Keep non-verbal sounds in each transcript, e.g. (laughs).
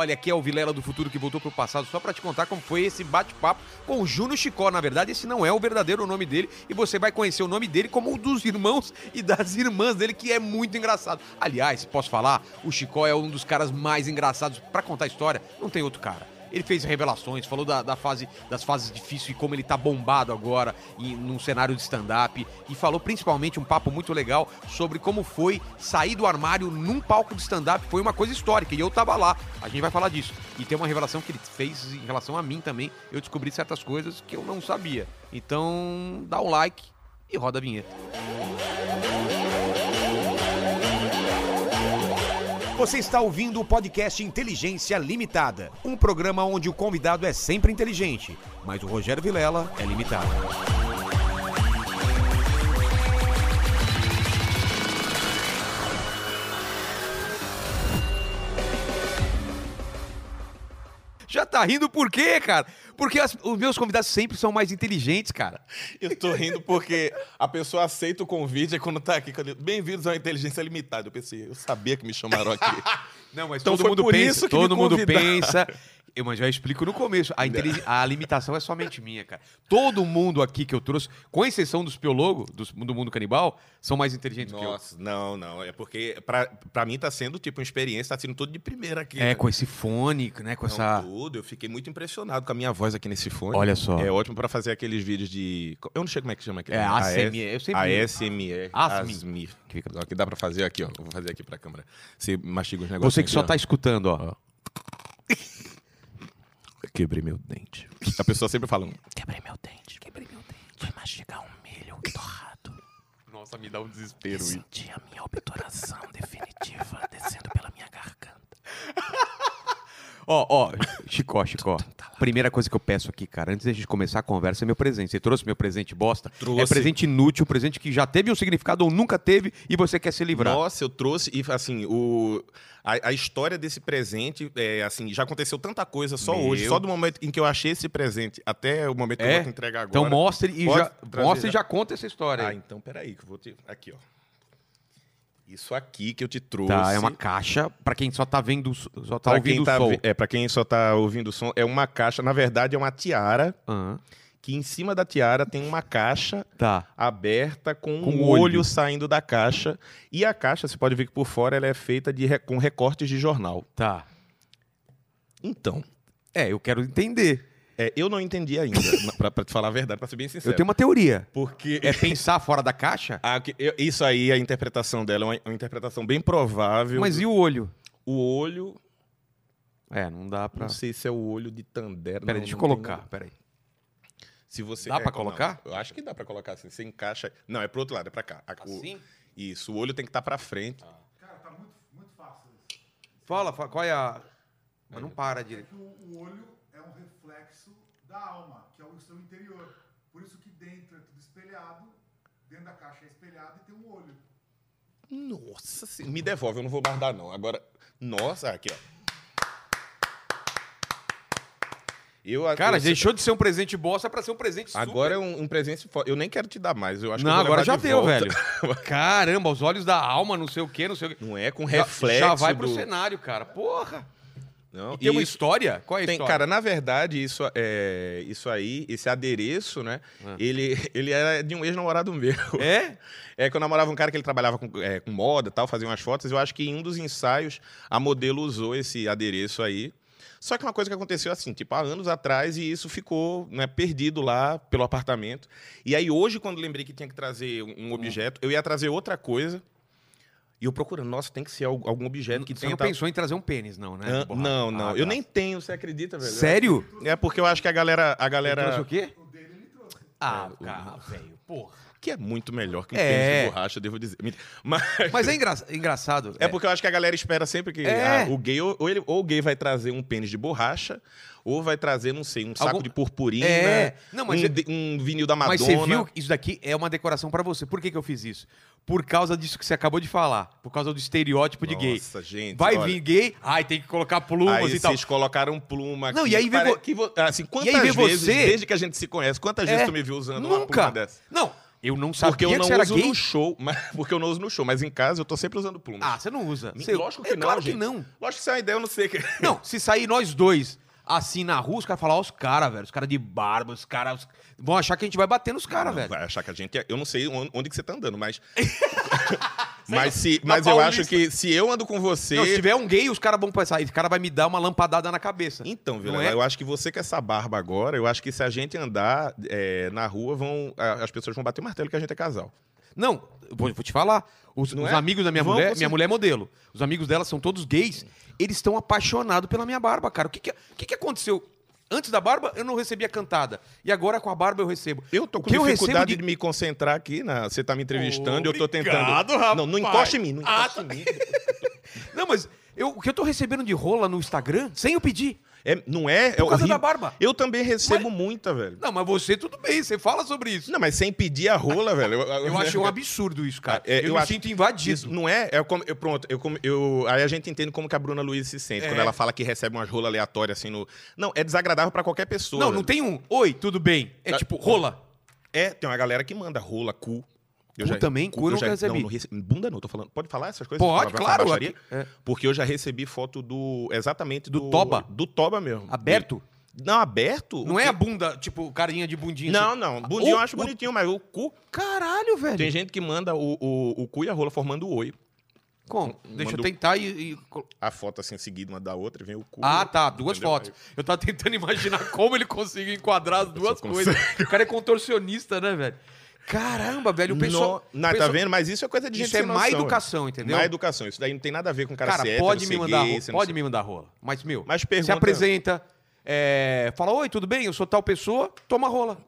Olha, aqui é o Vilela do Futuro que voltou pro passado só pra te contar como foi esse bate-papo com o Juno Chicó. Na verdade, esse não é o verdadeiro nome dele e você vai conhecer o nome dele como o dos irmãos e das irmãs dele, que é muito engraçado. Aliás, posso falar, o Chicó é um dos caras mais engraçados pra contar história. Não tem outro cara. Ele fez revelações, falou da, da fase, das fases difíceis e como ele tá bombado agora em, num cenário de stand-up. E falou principalmente um papo muito legal sobre como foi sair do armário num palco de stand-up. Foi uma coisa histórica e eu tava lá. A gente vai falar disso. E tem uma revelação que ele fez em relação a mim também. Eu descobri certas coisas que eu não sabia. Então, dá um like e roda a vinheta. Você está ouvindo o podcast Inteligência Limitada, um programa onde o convidado é sempre inteligente, mas o Rogério Vilela é limitado. Já tá rindo por quê, cara? Porque as- os meus convidados sempre são mais inteligentes, cara. Eu tô rindo porque a pessoa aceita o convite quando tá aqui, bem-vindos ao Inteligência Limitada. Eu pensei, eu sabia que me chamaram aqui. (laughs) Não, mas Então todo mundo pensa, todo mundo pensa. (laughs) Eu, mas já explico no começo. A, intelig- a limitação é somente minha, cara. Todo mundo aqui que eu trouxe, com exceção dos Piologo, dos, do mundo canibal, são mais inteligentes que eu. Nossa, não, não. É porque pra, pra mim tá sendo tipo uma experiência, tá sendo tudo de primeira aqui. É, né? com esse fone, né? Com Não, essa. tudo. Eu fiquei muito impressionado com a minha voz aqui nesse fone. Olha só. É ótimo pra fazer aqueles vídeos de. Eu não sei como é que chama aqui. É, ASMR, eu sempre- ASMR. ASMR. ASMR. Que dá pra fazer aqui, ó. Vou fazer aqui pra câmera. Você mastiga os negócios. Você que só tá escutando, ó. (laughs) Quebrei meu dente. A pessoa sempre fala. Quebrei meu dente. Quebrei meu dente. Fui mastigar um milho torrado. Nossa, me dá um desespero E senti a minha obturação definitiva descendo pela minha garganta. (laughs) Ó, ó, Chicó, Chicó. Primeira coisa que eu peço aqui, cara, antes da gente começar a conversa, é meu presente. Você trouxe meu presente bosta? Trouxe. É presente inútil, presente que já teve um significado ou nunca teve e você quer se livrar. Nossa, eu trouxe e assim, o a, a história desse presente, é, assim, já aconteceu tanta coisa só Meu. hoje, só do momento em que eu achei esse presente até o momento que eu É? vou te entregar agora. Então mostre e Pode já, mostre e já? já conta essa história. Ah, aí. então peraí, que eu vou te aqui, ó. Isso aqui que eu te trouxe. Tá, é uma caixa pra quem só tá vendo, só tá pra ouvindo quem o tá, som. é, para quem só tá ouvindo o som, é uma caixa, na verdade é uma tiara, Aham. que em cima da tiara tem uma caixa Tá. aberta com, Com um olho. olho. saindo da caixa. E a caixa, você pode ver que por fora ela é feita de, com recortes de jornal. Tá. Então, É, eu quero entender. É, eu não entendi ainda, (laughs) pra, pra te falar a verdade, pra ser bem sincero. Eu tenho uma teoria. Porque É (laughs) pensar fora da caixa? a- que- eu- isso aí, a interpretação dela é uma, uma interpretação bem provável. Mas e o olho? O olho, É, não dá pra. não sei se é o olho de Tandera. Peraí, não, deixa eu colocar. nada. Peraí. Se você Dá é, pra não, colocar? eu acho que dá pra colocar assim. Você encaixa. Não, é pro outro lado, é pra cá. A- o- Assim? Isso, o olho tem que estar pra frente. Fala, fala, qual é a. Mas não para direito. que o, o olho é da alma, que é o seu interior. Por isso que dentro é tudo espelhado, dentro da caixa é espelhado e tem um olho. Nossa, senhora. me devolve, eu não vou guardar não. Agora, nossa, aqui ó. Eu, Cara, eu, deixou de ser um presente bosta pra ser um presente super. Agora é um, um presente. fo- Eu nem quero te dar mais. Eu acho que Não, eu vou agora já de deu, volta. velho. (laughs) Caramba, os olhos da alma, não sei o quê, não sei o quê. Não é com Já- reflexo. Já vai pro do- cenário, cara. Porra. Não, E tem uma isso- história? Qual é a Tem, história? cara, na verdade, isso, é, isso aí, esse adereço, né? Ah. Ele, ele era de um ex-namorado meu. É? (laughs) É que eu namorava um cara que ele trabalhava com, é, com moda tal, fazia umas fotos. Eu acho que em um dos ensaios a modelo usou esse adereço aí. Só que uma coisa que aconteceu assim, tipo, há anos atrás, e isso ficou né, perdido lá pelo apartamento. E aí, hoje, quando lembrei que tinha que trazer um objeto, eu ia trazer outra coisa. E eu procurando, nossa, tem que ser al- algum objeto que Você tenha. não tal- pensou em trazer um pênis, não, né? Borracha? não, não. Ah, eu tá. nem tenho, você acredita, velho? Sério? É porque eu acho que a galera. A Você trouxe galera o quê? O dele ele trouxe. Ah, É, cara, velho, porra. Que é muito melhor que um É. pênis de borracha, devo dizer. Mas, (laughs) Mas é engra- engraçado. é porque eu acho que a galera espera sempre que É. ah, o gay, ou, ele, ou o gay vai trazer um pênis de borracha, ou vai trazer, não sei, um saco Algum- de purpurina, É. Não, mas um, é- um vinil da Madonna. Mas você viu, isso daqui é uma decoração pra você. Por que, que eu fiz isso? Por causa disso que você acabou de falar. Por causa do estereótipo de gay. Nossa, gente. Vai olha, vir gay, ai, tem que colocar plumas Aí e tal. vocês colocaram pluma Não, aqui, e aí vem pare- vo- que assim, quantas aí vezes, você- desde que a gente se conhece, quantas vezes É, tu me viu usando uma Nunca. pluma dessa? Não, Eu não sabia Porque eu que não você era uso gay. no show. Mas, (laughs) porque eu não uso no show, mas em casa eu tô sempre usando plumas. Ah, você não usa. Me- Você- lógico que é não, Claro gente. que não. Lógico que isso é uma ideia, eu não sei. Que... (laughs) Não, se sair nós dois assim na rua, os caras falar, ó, os caras, velho. Os caras de barba, os caras. os- Vão achar que a gente vai bater nos caras, velho. Vai achar que a gente. é- Eu não sei onde onde que você tá andando, mas. (laughs) mas se, Na mas eu acho que se eu ando com você. Não, se tiver um gay, os caras vão pensar, esse cara vai me dar uma lampadada na cabeça. Então, Vilela, é? eu acho que você com essa barba agora, eu acho que se a gente andar é, na rua, vão, as pessoas vão bater o martelo que a gente é casal. Não, vou, vou te falar. Os, os é? amigos da minha Vão mulher, conseguir. minha mulher é modelo. Os amigos dela são todos gays. Eles estão apaixonados pela minha barba, cara. O que que, o que que aconteceu? Antes da barba, eu não recebia cantada. E agora com a barba eu recebo. Eu tô O com eu dificuldade recebo de... me concentrar aqui, na, você tá me entrevistando, eu tô Obrigado, tentando. rapaz. Não, não encoste em mim, não Ah, encoste em mim. (laughs) Não, mas eu- o que eu tô recebendo de rola no Instagram, sem eu pedir. É, não é? É Por causa horrível. da barba. Eu também recebo muita, velho. Não, mas você tudo bem, você fala sobre isso. Não, mas sem pedir a rola, velho. Eu achei um absurdo isso, cara. É, eu, eu me acho- sinto invadido. Isso não é? é como, eu, pronto, eu, eu, aí a gente entende como que a Bruna Luiz se sente É. quando ela fala que recebe umas rolas aleatórias assim no. Não, é desagradável pra qualquer pessoa. Não, velho. não tem um. Oi, tudo bem? É Ah, tipo, rola. É, tem uma galera que manda rola, cu. Cu também? Cu eu nunca recebi. Não, não recebi. Bunda não, tô falando. Pode falar essas coisas? Pode, claro. baixaria? é. Porque eu já recebi foto do. Exatamente Do do. toba? Do toba mesmo. Aberto? Não, aberto? Não é a bunda, tipo, carinha de bundinha. Não, assim. não. Bundinho eu O- acho o- bonitinho, mas o cu. Caralho, velho. Tem gente que manda o, o, o cu e a rola formando o oi. Como? Deixa eu tentar e. e- A foto assim seguida uma da outra, e vem o cu. Ah, tá. Duas Entendeu? fotos. Eu tava tentando (laughs) imaginar como ele conseguiu enquadrar as duas coisas. O cara é contorcionista, né, velho? Caramba, velho. O pessoal. No, não, tá vendo? Mas isso é coisa de gente Isso é má educação, velho. entendeu? Má educação. Isso daí não tem nada a ver com o cara, Cara, ser pode me mandar gay, rola. Pode me mandar rola. Mas, meu, Mas se pergunta- apresenta, é, fala, oi, tudo bem? Eu sou tal pessoa, toma rola.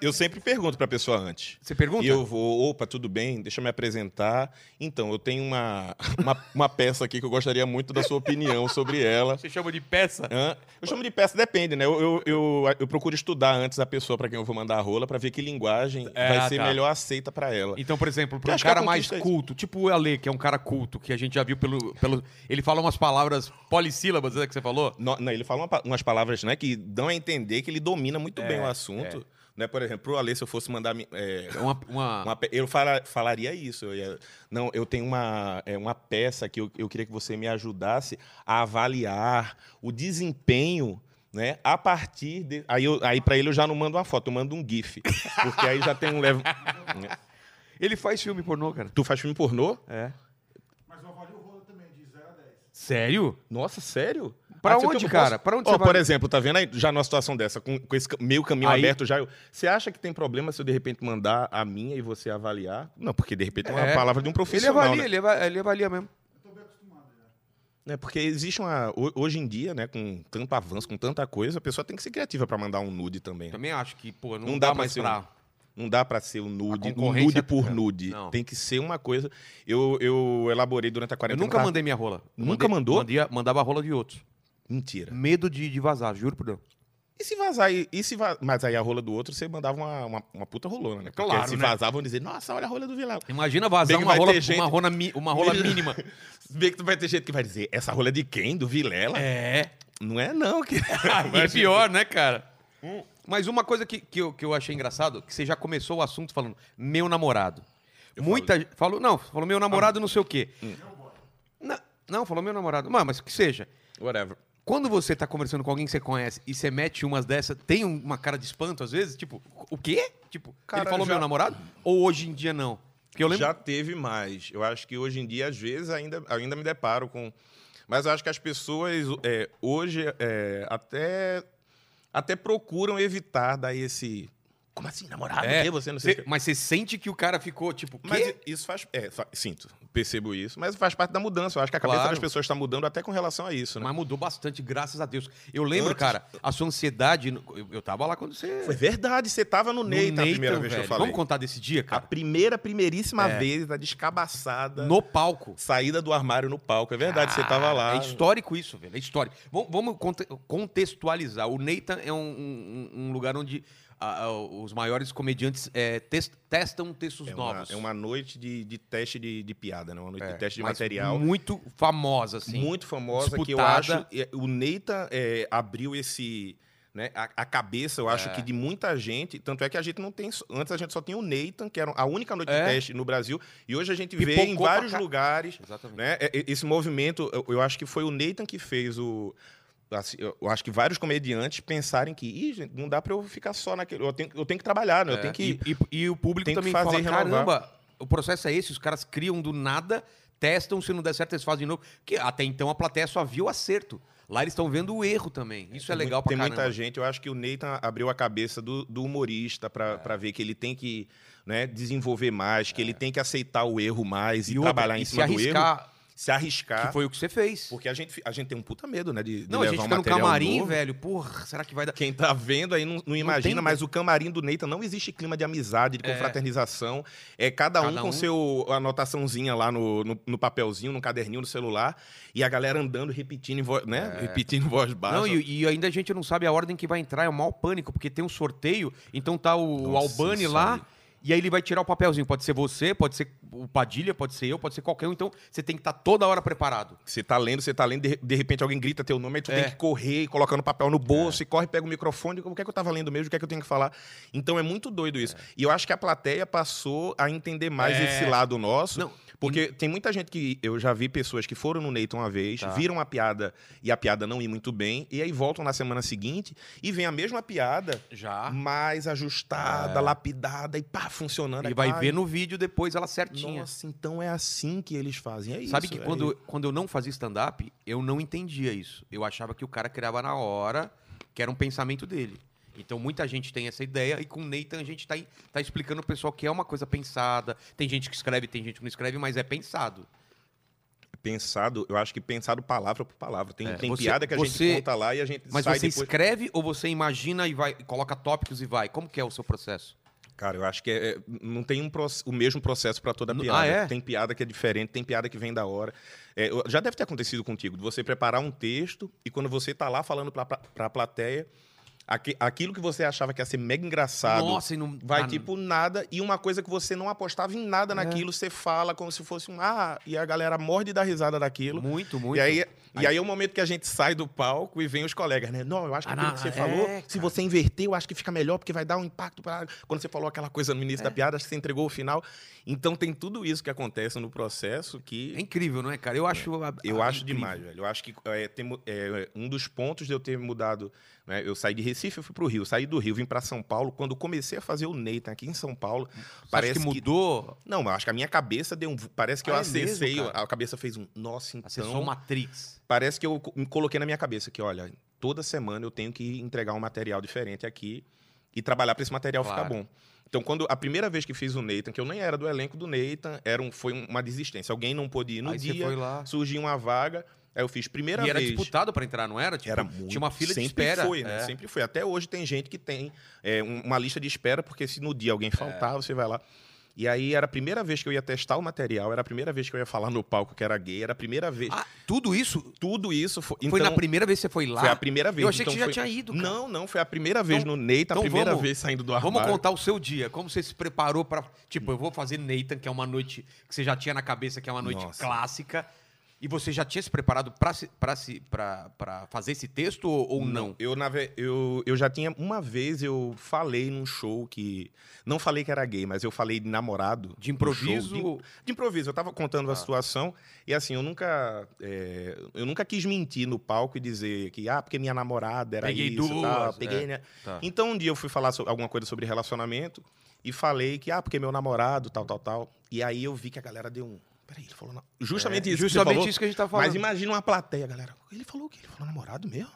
Eu sempre pergunto pra pessoa antes. Você pergunta? E eu vou, opa, tudo bem, deixa eu me apresentar. Então, eu tenho uma, (laughs) uma, uma peça aqui que eu gostaria muito da sua opinião sobre ela. Você chama de peça? Hã? Eu chamo de peça, depende, né? Eu, eu, eu, eu procuro estudar antes a pessoa pra quem eu vou mandar a rola pra ver que linguagem É, vai ah, ser tá. melhor aceita pra ela. Então, por exemplo, para um a cara mais é culto, tipo o Ale, que é um cara culto, que a gente já viu pelo. pelo ele fala umas palavras polissílabas, é que você falou? No- não, ele fala uma umas palavras né, que dão a entender que ele domina muito bem o assunto. Né? Por exemplo, pro Ale, se eu fosse mandar. mi- é, Uma, uma- uma eu fala- falaria isso. Eu ia- não, eu tenho uma, é, uma peça que eu, eu queria que você me ajudasse a avaliar o desempenho. Né? A partir de. Aí, eu- aí para ele eu já não mando uma foto, eu mando um GIF. Porque aí já tem um level. (laughs) né? Ele faz filme pornô, cara. Tu faz filme pornô? É. Mas eu avalio o rolo também, de 0 a 10. Sério? Nossa, sério? Pra Ah, onde, eu cara? Pra onde Ó, você vai? Por exemplo, tá vendo aí já numa situação dessa, com, com esse meio caminho Aí- aberto já. eu- Você acha que tem problema se eu de repente mandar a minha e você avaliar? Não, porque de repente é uma É. palavra de um Ele profissional. avalia, né? ele, ava- ele avalia mesmo. Eu tô bem acostumado já. É, porque existe uma. ho- Hoje em dia, né, com tanto avanço, com tanta coisa, a pessoa tem que ser criativa pra mandar um nude também. né? Também acho que, pô, não, Não dá, dá pra mais ser um- pra. Não dá pra ser o nude, A um nude por nude. Não. Tem que ser uma coisa. Eu, eu elaborei durante a Eu quarentena. nunca tá? mandei minha rola. Eu Nunca mandei- mandou? mandia- mandava a rola de outros. Mentira. Medo de, de vazar, juro por Deus. E se vazar? E, e se va- Mas aí a rola do outro, você mandava uma, uma, uma puta rolona, né? Porque Claro, se né? vazar, vão dizer, nossa, olha a rola do Vilela. Imagina vazar Bem uma rola, gente- uma, rola mi- uma rola mínima. (laughs) Vê que tu vai ter gente que vai dizer, essa rola é de quem? Do Vilela? É. Não é não, que (laughs) é pior, né, cara? Mas uma coisa que, que, eu, que eu achei engraçado, que você já começou o assunto falando, meu namorado. Muita gente. Falou, não, falou meu namorado não sei o quê. Não, não, falou meu namorado. Mas, mas que seja. Whatever. Quando você tá conversando com alguém que você conhece e você mete umas dessas, tem um- uma cara de espanto às vezes? Tipo, o quê? Tipo, Cara, ele falou já- meu namorado? Ou hoje em dia não? Porque eu lembro. Já teve mais. Eu acho que hoje em dia, às vezes, ainda, ainda me deparo com. Mas eu acho que as pessoas é, hoje é, até, até procuram evitar dar esse. Como assim, namorado? É, quê? Você não sei. Cê- quê?" mas você sente que o cara ficou, tipo, Mas quê? isso faz. É, sinto, percebo isso. Mas faz parte da mudança. Eu acho que a cabeça Claro. das pessoas está mudando até com relação a isso, né? Mas mudou bastante, graças a Deus. Eu lembro, Antes- cara, a sua ansiedade. Eu, eu tava lá quando você. Foi verdade, você tava no, no Neita a primeira Nathan, vez que eu velho. falei. Vamos contar desse dia, A cara? primeira, primeiríssima É. vez, a descabaçada. No palco. Saída do armário no palco. É verdade, você tava lá. É histórico isso, velho. É histórico. Vamos, vamos conte- contextualizar. O Nathan é um, um- um lugar onde ah, ah, os maiores comediantes é, tes- testam textos É uma, novos. é uma noite de, de teste de, de piada, né? Uma noite É, de teste de material. Muito famosa, assim. muito famosa, que eu disputada. acho. é, O Neita é, abriu esse. né, a, a cabeça, eu acho É. que de muita gente. Tanto é que a gente não tem. Antes a gente só tinha o Nathan, que era a única noite É. de teste no Brasil. E hoje a gente vê em vários lugares. Exatamente. Né? É- é- Esse movimento, eu, eu acho que foi o Nathan que fez o. assim, eu acho que vários comediantes pensarem que, Ih, gente, não dá pra eu ficar só naquele. Eu tenho, eu tenho que trabalhar, né? Eu É, tenho que. e, e- e o público tem que também fazer fala, renovar. caramba, o processo é esse, os caras criam do nada, testam, se não der certo eles fazem de novo. Que até então a plateia só viu o acerto. Lá eles estão vendo o erro também. Isso é legal mu- pra Tem caramba. muita gente, eu acho que o Nathan abriu a cabeça do, do humorista pra É. ver que ele tem que né, desenvolver mais, que ele tem que aceitar o erro mais e, outra, trabalhar em e se cima do erro, arriscar, se arriscar. que foi o que você fez. Porque a gente, a gente tem um puta medo, né? De, de Não, a levar gente um fica no camarim, novo. velho. Porra, será que vai dar. Quem tá vendo aí não, não imagina, tem- mas o camarim do Nathan não existe clima de amizade, de É. confraternização. É cada, um Cada com um. seu anotaçãozinha lá no, no, no papelzinho, no caderninho, no celular, e a galera andando, repetindo, voz, né? Repetindo em voz baixa. É. Não, e, e ainda a gente não sabe a ordem que vai entrar, é o maior pânico, porque tem um sorteio, então tá o, o Nossa, Albani isso lá, aí. E aí ele vai tirar o papelzinho. Pode ser você, pode ser o Padilha, pode ser eu, pode ser qualquer um, então você tem que estar toda hora preparado. Você tá lendo, você tá lendo, de, de repente alguém grita teu nome, aí tu É. tem que correr, colocando papel no bolso, e corre, pega o microfone, o que é que eu tava lendo mesmo, o que é que eu tenho que falar. Então é muito doido isso. E eu acho que a plateia passou a entender mais É. esse lado nosso. Não, Porque tem muita gente que eu já vi pessoas que foram no Nathan uma vez, Tá. viram a piada e a piada não ia muito bem, e aí voltam na semana seguinte e vem a mesma piada Já. mais ajustada, lapidada e pá, funcionando. E Aí, vai ai, ver no vídeo depois ela certinha. Nossa, então é assim que eles fazem. É Sabe isso, que é quando, quando eu não fazia stand-up, eu não entendia isso. Eu achava que o cara criava na hora, que era um pensamento dele. Então muita gente tem essa ideia e com o Nathan a gente tá, aí- tá explicando pro pessoal que é uma coisa pensada. Tem gente que escreve, tem gente que não escreve, mas é pensado. pensado, eu acho que pensado palavra por palavra. Tem, É, tem você- piada que a você- gente conta lá e a gente Mas sai você depois. escreve ou você imagina e vai coloca tópicos e vai? Como que é o seu processo? Cara, eu acho que é- é- não tem um o mesmo processo para toda piada. Ah, é? Tem piada que é diferente, tem piada que vem da hora. É, já deve ter acontecido contigo, de você preparar um texto e quando você tá lá falando para a plateia, aque- aquilo que você achava que ia ser mega engraçado Nossa, e não vai dá- tipo nada e uma coisa que você não apostava em nada É. naquilo, você fala como se fosse um ah, e a galera morde da risada daquilo. muito, muito. E aí, e aí é o momento que a gente sai do palco e vem os colegas, né? Não, eu acho que Ah, aquilo não, que você é, falou, se cara. você inverter, eu acho que fica melhor, porque vai dar um impacto para Quando você falou aquela coisa no É. início da piada, acho que você entregou o final. Então tem tudo isso que acontece no processo É que incrível, não é, cara? Eu acho a- eu acho incrível. demais, velho. Eu acho que é, tem é, um dos pontos de eu ter mudado. Né? Eu saí de Recife, eu fui pro Rio. Saí do Rio, vim para São Paulo. Quando comecei a fazer o Nathan aqui em São Paulo, Você parece que que mudou, Não, mas acho que a minha cabeça deu um. Parece que eu Ah, é acessei, mesmo, cara? a cabeça fez um. Nossa, então. acessou Matrix. Parece que eu me coloquei na minha cabeça que, olha, toda semana eu tenho que entregar um material diferente aqui e trabalhar para esse material Claro. ficar bom. Então, quando a primeira vez que fiz o Nathan, que eu nem era do elenco do Nathan, era um, foi uma desistência. Alguém não pôde ir no Aí dia, foi lá. surgiu uma vaga, aí eu fiz primeira E era vez. disputado pra entrar, não era? Tipo, Era muito. Tinha uma fila de sempre espera. foi, né? É. Sempre foi. Até hoje tem gente que tem é, um- uma lista de espera, porque se no dia alguém faltar, você vai lá. E aí era a primeira vez que eu ia testar o material, era a primeira vez que eu ia falar no palco que era gay, era a primeira vez. Ah, tudo isso Tudo isso foi. foi na então, primeira vez que você foi lá? Foi a primeira vez. Eu achei então que você já foi- tinha ido, cara. Não, não, foi a primeira vez Então- no Nathan, então a primeira vamos- vez saindo do armário. Vamos contar o seu dia. Como você se preparou pra. Tipo, eu vou fazer Nathan, que é uma noite que você já tinha na cabeça, que é uma noite Nossa. clássica. E você já tinha se preparado pra fazer esse texto ou, ou não? Eu, na eu, eu já tinha. Uma vez eu falei num show que. Não falei que era gay, mas eu falei de namorado. De improviso? de, de improviso. Eu tava contando a situação e assim, eu nunca. é, eu nunca quis mentir no palco e dizer que, ah, porque minha namorada era Peguei isso. duas, tal, é. peguei, né? Tá. Então um dia eu fui falar so- alguma coisa sobre relacionamento e falei que, ah, porque meu namorado, tal, tal, tal. E aí eu vi que a galera deu um. Peraí, ele falou. Não. Justamente É, isso. que você Justamente falou. isso que a gente tá falando. Mas imagina uma plateia, galera. Ele falou o quê? Ele falou namorado mesmo?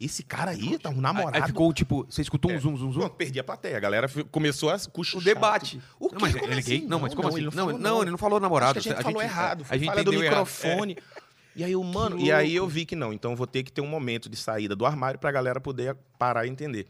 Esse cara aí tá um Aí- namorado. Aí ficou tipo, você escutou um zum, zum, zum? Pronto, perdi a plateia. A galera começou a cochichar. O debate. O quê? Não, mas Como ele é assim? gay? Não, mas como assim? ele Não, falou não, ele não falou namorado. Acho que a gente falou errado. A gente falha do entendeu errado. E aí, eu, mano, e aí eu vi que não. Então eu vou ter que ter um momento de saída do armário pra galera poder parar e entender.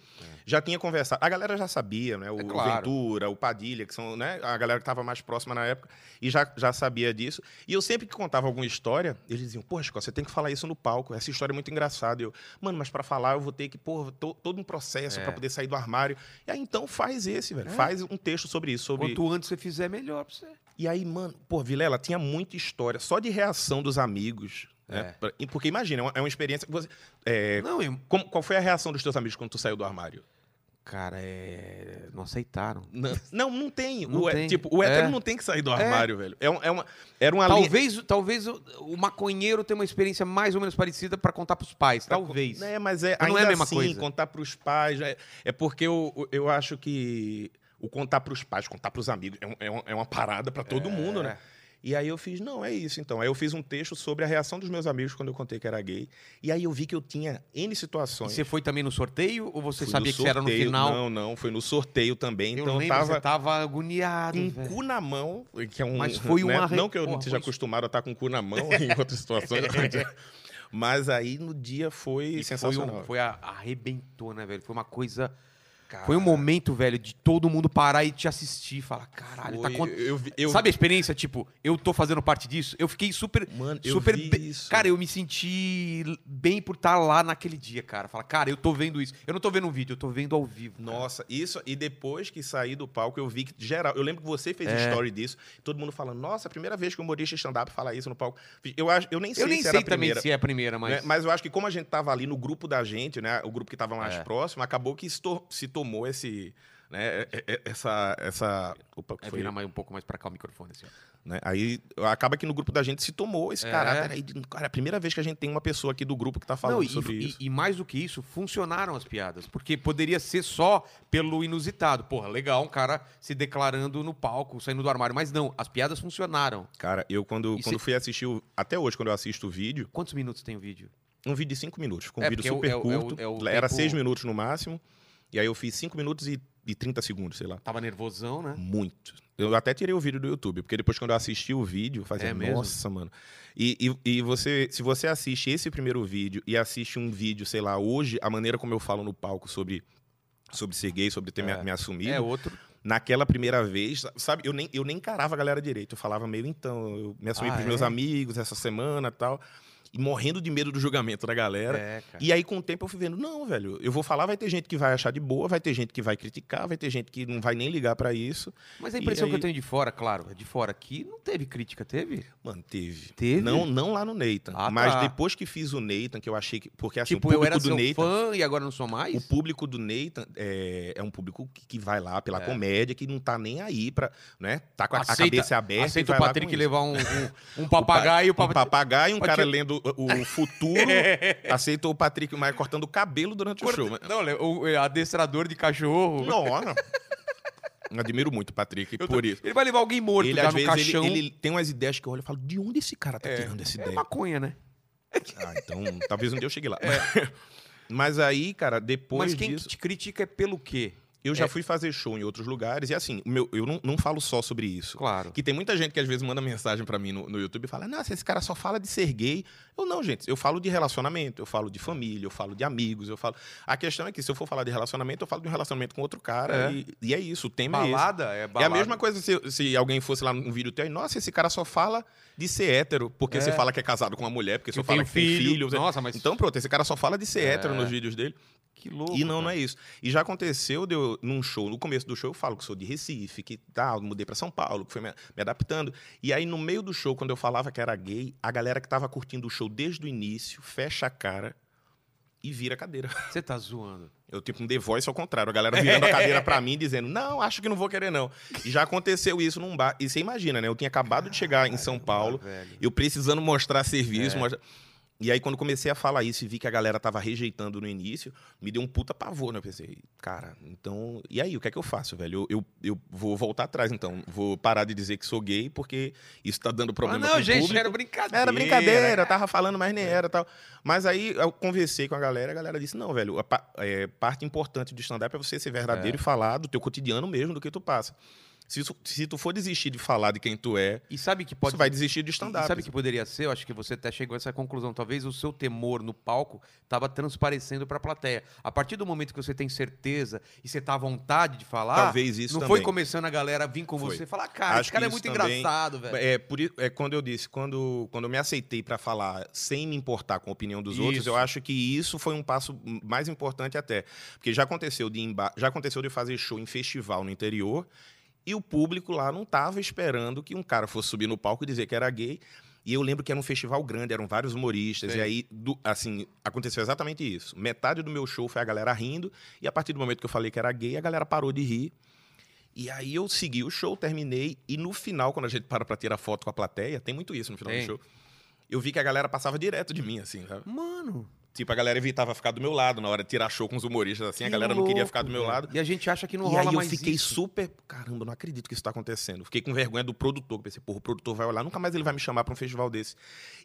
Já tinha conversado. A galera já sabia, né? O É claro. Ventura, o Padilha, que são né? a galera que estava mais próxima na época, e já, já sabia disso. E eu sempre que contava alguma história, eles diziam, pô, Chico, você tem que falar isso no palco. Essa história é muito engraçada. E Eu, mano, mas pra falar eu vou ter que, pô, to- todo um processo É. pra poder sair do armário. E aí, então, faz esse, velho. Faz um texto sobre isso. Sobre... Quanto antes você fizer, melhor pra você. E aí, mano, pô, Vilela, tinha muita história. Só de reação dos amigos. né? É. Pra- Porque imagina, é uma, é uma experiência. você- é, Não, eu- como- qual foi a reação dos teus amigos quando tu saiu do armário? cara, é... não aceitaram. Não, não, não tem. Não o, é- tem. Tipo, o hétero É. não tem que sair do armário, velho. É, é uma, era uma linha. Talvez, talvez o, o maconheiro tenha uma experiência mais ou menos parecida pra contar pros pais. Talvez. É, mas é, Mas não é a mesma assim, coisa. contar pros pais. É, é porque eu, eu acho que o contar pros pais, contar pros amigos, é, um- é uma, é uma parada pra todo mundo, né? E aí eu fiz, não, é isso então. Aí eu fiz um texto sobre a reação dos meus amigos quando eu contei que era gay. E aí eu vi que eu tinha N E situações. você foi também no sorteio ou você Fui sabia que você era no final? Não, não, foi no sorteio também. eu então lembro, eu tava você tava agoniado, com o velho. cu na mão, que é um. Mas foi né? uma re- Não que eu não esteja foi acostumado a estar com o cu na mão em (laughs) outras situações. Mas aí no dia foi E foi, sensacional. um, foi a, arrebentou, né, velho? Foi uma coisa... Foi um momento, velho, de todo mundo parar e te assistir e falar, caralho, tá Foi- con- eu, vi- eu, Sabe a experiência, tipo, eu tô fazendo parte disso? Eu fiquei super... Mano, eu super isso. Cara, eu me senti bem por estar lá naquele dia, cara. Fala, cara, eu tô vendo isso. Eu não tô vendo um vídeo, eu tô vendo ao vivo. cara. Nossa, isso. E depois que saí do palco, eu vi que geral. Eu lembro que você fez É. story disso. Todo mundo falando, nossa, a primeira vez que o humorista stand-up fala isso no palco. Eu, acho, eu nem sei Eu nem se sei era a primeira. se é a primeira, mas... né? Mas eu acho que como a gente tava ali no grupo da gente, né? O grupo que tava mais É. próximo, acabou que se, to- se tomou esse. Né, é- é- essa. essa opa, É virar mais um pouco mais pra cá o microfone, assim. Né? Aí acaba que no grupo da gente se tomou esse É. caráter aí. Cara, é a primeira vez que a gente tem uma pessoa aqui do grupo que tá falando Não, e, sobre e- isso. e mais do que isso, funcionaram as piadas. Porque poderia ser só pelo inusitado. Porra, legal, um cara se declarando no palco, saindo do armário. Mas não, as piadas funcionaram. Cara, eu quando, E quando fui assistir. o- até hoje, quando eu assisto o vídeo, Quantos minutos tem o vídeo? um vídeo de cinco minutos. Ficou um É, vídeo é super é o- é o- curto. é o Era tempo- seis minutos no máximo. E aí eu fiz cinco minutos e, e 30 segundos, sei lá. Tava nervosão, né? Muito. Eu até tirei o vídeo do YouTube, porque depois quando eu assisti o vídeo, fazia, É mesmo? nossa, mano. E, e, e você, se você assiste esse primeiro vídeo e assiste um vídeo, sei lá, hoje, a maneira como eu falo no palco sobre, sobre ser gay, sobre ter me, É. me assumido, É outro. naquela primeira vez, sabe, eu nem, eu nem encarava a galera direito. Eu falava meio, então, eu me assumi Ah, pros meus é? amigos essa semana e tal. E morrendo de medo do julgamento da galera. É. E aí, com o tempo, eu fui vendo, não, velho, eu vou falar, vai ter gente que vai achar de boa, vai ter gente que vai criticar, vai ter gente que não vai nem ligar pra isso. Mas a impressão que eu aí- tenho de fora, claro, é de fora aqui, não teve crítica, teve? Mano, teve. Teve? Não, não lá no Nathan. Ah, mas tá. depois que fiz o Nathan, que eu achei que. Porque assim, tipo, o eu público era do seu Nathan. fã e agora não sou mais? O público do Nathan é, é um público que, que vai lá pela É. comédia, que não tá nem aí pra. Né? Tá com a, a Aceita- cabeça aberta. Aceita e o Patrick levar um, um, um (laughs) papagaio Um papagaio, um cara lendo o, futuro. (laughs) aceitou o Patrick Maia cortando o cabelo durante o show. Não, o o adestrador de cachorro. Nossa. Admiro muito o Patrick tô- por isso. Ele vai levar alguém morto Ele, às no vezes, caixão. ele, ele tem umas ideias que eu olho e falo, de onde esse cara tá É. tirando essa É ideia? maconha, né? Ah, então talvez um dia eu chegue lá. (laughs) Mas aí, cara, depois Mas quem disso, te critica é pelo quê? Eu já é- fui fazer show em outros lugares e assim, meu, eu não, não falo só sobre isso. Claro. Que tem muita gente que às vezes manda mensagem pra mim no, no YouTube e fala: Nossa, esse cara só fala de ser gay. Eu não, gente. Eu falo de relacionamento, eu falo de família, eu falo de amigos, eu falo. A questão é que se eu for falar de relacionamento, eu falo de um relacionamento com outro cara. É. E, e é isso, o tema é esse. Balada é É balada. a mesma coisa se, se alguém fosse lá num vídeo teu e, nossa, esse cara só fala de ser hétero, porque É. você fala que é casado com uma mulher, porque Que você eu fala que tem filho. filho. Nossa, mas Então, pronto, esse cara só fala de ser É. hétero nos vídeos dele. Que louco. E não, não cara. é isso. E já aconteceu de eu, num show, no começo do show, eu falo que sou de Recife, que tal, mudei pra São Paulo, que fui me, me adaptando. E aí, no meio do show, quando eu falava que era gay, a galera que tava curtindo o show desde o início fecha a cara e vira a cadeira. (laughs) Você tá zoando. Eu, tipo, um The Voice ao contrário, a galera virando a cadeira pra mim, dizendo, não, acho que não vou querer, não. E já aconteceu isso num bar. E você imagina, né? Eu tinha acabado de chegar em São Paulo, velho. eu precisando mostrar serviço. É. mostra- E aí, quando comecei a falar isso e vi que a galera tava rejeitando no início, me deu um puta pavor, né? Eu pensei, cara, então. E aí, o que é que eu faço, velho? Eu, eu, eu vou voltar atrás, então. Vou parar de dizer que sou gay, porque isso tá dando Ah, problema não, pro gente, público. era brincadeira. Era brincadeira, tava falando, mas nem era tal. Mas aí eu conversei com a galera, a galera disse: não, velho, a é, parte importante do stand-up é você ser verdadeiro É. e falar do teu cotidiano mesmo, do que tu passa. Se, se tu for desistir de falar de quem tu é, E sabe que você pode vai desistir de stand-up. sabe que poderia ser? Eu acho que você até chegou a essa conclusão. Talvez o seu temor no palco estava transparecendo para a plateia. A partir do momento que você tem certeza e você tá à vontade de falar, Talvez isso não também. foi começando a galera vir com Foi. você e falar, cara, Acho esse cara é muito também- engraçado, velho. É, por é quando eu disse, quando, quando eu me aceitei pra falar sem me importar com a opinião dos outros, Isso. eu acho que isso foi um passo mais importante até. Porque já aconteceu de já aconteceu de fazer show em festival no interior e o público lá não tava esperando que um cara fosse subir no palco e dizer que era gay. E eu lembro que era um festival grande, eram vários humoristas. Sei. E aí, do- assim, aconteceu exatamente isso. Metade do meu show foi a galera rindo. E a partir do momento que eu falei que era gay, a galera parou de rir. E aí eu segui o show, terminei. E no final, quando a gente para pra tirar foto com a plateia, tem muito isso no final Tem. do show. Eu vi que a galera passava direto de mim, assim, sabe? Mano. Tipo, a galera evitava ficar do meu lado na hora de tirar show com os humoristas, assim. a que galera não queria louco, ficar do meu lado. E a gente acha que não E rola aí eu mais fiquei isso. super. Caramba, não acredito que isso tá acontecendo. Fiquei com vergonha do produtor. Pensei, porra, o produtor vai olhar, nunca mais ele vai me chamar pra um festival desse.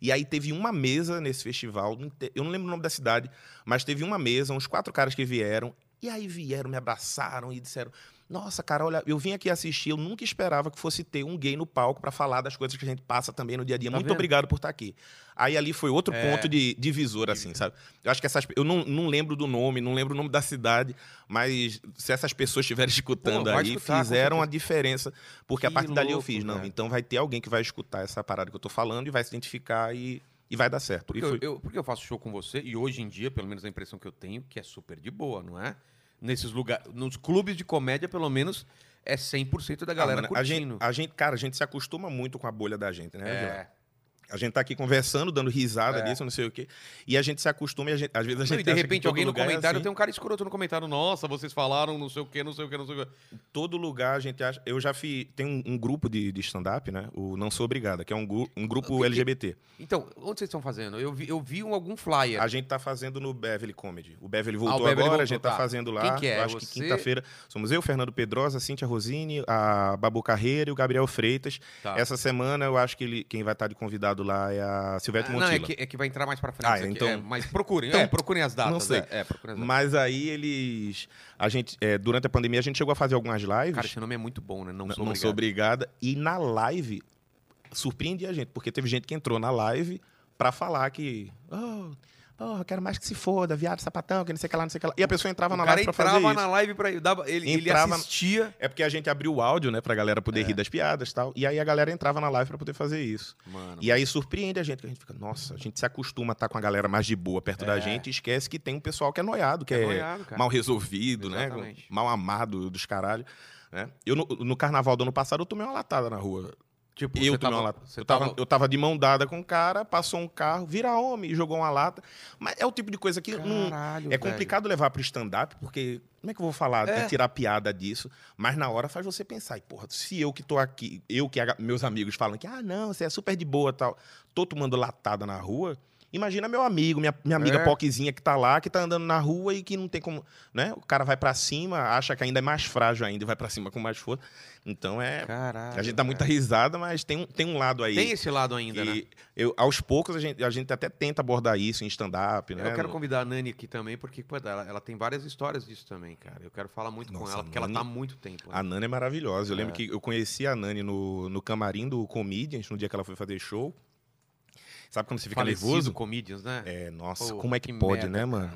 E aí teve uma mesa nesse festival, eu não lembro o nome da cidade, mas teve uma mesa, uns quatro caras que vieram. E aí vieram, me abraçaram e disseram: Nossa, cara, olha, eu vim aqui assistir, eu nunca esperava que fosse ter um gay no palco pra falar das coisas que a gente passa também no dia a dia. Tá Muito vendo? obrigado por estar aqui. Aí ali foi outro É. ponto de divisor, assim, sabe? Eu acho que essas. Eu não, não lembro do nome, não lembro o nome da cidade, mas se essas pessoas estiverem (laughs) escutando Pô, aí, escutar, fizeram a diferença. Porque a Que partir dali eu louco, fiz, não, cara. então vai ter alguém que vai escutar essa parada que eu tô falando e vai se identificar e, e vai dar certo. Porque eu, eu- porque eu faço show com você e hoje em dia, pelo menos a impressão que eu tenho, que é super de boa, não é? Nesses lugares, nos clubes de comédia, pelo menos, é 100% da galera Ah, mano, a gente, curtindo. a gente, cara, a gente se acostuma muito com a bolha da gente, né? É. A gente tá aqui conversando, dando risada É. disso, não sei o quê. E a gente se acostuma a gente, às vezes a Não, gente e de acha que repente alguém no é comentário assim. tem um cara escroto no comentário. Nossa, vocês falaram não sei o que, não sei o que, não sei o que. todo lugar a gente acha. Eu já fiz. Tem um, um grupo de, de stand-up, né? O Não Sou Obrigada, que é um, um grupo que que- LGBT. Então, onde vocês estão fazendo? Eu vi, eu vi um, algum flyer. A gente tá fazendo no Beverly Comedy. O Beverly voltou Ah, o Beverly agora, voltou, a gente tá, tá. fazendo lá. Quem que é? Eu acho que Você? quinta-feira. Somos eu, Fernando Pedrosa, Cíntia Rosini, a Babu Carreira e o Gabriel Freitas. Tá. Essa semana eu acho que ele- quem vai estar de convidado lá é a Silvete Ah, não, Montilla. é que, é que vai entrar mais pra frente. Ah, então- É, mas procurem, (laughs) Então, é, procurem as datas. não sei. É, é, datas. Mas aí eles. A gente, é, durante a pandemia, a gente chegou a fazer algumas lives. Cara, esse nome é muito bom, né? Não, Não, sou não sou obrigada. E na live, surpreendi a gente, porque teve gente que entrou na live pra falar que. Oh, eu quero mais que se foda, viado, sapatão, que não sei o que lá, não sei o que lá. E a pessoa entrava O na live pra fazer entrava isso. na live pra. Dava, ele, ele Entrava- assistia. É porque a gente abriu o áudio, né, pra galera poder rir das piadas e tal. E aí a galera entrava na live pra poder fazer isso. Mano. E aí surpreende a gente, que a gente fica, nossa, a gente se acostuma a estar com a galera mais de boa perto da É. gente e esquece que tem um pessoal que é noiado, que é, noiado, cara. mal resolvido, né? Exatamente. Mal amado dos caralho. Né? Eu, no, no carnaval do ano passado, eu tomei uma latada na rua. Tipo, Eu você tava, uma lata. você Eu tava, eu tava de mão dada com o cara, passou um carro, vira homem e jogou uma lata. Mas é o tipo de coisa que não, Caralho, é velho. complicado levar pro stand-up, porque como é que eu vou falar, É. né, tirar piada disso? Mas na hora faz você pensar, e, porra, se eu que tô aqui, eu que a- meus amigos falam que, ah, não, você é super de boa tal, tô tomando latada na rua. Imagina meu amigo, minha, minha amiga É. Poquezinha que tá lá, que tá andando na rua e que não tem como, né? O cara vai pra cima, acha que ainda é mais frágil ainda, e vai pra cima com mais força. Então é, Caralho. a gente dá muita cara. risada, mas tem um, tem um lado aí. Tem esse lado ainda, né? eu, aos poucos a gente, a gente até tenta abordar isso em stand-up, né? Eu quero convidar a Nani aqui também, porque pô, ela, ela tem várias histórias disso também, cara. Eu quero falar muito com Nossa, ela, porque a ela tá há Nani- muito tempo. né? A Nani é maravilhosa. Eu lembro É. que eu conheci a Nani no, no camarim do Comedians, no dia que ela foi fazer show. Sabe quando você fica Falecido nervoso? Comedians, né? É, nossa, Pô, como é que, que pode, merda, né, mano?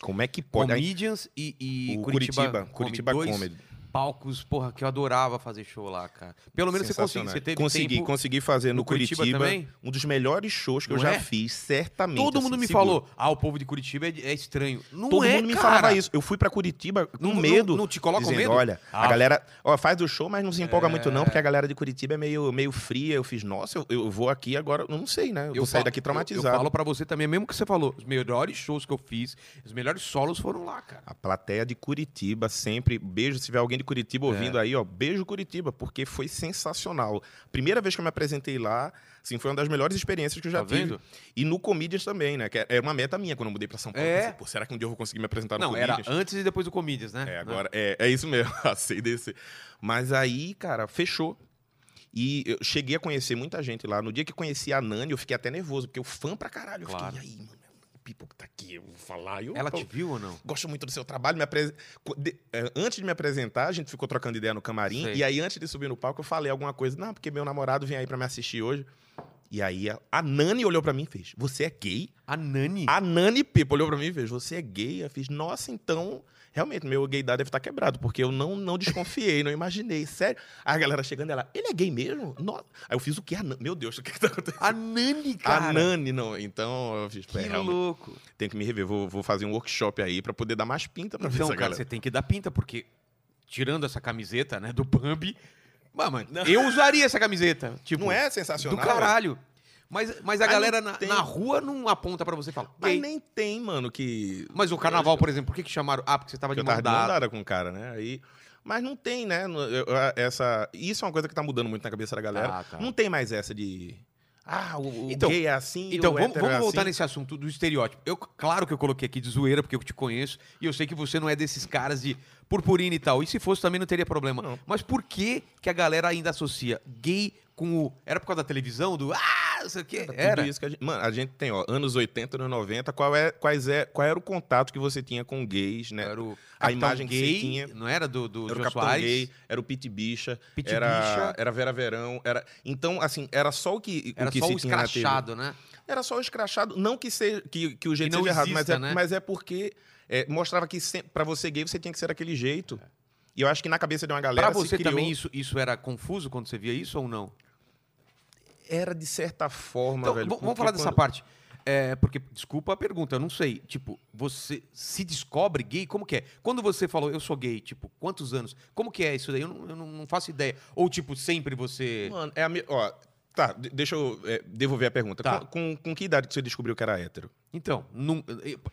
Como é que pode? Aí, Comedians e, e o Curitiba, Curitiba, Comedy, Curitiba Comedy. Palcos, porra, que eu adorava fazer show lá, cara. Pelo menos você conseguiu, você teve consegui, tempo... consegui fazer no, no Curitiba Curitiba, também? um dos melhores shows que eu Não já é? fiz, certamente. Todo assim, mundo me seguro. falou, ah, o povo de Curitiba é, é estranho. Não Todo é, mundo me cara. falava isso. Eu fui pra Curitiba com Não- não- medo. não te coloca dizendo, medo? Olha, Ah. a galera ó, faz o show, mas não se empolga muito, não, É. porque a galera de Curitiba é meio, meio fria. Eu fiz, nossa, eu, eu vou aqui agora, eu não sei, né? Eu, vou sair daqui Eu, traumatizado. eu falo pra você também, mesmo que você falou, os melhores shows que eu fiz, os melhores solos foram lá, cara. A plateia de Curitiba sempre. Beijo, se tiver alguém de É. Curitiba ouvindo aí, ó. Beijo, Curitiba, porque foi sensacional. Primeira vez que eu me apresentei lá, assim, foi uma das melhores experiências que eu já Tá tive. vendo? E no Comedians também, né? Que era uma meta minha quando eu mudei pra São Paulo. É. Pensei, Pô, será que um dia eu vou conseguir me apresentar no Não, era Comedians? antes e depois do Comedians, né? É, agora, é, é isso mesmo, (laughs) a CDC. Mas aí, cara, fechou. E eu cheguei a conhecer muita gente lá. No dia que conheci a Nani, eu fiquei até nervoso, porque eu fã pra caralho. Eu Claro. fiquei, e aí, mano, Pipo que tá aqui, eu vou falar. Eu, Ela pô, te viu ou não? Gosto muito do seu trabalho. Me apres... De- eh, Antes de me apresentar, a gente ficou trocando ideia no camarim. Sei. E aí, antes de subir no palco, eu falei alguma coisa. Não, porque meu namorado vem aí pra me assistir hoje. E aí, a, a Nani olhou pra mim e fez: Você é gay? A Nani? A Nani Pipo olhou pra mim e fez: Você é gay? Eu fiz: Nossa, então. Realmente, meu gaydar deve estar quebrado, porque eu não, não desconfiei, não imaginei. Sério. Aí a galera chegando, ela, ele é gay mesmo? Nossa. Aí eu fiz o quê? Meu Deus, (laughs) o que, que tá acontecendo? A Nani, cara. A Nani, não. Então, eu fiz, Que "É, louco. tem que me rever. Vou, vou fazer um workshop aí pra poder dar mais pinta pra ver Então, essa cara, galera. você tem que dar pinta, porque tirando essa camiseta, né, do Bambi, mano, eu usaria essa camiseta. Tipo, Não é do sensacional? caralho. Mas, mas a galera não na, tem- na rua não aponta pra você e fala. Mas Gay. nem tem, mano, que. Mas o carnaval, por exemplo, por que, que chamaram? Ah, porque você tava de eu tava de mão dada com o cara, né? Aí, mas não tem, né? no- eu- eu- Essa, isso é uma coisa que tá mudando muito na cabeça da galera. Ah, tá. Não tem mais essa de. Ah, o, o Então- gay é assim. Então, o vamos, hétero é vamos voltar assim. nesse assunto do estereótipo. Eu, claro que eu coloquei aqui de zoeira, porque eu te conheço, e eu sei que você não é desses caras de purpurina e tal. E se fosse também não teria problema. Não. Mas por que que a galera ainda associa gay com o... Era por causa da televisão, do... Ah, não sei o quê. Era. isso que a gente, mano, a gente tem, ó, anos 80, anos 90, qual, é, quais é, qual era o contato que você tinha com gays, né? Era o A imagem que você gay, tinha- não era do, do Era o Capitão Soares? Gay, era o Pit Bicha, Pit era, Bicha. era Vera Verão, era... Então, assim, era só o que, Era o que só se o tinha escrachado, né? Era só o escrachado, não que, seja, que, que o jeito não seja errado, mas exista, é, né? mas é porque é, mostrava que pra você gay você tinha que ser daquele jeito. E eu acho que na cabeça de uma galera Pra você criou- também isso, isso era confuso quando você via isso ou não? Era de certa forma, Então, velho. vamos falar dessa quando- parte. É, porque, desculpa a pergunta, eu não sei. Tipo, você se descobre gay? Como que é? Quando você falou, eu sou gay, tipo, quantos anos? Como que é isso daí? Eu não, eu não- faço ideia. Ou, tipo, sempre você. Mano, é a. Ó, tá, de- deixa eu é, devolver a pergunta. Tá. Com, com, com que idade que você descobriu que era hétero? Então, não,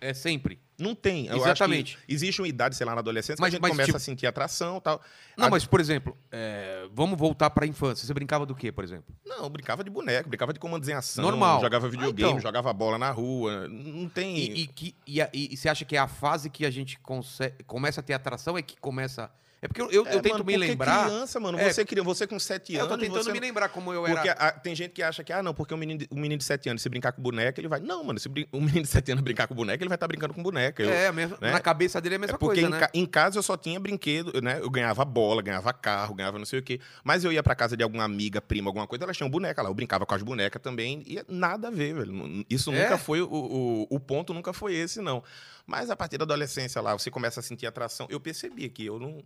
é sempre. Não tem. Eu Exatamente. Acho que existe uma idade, sei lá, na adolescência, Mas- que a gente mas, começa tipo- a sentir atração e tal. Não, A- mas, por exemplo, é, vamos voltar pra infância. Você brincava do quê, por exemplo? Não, eu brincava de boneco, brincava de comandos em ação. Normal. Jogava Ah, videogame, então. jogava bola na rua. Não tem... E, e que, e, a- e você acha que é a fase que a gente consegue, começa a ter atração? É que começa. É porque eu, eu, É, eu tento mano, me porque lembrar. criança, mano, É, você, cria, você com 7 eu anos. tô tentando você me lembrar como eu Porque era. a- tem gente que acha que, ah, não, porque o menino de, o menino de 7 anos, se brincar com boneca, ele vai. Não, mano, se brin- o (laughs) menino de 7 anos brincar com boneca, ele vai estar brincando com boneca. Eu- é, mesmo, né? na cabeça dele é a mesma é porque coisa, em, né? em casa eu só tinha brinquedo, né? Eu ganhava bola, ganhava carro, ganhava não sei o quê. Mas eu ia pra casa de alguma amiga, prima, alguma coisa, elas tinham boneca lá. Eu brincava com as bonecas também. E nada a ver, velho. Isso É? nunca foi. O, o, o ponto nunca foi esse, não. Mas a partir da adolescência lá, você começa a sentir atração. Eu percebi que eu não.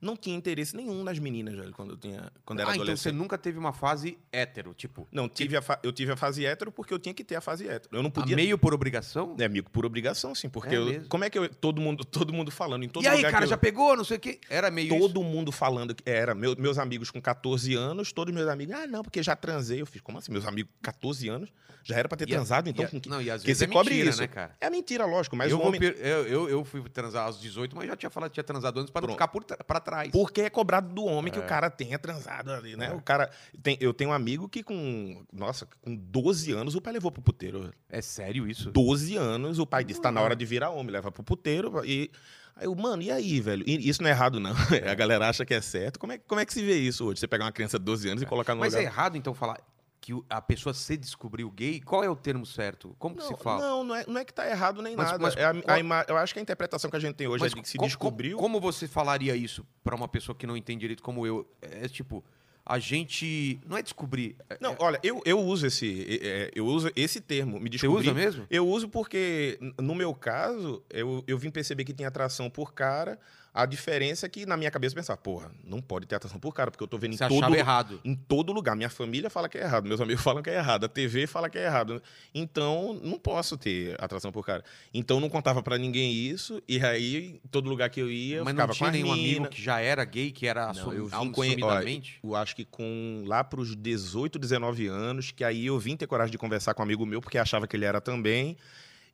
Não tinha interesse nenhum nas meninas, velho, quando eu, tinha, quando era ah, então você adolescente. nunca teve uma fase hétero, tipo, Não, tive a fa- eu tive a fase hétero porque eu tinha que ter a fase hétero. Eu não a podia. meio por obrigação? É amigo por obrigação, sim. Porque É eu- como é que eu. Todo mundo, todo mundo falando em todo e aí, lugar cara, que eu- já pegou, não sei o quê? Era meio isso. Todo mundo falando que era. Meu- meus amigos com 14 anos, todos meus amigos, ah, não, porque já transei. Eu fiz, como assim? Meus amigos com 14 anos já era pra ter E a- transado, então a- com que. Não, e às que vezes é mentira, isso. né, cara? É mentira, lógico, mas eu, o homem. per- eu, eu, eu fui transar aos 18, mas já tinha falado que tinha transado antes pra não Pronto. ficar por pra trás. Porque é cobrado do homem que É. o cara tenha transado ali, né? É. O cara. Tem, eu tenho um amigo que com. Nossa, com 12 anos o pai levou pro puteiro. É sério isso? 12 anos, o pai disse: tá na hora de virar homem, leva pro puteiro. E. Aí eu, mano, e aí, velho? Isso não é errado, não. (laughs) A galera acha que é certo. Como é, como é que se vê isso hoje? Você pegar uma criança de 12 anos e colocar no Mas é lugar. errado, então, falar que a pessoa se descobriu gay? Qual é o termo certo? Como que Não, se fala? não, não é, não é que tá errado nem Mas- nada. mas É a- qual- a eu acho que a interpretação que a gente tem hoje é de que se co- co- descobriu. Como você falaria isso pra uma pessoa que não entende direito como eu? É tipo, a gente. Não é descobrir. é- Não, é- olha, eu, eu uso esse é, é, eu uso esse termo, me você descobri. usa mesmo? Eu uso porque, no meu caso, eu, eu vim perceber que tinha atração por cara. A diferença é que, na minha cabeça, eu pensava, porra, não pode ter atração por cara, porque eu tô vendo Você em todo, errado. em todo lugar. Minha família fala que é errado, meus amigos (laughs) falam que é errado, a TV fala que é errado. Então, não posso ter atração por cara. Então, eu não contava pra ninguém isso, e aí, todo lugar que eu ia, eu Mas ficava não tinha nenhum amigo que já era gay, que era Não, assum... eu vim assumidamente? olha, Eu acho que com lá pros 18, 19 anos, que aí eu vim ter coragem de conversar com um amigo meu, porque achava que ele era também.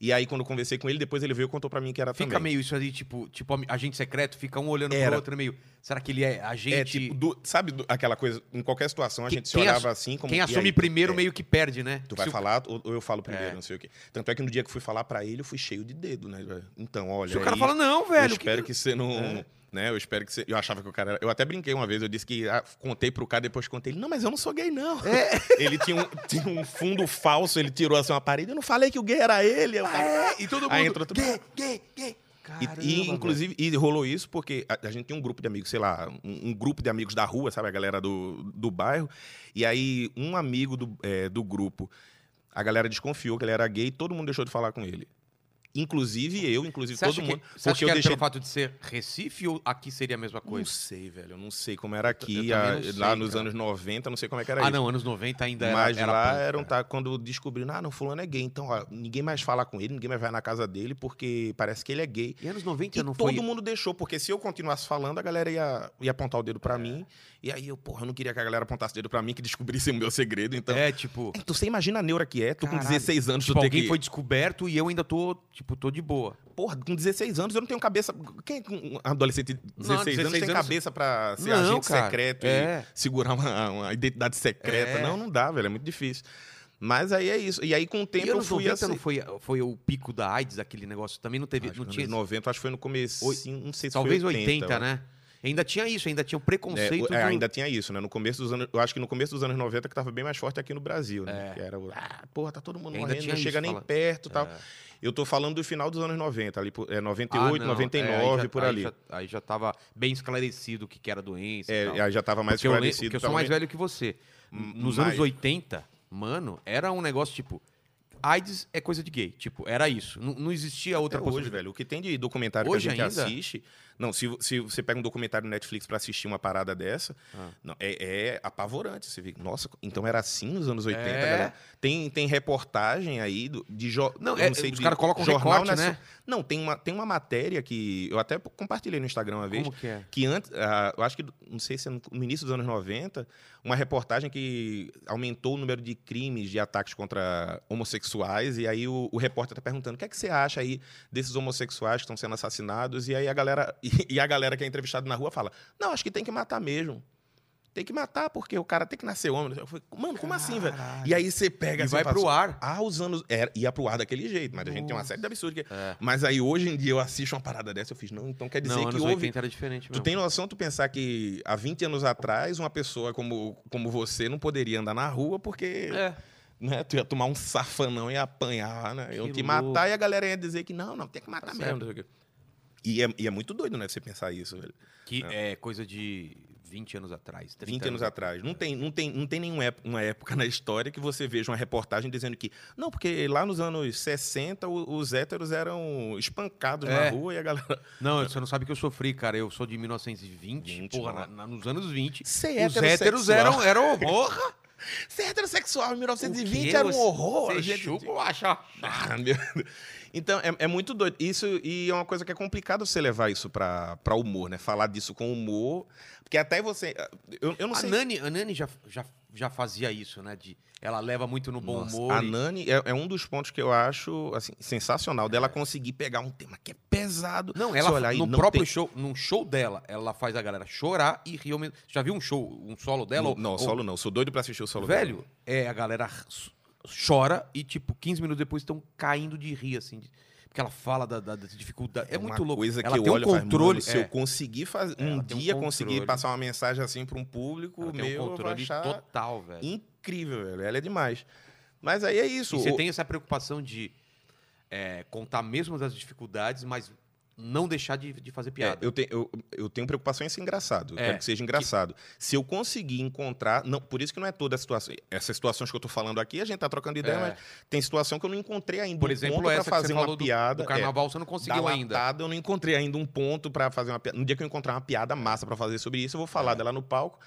E aí, quando eu conversei com ele, depois ele veio e contou pra mim que era Fica também. meio isso aí, tipo, tipo agente secreto, fica um olhando pro Era. outro, meio. Será que ele é agente. É, tipo, do- sabe do- aquela coisa, em qualquer situação a Que- gente se olhava assim como... Quem assume aí, primeiro é, meio que perde, né? Tu vai Se falar ou ou eu falo primeiro, É. não sei o quê. Tanto é que no dia que eu fui falar pra ele, eu fui cheio de dedo, né? velho? Então, olha Se o cara aí, fala, não, eu velho. espero que você não... É. Né? Eu espero que você... Eu achava que o cara era... Eu até brinquei uma vez, eu disse que... ah, contei pro cara, depois contei ele. Não, mas eu não sou gay, não. É. (laughs) Ele tinha um, tinha um fundo falso, ele tirou assim uma parede. Eu não falei que o gay era ele. Eu Ah, falei, é? E todo mundo. Aí entrou todo Gay, gay, gay. e, Caramba, e, velho. inclusive, e rolou isso porque a, a gente tinha um grupo de amigos, sei lá, um, um grupo de amigos da rua, sabe? A galera do, do bairro. E aí, um amigo do, é, do grupo, a galera desconfiou que ele era gay e todo mundo deixou de falar com ele. Inclusive eu, inclusive Você todo mundo. que, você acha porque que eu era deixei pelo fato de ser Recife ou aqui seria a mesma Não coisa? sei, velho. Eu não sei como era aqui. também a- não sei, lá nos cara. anos 90, não sei como é que era Ah, isso. não, anos 90 ainda era Mas era lá punk, eram, cara. tá, quando descobriram, ah, não, fulano é gay. Então, ó, ninguém mais fala com ele, ninguém mais vai na casa dele, porque parece que ele é gay. E anos 90 E não todo foi... mundo deixou, porque se eu continuasse falando, a galera ia, ia apontar o dedo É. pra mim. E aí eu, porra, eu não queria que a galera apontasse o dedo pra mim, que descobrisse o meu segredo. Então, É, tipo... então você imagina a neura que é, tu com Caralho. 16 anos, tu Tipo, ter alguém que... foi descoberto e eu ainda tô, tipo, tô de boa. Porra, com 16 anos eu não tenho cabeça... Quem com um adolescente de 16, 16 anos tem anos- cabeça pra ser Não, agente cara. secreto É. e segurar uma, uma identidade secreta? É. Não, não dá, velho, é muito difícil. Mas aí é isso. E aí com o tempo e eu fui 90 assim... não foi, foi o pico da AIDS, aquele negócio? Também não teve... Acho não tinha... anos 90, acho que foi no começo, Oi- não sei se Talvez foi 80, 80, eu né? Ainda tinha isso, ainda tinha o É, preconceito o- é, do- ainda tinha isso, né? No começo dos anos, eu acho que no começo dos anos 90 que tava bem mais forte aqui no Brasil, né? É. Que era o, ah, porra, tá todo mundo Ainda morrendo, não chega isso, nem fala- perto, e tal. É. Eu tô falando do final dos anos 90, ali é Ah, 98, não, 99 é, já- por aí ali. Já, aí já tava bem esclarecido o que, que era doença e É, aí já tava mais Porque eu, esclarecido. porque eu sou mais velho que você. Nos mais. anos 80, mano, era um negócio tipo. AIDS é coisa de gay. Tipo, era isso. Não, não existia outra Até hoje, possibilidade. velho. O que tem de documentário Hoje que a gente ainda? assiste. Não, se, se você pega um documentário no Netflix pra assistir uma parada dessa, Ah. não, é, é apavorante. Você vê, nossa, então era assim nos anos 80, É. galera. Tem, tem reportagem aí do, de jo, Não, é, não sei os caras colocam jornal recorte, né? Não, tem uma, tem uma matéria que eu até compartilhei no Instagram uma vez. Como que é? Que antes, ah, eu acho que, não sei se é no, início dos anos 90, uma reportagem que aumentou o número de crimes, de ataques contra homossexuais, e aí o, o repórter está perguntando, o que é que você acha aí desses homossexuais que estão sendo assassinados? E aí a galera, e, (laughs) e a galera que é entrevistada na rua fala, não, acho que tem que matar mesmo. Tem que matar, porque o cara tem que nascer homem. Eu falei, mano, como assim, velho? E aí você pega... E assim, vai pro ar. ah, os anos. Era, ia pro ar daquele jeito, mas a gente tem uma série de absurdos. Que... É. Mas aí hoje em dia eu assisto uma parada dessa, eu fiz, não, então quer dizer Não, que houve. 80 era diferente Tu mesmo. tem noção tu pensar que há 20 anos atrás uma pessoa como, como você não poderia andar na rua porque É. né, tu ia tomar um safanão e apanhar, né? Que te louco. matar e a galera ia dizer que não, não, tem que matar Tá mesmo. certo. não sei o quê. E é, e é muito doido, né, você pensar isso, velho. Que é coisa de 20 anos atrás. 30 20 anos atrás. Não tem, não tem, não tem nenhuma ép- uma época na história que você veja uma reportagem dizendo que. Não, porque lá nos anos 60 o- os héteros eram espancados É. na rua e a galera. (laughs) Não, você não sabe que eu sofri, cara. Eu sou de 1920. 20, porra, na- na- nos anos 20. Ser Os héteros eram, eram horror. (laughs) Ser heterossexual em O 1920 quê? era um horror. Você gente. chupa ou acha? Ah, meu Deus. Então, é, é muito doido. Isso, e é uma coisa que é complicado você levar isso pra, pra humor, né? Falar disso com humor. Porque até você. Eu, eu não A sei. Nani, a Nani já, já, já fazia isso, né? De, ela leva muito no bom Nossa, humor. a e- Nani é, é um dos pontos que eu acho assim, sensacional dela conseguir pegar um tema que é pesado. Não, ela olhar no não próprio tem- show, num show dela, ela faz a galera chorar e rir. Já viu um show, um solo dela? Não, Ou- não, ou- solo não. Sou doido pra assistir o solo Velho, dela. é a galera chora e tipo 15 minutos depois estão caindo de rir assim, porque ela fala da, da- da dificuldade. É, muito uma louco. coisa ela que eu tem olho um controle, mano, se é, eu conseguir fazer um Ela tem um dia conseguir controle. passar uma mensagem assim para um público ela tem meu, um eu vou controle total, velho. incrível, velho. Ela é demais. Mas aí é isso. E você o- tem essa preocupação de é, contar mesmo das dificuldades, mas não deixar de, de fazer É, piada. eu, te- eu- eu tenho preocupação em ser engraçado. Eu É, quero que seja engraçado. Se eu conseguir encontrar. Não, por isso que não é toda a situação. Essas situações que eu tô falando aqui, a gente tá trocando ideia, É. mas tem situação que eu não encontrei ainda. Por um exemplo, ponto essa pra que fazer uma do, piada. do carnaval, você não é, conseguiu da ainda. latada, eu não encontrei ainda um ponto pra fazer uma piada. No dia que eu encontrar uma piada massa pra fazer sobre isso, eu vou falar É. dela no palco.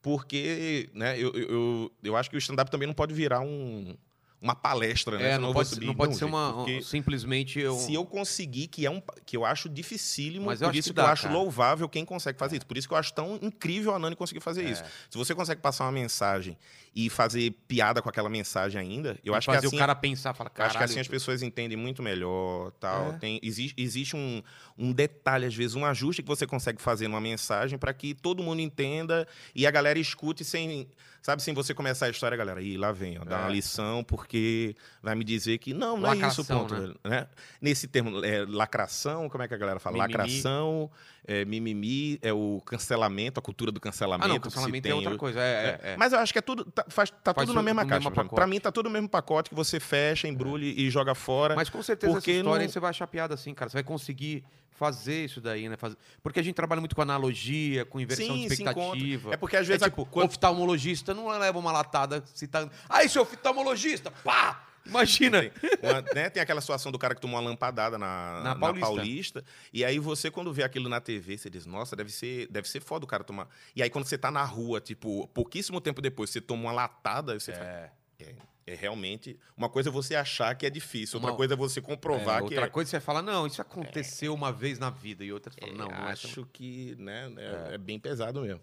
Porque, né, eu, eu, eu, eu acho que o stand-up também não pode virar um, uma palestra, né? É, não pode, subir. não pode Não, ser gente, uma. simplesmente. Eu, se eu conseguir, que é um que eu acho dificílimo, Mas por isso que que, eu dá, acho cara. louvável quem consegue fazer isso. Por isso que eu acho tão incrível a Nani conseguir fazer É. isso. Se você consegue passar uma mensagem e fazer piada com aquela mensagem ainda, eu e acho que assim o cara pensar, fala, caralho. acho que assim as pessoas entendem muito melhor, tal. É. Tem, existe existe um, um detalhe, às vezes, um ajuste que você consegue fazer numa mensagem para que todo mundo entenda e a galera escute sem, sabe, sem você começar a história, galera, Ih, lá vem, ó, dá É. uma lição, porque vai me dizer que não, não é isso, Lacração, ponto. né? Né? Nesse termo, é, lacração, como é que a galera fala? Mimimi. Lacração, é, mimimi, é o cancelamento, a cultura do cancelamento. Ah, não, cancelamento é outra coisa. É, é, é. mas eu acho que é tudo. Tá, faz- tá Faz tudo na mesma caixa. pra mim. tá tudo no mesmo pacote que você fecha, embrulha e joga fora. Mas com certeza Porque essa história não- aí você vai achar piada assim, cara. Você vai conseguir fazer isso daí, né? Fazer... Porque a gente trabalha muito com analogia, com inversão de Sim, encontra. expectativa. É porque às vezes. É a- tipo, quando- oftalmologista não leva uma latada citando. Ah, esse oftalmologista! Pá! Imagina. Tem, uma- né, tem aquela situação do cara que tomou uma lampadada na, Na na Paulista. Paulista. E aí você, quando vê aquilo na TV, você diz, nossa, deve ser, deve ser foda o cara tomar. E aí, quando você tá na rua, tipo, pouquíssimo tempo depois, você toma uma latada, você fala, É. é, é realmente. Uma coisa é você achar que é difícil, outra Uma- coisa é você comprovar É, que outra é. coisa você fala, não, isso aconteceu uma vez na vida. E outra você fala, não, não é acho que né, é, é bem pesado mesmo.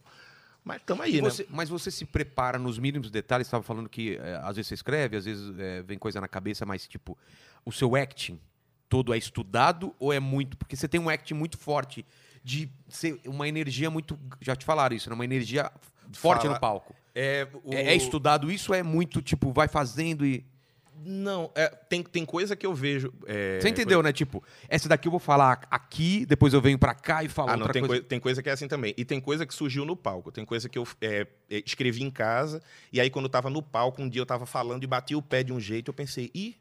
Mas tamo aí, né? você- mas você se prepara nos mínimos detalhes? Estava falando que é, às vezes você escreve, às vezes é, vem coisa na cabeça, mas tipo, o seu acting todo é estudado ou é muito. Porque você tem um acting muito forte, de ser uma energia muito. Já te falaram isso, né? Uma energia forte Fala- no palco. É, o- É, é estudado isso ou é muito, tipo, vai fazendo e. Não, é, tem, tem coisa que eu vejo. é, Você entendeu, né? Tipo, essa daqui eu vou falar aqui, depois eu venho pra cá e falo Ah, não, outra tem coisa. coisa. tem coisa que é assim também. E tem coisa que surgiu no palco. Tem coisa que eu é, é, escrevi em casa, e aí quando eu tava no palco, um dia eu tava falando e bati o pé de um jeito, eu pensei, ih,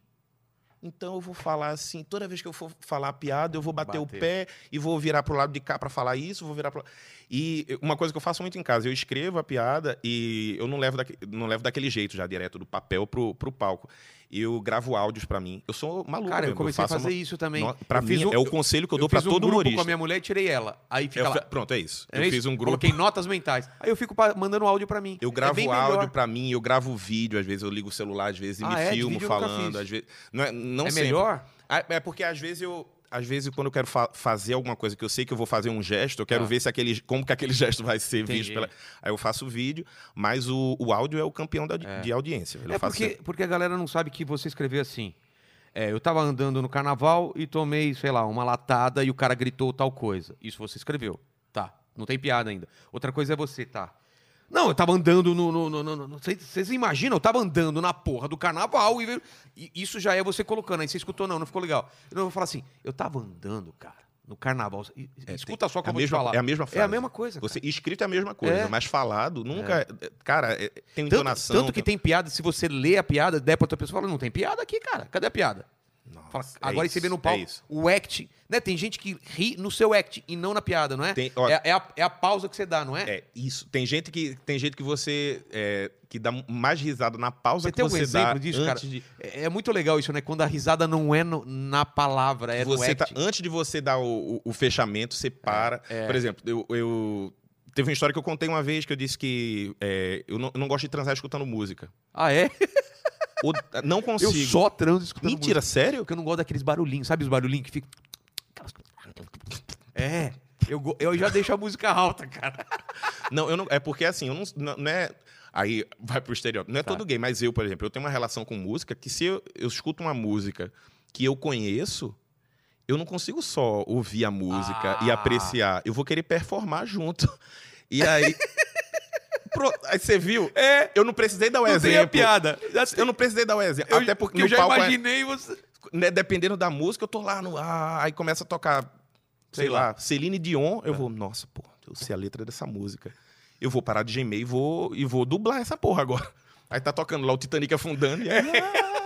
então eu vou falar assim, toda vez que eu for falar a piada, eu vou bater, o pé e vou virar pro lado de cá pra falar isso, vou virar pro E uma coisa que eu faço muito em casa, eu escrevo a piada e eu não levo, daque- não levo daquele jeito já, direto do papel pro, pro palco. Eu gravo áudios pra mim. Eu sou maluco Cara, eu comecei a faço fazer uma- isso também. No- Pra Eu fiz um- é o conselho que eu dou eu pra fiz um todo grupo humorista. com a minha mulher e tirei ela. Aí fica Eu pronto, é isso. É eu isso? fiz um grupo. Coloquei notas mentais. Aí eu fico mandando áudio pra mim. Eu É gravo bem áudio pra mim, eu gravo vídeo, às vezes eu ligo o celular, às vezes e Ah, me é? Filmo eu falando, às vezes. Não é, não É sempre. melhor? Ah, É porque às vezes eu. Às vezes, quando eu quero fa- fazer alguma coisa que eu sei que eu vou fazer um gesto, eu quero Ah. ver se aquele, como que aquele (laughs) gesto vai ser Entendi. visto. Pela... Aí eu faço o vídeo, mas o, o áudio é o campeão da, de audiência. É porque, porque a galera não sabe que você escreveu assim. É, eu tava andando no carnaval e tomei, sei lá, uma latada e o cara gritou tal coisa. Isso você escreveu. Tá. Não tem piada ainda. Outra coisa é você, tá. Não, eu tava andando no. no, no, no- no- Vocês imaginam? Eu tava andando na porra do carnaval e, e isso já é você colocando. Aí você escutou, não, não ficou legal. Eu não vou falar assim, eu tava andando, cara, no carnaval. E- escuta só É a como eu vou te mesma- falar. é a mesma É a frase. mesma coisa. Você, cara. escrito é a mesma coisa, É. mas falado nunca. é- Cara, é- tem Tanto, entonação. tanto que tem piada, se você lê a piada, der pra outra pessoa, fala, não tem piada aqui, cara. Cadê a piada? Nossa, Fala, é agora isso, você vê no é palco isso. o act. Né? Tem gente que ri no seu act e não na piada, não é? Tem- ó- é, é a, é a pausa que você dá, não é? É, isso. Tem gente que, tem gente que você. é, que dá mais risada na pausa Você que tem você exemplo dá disso, cara? de. É, é muito legal isso, né? Quando a risada não é no- na palavra, é você no tá- act. antes de você dar o, o- o fechamento, você para. é. Por exemplo, eu, eu- Teve uma história que eu contei uma vez que eu disse que é, eu, não, eu não gosto de transar escutando música. Ah, é? (laughs) Ou- não Eu consigo. só transo escutando Mentira, música. sério? Porque eu não gosto daqueles barulhinhos. Sabe os barulhinhos que ficam... É, eu, eu já deixo a música alta, cara. Não, eu não. É porque assim, eu não, não, é. Aí vai pro estereótipo. Não é Tá. todo gay, mas eu, por exemplo, eu tenho uma relação com música que se eu, eu escuto uma música que eu conheço, eu não consigo só ouvir a música e Ah. apreciar. Eu vou querer performar junto. E aí. Pro- aí você viu? É, eu não precisei dar o Não tem a exemplo. piada. Eu não precisei dar o exemplo. Eu- Até porque eu já é- imaginei você... né, dependendo da música, eu tô lá no. Ah, aí começa a tocar, sei, Sei lá, lá. Celine Dion, eu vou, nossa, pô, eu sei a letra dessa música. Eu vou parar de gemer e vou, e vou dublar essa porra agora. Aí tá tocando lá o Titanic afundando e aí, (laughs)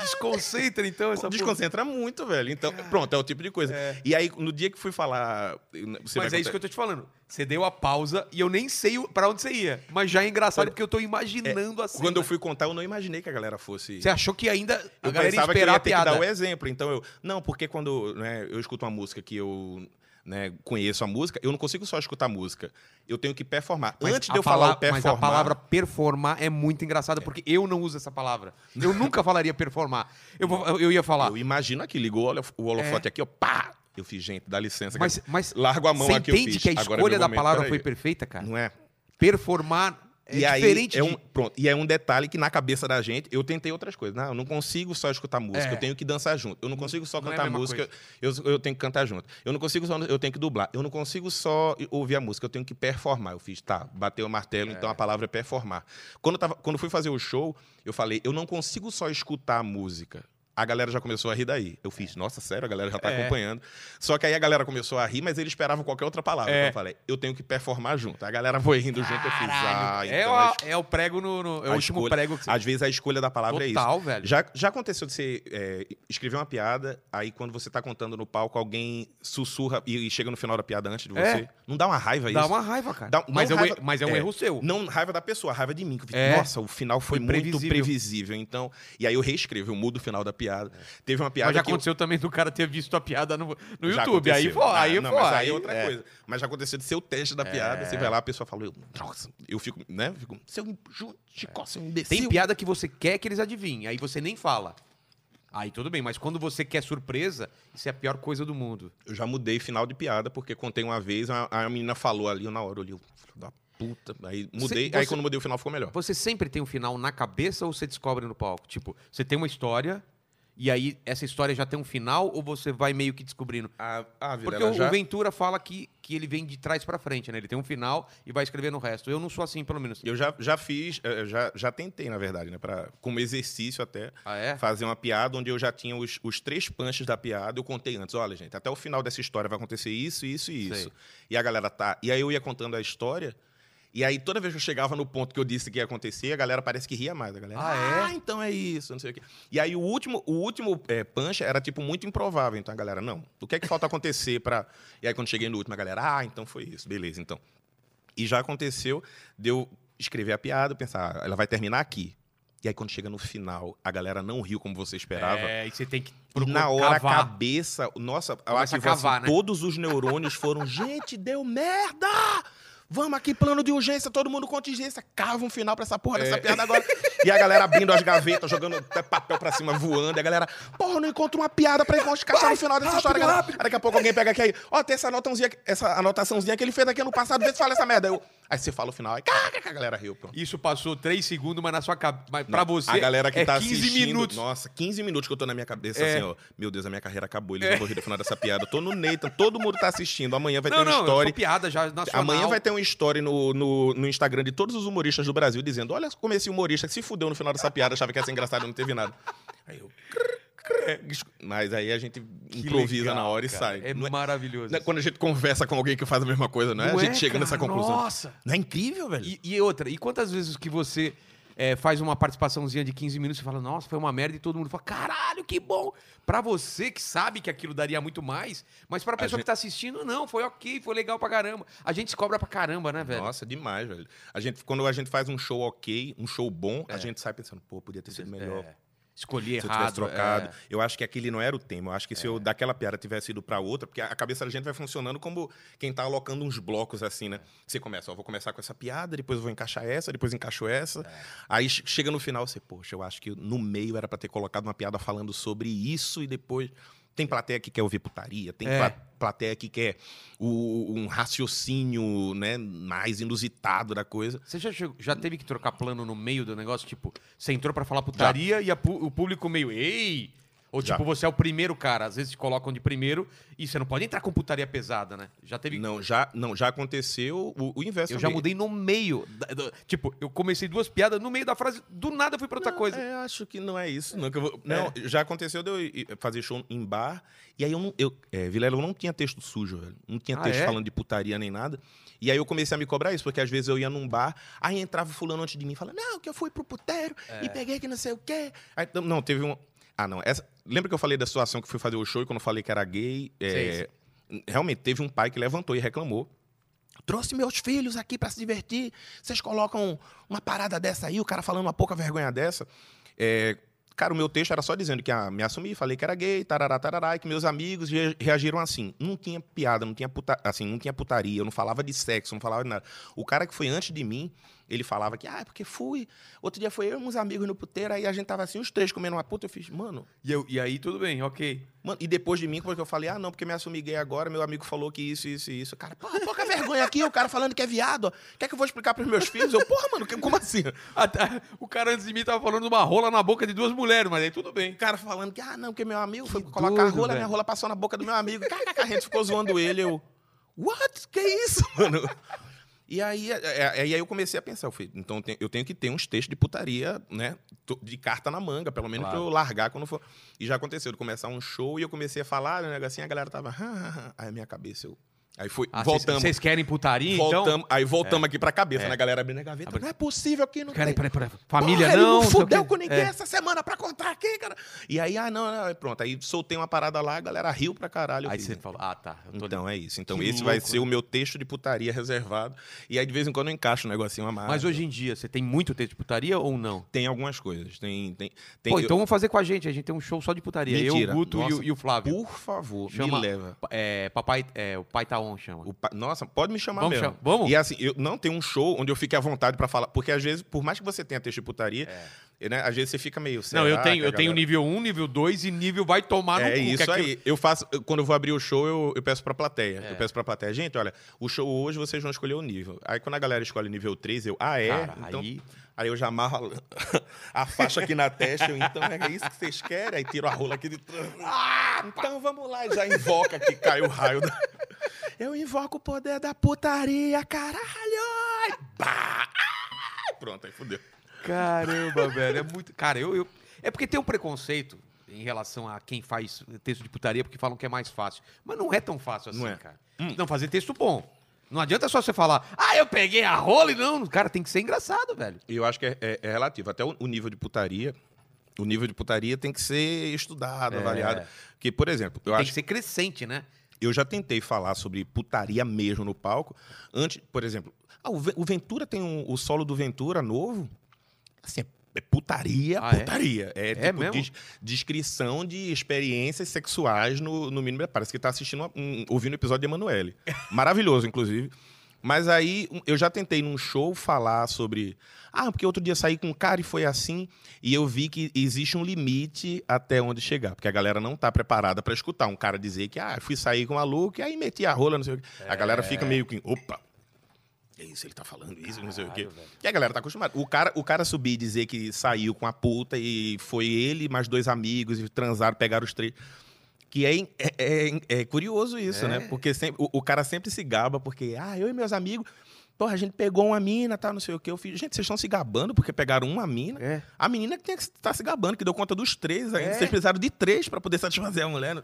Desconcentra, então, essa porra. desconcentra muito, velho. Então, pronto, é o tipo de coisa. E aí, no dia que fui falar. Você Mas é isso que eu tô te falando. Você deu a pausa e eu nem sei pra onde você ia. Mas já é engraçado Olha, porque eu tô imaginando assim. Quando eu fui contar, eu não imaginei que a galera fosse. Você achou que ainda a Eu galera ia pensava que eu esperar ia a ter que piada. dar o exemplo. Então eu. Não, porque quando né, eu escuto uma música que eu né, conheço a música, eu não consigo só escutar a música. Eu tenho que performar. Mas Antes de eu falar pala- Mas performar. a palavra performar é muito engraçada porque eu não uso essa palavra. Eu nunca falaria performar. Eu, eu ia falar. Eu imagino aqui, ligou o holo- o holofote aqui, ó, pá! Eu fiz, gente, dá licença. Mas, mas Largo a mão você aqui, eu entende fiz. que a é escolha da palavra peraí. foi perfeita, cara? Não é? Performar é e aí, diferente é de... um, pronto, e é um detalhe que na cabeça da gente, eu tentei outras coisas. Não, eu não consigo só escutar música, É. eu tenho que dançar junto. Eu não consigo só Não é cantar mesma música, eu, eu tenho que cantar junto. Eu não consigo só, eu tenho que dublar. Eu não consigo só ouvir a música, eu tenho que performar. Eu fiz, tá, bateu o martelo, então a palavra é performar. Quando, eu tava, quando eu fui fazer o show, eu falei, eu não consigo só escutar a música. A galera já começou a rir daí. Eu fiz, nossa, sério, a galera já tá É. acompanhando. Só que aí a galera começou a rir, mas eles esperavam qualquer outra palavra. É. Então eu falei, eu tenho que performar junto. A galera foi rindo junto, eu fiz, ah, é, então o, a é o prego no. no- é o último escolha- prego que você. Às vezes a escolha da palavra é isso. Total, velho. Já, já aconteceu de você é, escrever uma piada, aí quando você tá contando no palco, alguém sussurra e, e chega no final da piada antes de É. você. Não dá uma raiva Dá isso? uma raiva, cara. Dá- mas, é raiva- e- mas é um é. erro seu. Não raiva da pessoa, raiva de mim. Que eu É. Nossa, o final foi, Foi muito previsível. previsível. Então, e aí eu reescrevo, eu mudo o final da piada. Teve uma piada Mas já que eu- aconteceu também do cara ter visto a piada no, no já YouTube. Aí aconteceu. foi, Ah, aí não, foi. mas aí aí é outra é. coisa. Mas já aconteceu de ser o teste da piada. Você vai lá, a pessoa fala, eu, nossa, eu fico, né? Fico, seu Chicó, seu imbecil. Tem piada que você quer que eles adivinhem, aí você nem fala. Aí tudo bem, mas quando você quer surpresa, isso é a pior coisa do mundo. Eu já mudei final de piada, porque contei uma vez, a, a menina falou ali, eu na hora eu olhei, filho da puta. Aí mudei, Você- aí quando mudei o final ficou melhor. Você sempre tem um final na cabeça ou você descobre no palco? Tipo, você tem uma história e aí essa história já tem um final ou você vai meio que descobrindo? A, a Porque o, o Ventura fala que, que ele vem de trás pra frente, né? Ele tem um final e vai escrever no resto. Eu não sou assim, pelo menos. Eu já, já fiz, já, já tentei, na verdade, né? Pra, como exercício até, Ah, é? fazer uma piada onde eu já tinha os, os três punches da piada. Eu contei antes, olha, gente, até o final dessa história vai acontecer isso, isso e isso. Sei. E a galera tá. E aí eu ia contando a história. E aí, toda vez que eu chegava no ponto que eu disse que ia acontecer, a galera parece que ria mais. A galera, Ah, é? então é isso, não sei o quê. E aí, o último, o último eh, punch era, tipo, muito improvável. Então, a galera, não, o que é que falta acontecer pra... E aí, quando cheguei no último, a galera, ah, então foi isso, beleza, então. E já aconteceu de eu escrever a piada, pensar, ah, ela vai terminar aqui. E aí, quando chega no final, a galera não riu como você esperava. É, e você tem que E na hora, a cavar. cabeça, nossa, eu Começa a assim, cavar, né? todos os neurônios foram, gente, deu merda! Vamos aqui, plano de urgência, todo mundo contingência, cava um final pra essa porra É. dessa piada agora. E a galera abrindo as gavetas, jogando papel pra cima, voando. E a galera, porra, não encontro uma piada pra encaixar no final dessa história. galera. Aí daqui a pouco alguém pega aqui aí, ó, tem essa anotaçãozinha, essa anotaçãozinha que ele fez aqui no passado, vê se fala essa merda. Eu, aí você fala o final, aí a galera riu, pronto. Isso passou três segundos, mas na sua cabeça. Pra você. A galera que é tá 15 assistindo. minutos. Nossa, 15 minutos que eu tô na minha cabeça É. assim, ó. Meu Deus, a minha carreira acabou. Eles vão rir no final dessa piada. Eu tô no Nathan, todo mundo tá assistindo. Amanhã vai não, ter não, story. sou piada já nacional. Amanhã vai ter um story no, no, no Instagram de todos os humoristas do Brasil dizendo: Olha como esse humorista se fudeu no final dessa piada, achava que ia ser engraçado e não teve nada. Aí eu. Mas aí a gente Que improvisa legal, na hora e cara. sai. É Não é- maravilhoso. não é quando a gente conversa com alguém que faz a mesma coisa, não é? Não a gente é, chega cara? nessa conclusão. Nossa! Não é incrível, velho? E, e outra, e quantas vezes que você é, faz uma participaçãozinha de 15 minutos e fala, nossa, foi uma merda, e todo mundo fala, caralho, que bom! Pra você que sabe que aquilo daria muito mais, mas pra pessoa gente- que tá assistindo, não, foi ok, foi legal pra caramba. A gente se cobra pra caramba, né, velho? Nossa, demais, velho. A gente, quando a gente faz um show ok, um show bom, a gente sai pensando, pô, podia ter sido melhor. É, escolhi Se eu errado. tivesse trocado. é. Eu acho que aquele não era o tema. Eu acho que se eu daquela piada tivesse ido pra outra, porque a cabeça da gente vai funcionando como quem tá alocando uns blocos assim, né? Você começa, ó, vou começar com essa piada, depois eu vou encaixar essa, depois encaixo essa. É. Aí che- chega no final, você, poxa, eu acho que no meio era pra ter colocado uma piada falando sobre isso e depois. Tem plateia que quer ouvir putaria, tem É. pla- plateia que quer o- um raciocínio né, mais inusitado da coisa. Você já, chegou- já teve que trocar plano no meio do negócio? Tipo, você entrou pra falar putaria e a o público meio, ei! Ou Já. tipo, você é o primeiro cara, às vezes te colocam de primeiro e você não pode entrar com putaria pesada, né? Já teve. Não, já, não, já aconteceu o, o inverso. Eu já mudei no meio. da- do- tipo, eu comecei duas piadas, no meio da frase, do nada eu fui pra outra coisa. É, acho que não é isso. Não, vou- não, já aconteceu de eu fazer show em bar. E aí eu não. Eu, é, Vilela, eu não tinha texto sujo, velho. Não tinha Ah, texto é? falando de putaria nem nada. E aí eu comecei a me cobrar isso, porque às vezes eu ia num bar, aí entrava fulano antes de mim falando, não, que eu fui pro puteiro É. e peguei que não sei o quê. Aí, não, teve um. Ah, não. Essa, lembra que eu falei da situação que fui fazer o show e quando eu falei que era gay? é, Realmente, teve um pai que levantou e reclamou. Trouxe meus filhos aqui pra se divertir. Vocês colocam uma parada dessa aí, o cara falando uma pouca vergonha dessa. É, cara, o meu texto era só dizendo que ah, me assumi, falei que era gay, tarará, tarará, e que meus amigos re- reagiram assim. Não tinha piada, não tinha, puta, assim, não tinha putaria, eu não falava de sexo, não falava de nada. O cara que foi antes de mim, ele falava que, ah, é porque fui. Outro dia foi eu e uns amigos no puteiro, aí a gente tava assim, os três comendo uma puta. Eu fiz, mano, E, eu- e aí tudo bem, ok. Mano, e depois de mim, porque eu falei, ah, não, porque me assumi gay agora, meu amigo falou que isso, isso e isso. Cara, porra, pouca vergonha aqui, o cara falando que é viado. Quer que eu vou explicar pros meus filhos? Eu, porra, mano, como assim? (laughs) Até- o cara antes de mim tava falando uma rola na boca de duas mulheres, mas aí tudo bem. O cara falando que, ah, não, porque meu amigo foi Que colocar a doido, rola, velho. minha rola passou na boca do meu amigo. Caraca, a gente ficou zoando ele. Eu, what? Que isso, mano? (laughs) E aí, é, é, aí eu comecei a pensar, eu falei, então eu tenho, que ter uns textos de putaria, né? De carta na manga, pelo menos Claro. pra eu largar quando for. E já aconteceu de começar um show e eu comecei a falar, né, negocinho, a galera tava. (laughs) Aí a minha cabeça, eu. Aí foi. Ah, voltamos. Vocês querem putaria, então? voltamos aí voltamos aqui pra cabeça, É. né? Galera abrindo a gaveta. Abri- Não é possível que não Peraí, peraí, peraí. Família Porra, ele não. não fudeu com ninguém É. essa semana pra contar aqui, cara. E aí, ah, não, não, pronto. Aí soltei uma parada lá, a galera riu pra caralho. Aí você falou, ah, tá. Então é isso. Então Que esse vai louco, ser né? o meu texto de putaria reservado. E aí de vez em quando eu encaixo um negocinho a mais. Mas hoje em dia, você tem muito texto de putaria ou não? tem algumas coisas. Tem, tem, tem Pô, eu- então vamos fazer com a gente. A gente tem um show só de putaria. Mentira. Eu, o Guto e o, e o Flávio. por favor, Chama- me leva. É, papai, é, o pai tá on chama. O pa- Nossa, pode me chamar Vamos mesmo. vamos? E assim, eu não tenho um show onde eu fique à vontade pra falar, porque às vezes, por mais que você tenha texto de putaria, né, às vezes você fica meio não, eu tenho, que eu tenho galera- nível 1, nível 2 e nível vai tomar no É cu. que isso aquilo- aí. Eu faço, eu- quando eu vou abrir o show, eu, eu peço pra plateia. É. Eu peço pra plateia, gente, olha, o show hoje vocês vão escolher o nível. Aí quando a galera escolhe nível 3, eu, ah, é? Cara, então, aí- aí... eu já amarro a, (laughs) a faixa aqui na testa, eu, então é isso que vocês querem? Aí tiro a rola aqui de. Ah, então vamos lá, já invoca que cai o raio. Da... Eu invoco o poder da putaria, caralho! Pá! Ah, Pronto, aí fudeu. Caramba, velho. É muito. Cara, eu, eu. É porque tem um preconceito em relação a quem faz texto de putaria, porque falam que é mais fácil. Mas não é tão fácil assim, Não é. cara. Não, fazer texto bom. Não adianta só você falar, ah, eu peguei a rola e não. Cara, tem que ser engraçado, velho. E eu acho que é, é- é relativo. Até o, o nível de putaria. O nível de putaria tem que ser estudado, É. avaliado. Porque, por exemplo, eu tem acho que ser crescente, né? Eu já tentei falar sobre putaria mesmo no palco. Antes, por exemplo, ah, o, Ve- o Ventura tem um- o solo do Ventura novo. Assim, é, é putaria, Ah, é? putaria. É, É tipo mesmo? des- descrição de experiências sexuais no, no mínimo. Parece que tá assistindo, um, ouvindo o episódio de Emanuele. (laughs) Maravilhoso, inclusive. Mas aí um- eu já tentei num show falar sobre. Ah, porque outro dia saí com um cara e foi assim. E eu vi que existe um limite até onde chegar. Porque a galera não tá preparada para escutar um cara dizer que, ah, fui sair com uma maluco e aí meti a rola, não sei o quê. A galera fica meio que, opa. É isso, ele tá falando isso, não sei o quê. Caralho, velho. E a galera tá acostumada. O cara, o cara subir e dizer que saiu com a puta e foi ele mais dois amigos e transaram, pegaram os três. Que é, é, é- é curioso isso, É. né? Porque sempre, o, o cara sempre se gaba, porque, ah, eu e meus amigos, porra, a gente pegou uma mina, tal, não sei o quê. Eu fiz, gente, vocês estão se gabando porque pegaram uma mina. É. A menina que tinha que estar se gabando, que deu conta dos três ainda. É. Vocês precisaram de três para poder satisfazer a mulher. né?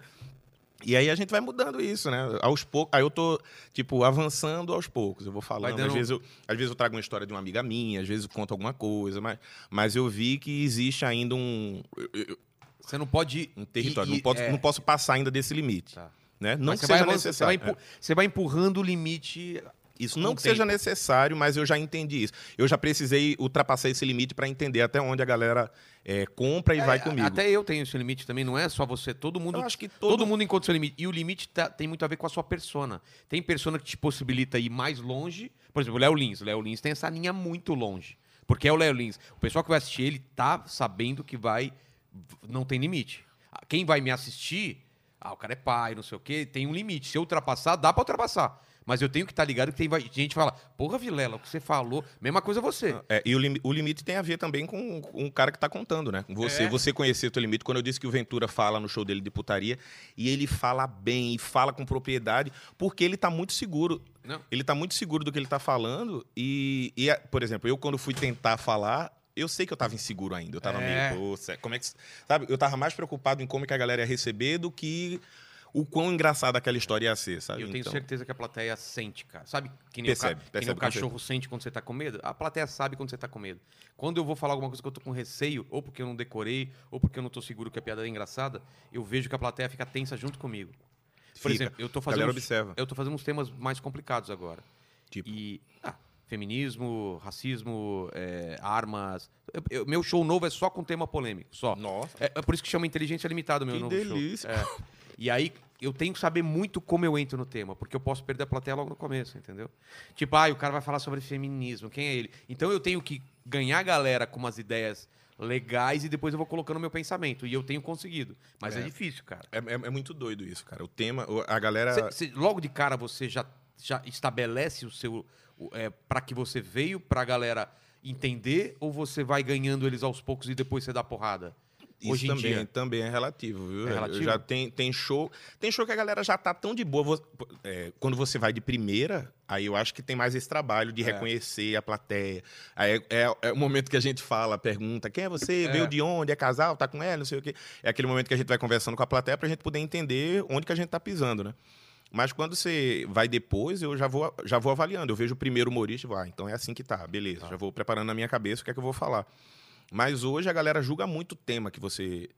E aí a gente vai mudando isso, né? Aos poucos. Aí eu tô, tipo, avançando aos poucos. Eu vou falando. dando- Às, vezes eu, às vezes eu trago uma história de uma amiga minha, às vezes eu conto alguma coisa, mas, mas eu vi que existe ainda um, Você não pode. um território. e- não, posso, é. não posso passar ainda desse limite. Tá. Né? Não Mas que você vai seja avançando, você vai necessário. empu- Você vai empurrando o limite. É. Isso não que seja tempo. necessário, mas eu já entendi isso. Eu já precisei ultrapassar esse limite para entender até onde a galera é, compra e vai comigo. Até eu tenho esse limite também, não é só você. Todo mundo. Eu acho que todo... todo- mundo encontra seu limite. E o limite tá- tem muito a ver com a sua persona. Tem persona que te possibilita ir mais longe. Por exemplo, o Léo Lins. O Léo Lins tem essa linha muito longe. Porque é o Léo Lins. O pessoal que vai assistir ele tá sabendo que vai. Não tem limite. Quem vai me assistir. Ah, o cara é pai, não sei o quê, tem um limite. Se eu ultrapassar, dá pra ultrapassar. Mas eu tenho que estar ligado que tem gente que fala, porra, Vilela, o que você falou, mesma coisa você. É, e o, limi- o limite tem a ver também com, com o cara que tá contando, né? Você, É. você conhecer o teu limite. Quando eu disse que o Ventura fala no show dele de putaria, e ele fala bem, e fala com propriedade, porque ele tá muito seguro. Não. Ele tá muito seguro do que ele tá falando. E, e, por exemplo, eu quando fui tentar falar, eu sei que eu tava inseguro ainda. Eu tava É. meio, pô, como é que. Sabe, eu tava mais preocupado em como que a galera ia receber do que o quão engraçada aquela história ia ser, sabe? Eu tenho Então, certeza que a plateia sente, cara. Sabe que nem, Percebe, o, ca... que nem percebe o cachorro sente quando você tá com medo? A plateia sabe quando você tá com medo. Quando eu vou falar alguma coisa que eu tô com receio, ou porque eu não decorei, ou porque eu não tô seguro que a piada é engraçada, eu vejo que a plateia fica tensa junto comigo. Por Fica. exemplo, eu tô A fazendo. galera uns- observa. Eu tô fazendo uns temas mais complicados agora. Tipo? E. Ah, feminismo, racismo, é, armas. Eu- eu- meu show novo é só com tema polêmico, só. Nossa. É, é por isso que chama Inteligência Limitada o meu Que novo delícia. show. É. E aí eu tenho que saber muito como eu entro no tema, porque eu posso perder a plateia logo no começo, entendeu? Tipo, ah, o cara vai falar sobre feminismo, quem é ele? Então eu tenho que ganhar a galera com umas ideias legais e depois eu vou colocando o meu pensamento. E eu tenho conseguido. Mas é, É. difícil, cara. É, é- é muito doido isso, cara. O tema, a galera. Cê- cê- logo de cara você já, já estabelece o seu. É, para que você veio pra galera entender ou você vai ganhando eles aos poucos e depois você dá porrada? Isso hoje em também, dia. também é relativo, viu? É relativo? Já tem, tem show. Tem show que a galera já tá tão de boa. é, quando você vai de primeira, aí eu acho que tem mais esse trabalho de É. reconhecer a plateia. Aí é, é- é o momento que a gente fala, pergunta: quem é você? É. Veio de onde? É casal? Tá com ela? Não sei o quê. É aquele momento que a gente vai conversando com a plateia pra gente poder entender onde que a gente tá pisando, né? Mas quando você vai depois, eu já vou, já vou avaliando. Eu vejo o primeiro humorista e vou, ah, então é assim que tá, beleza. Já vou preparando na minha cabeça o que é que eu vou falar. Mas hoje a galera julga muito o tema que você,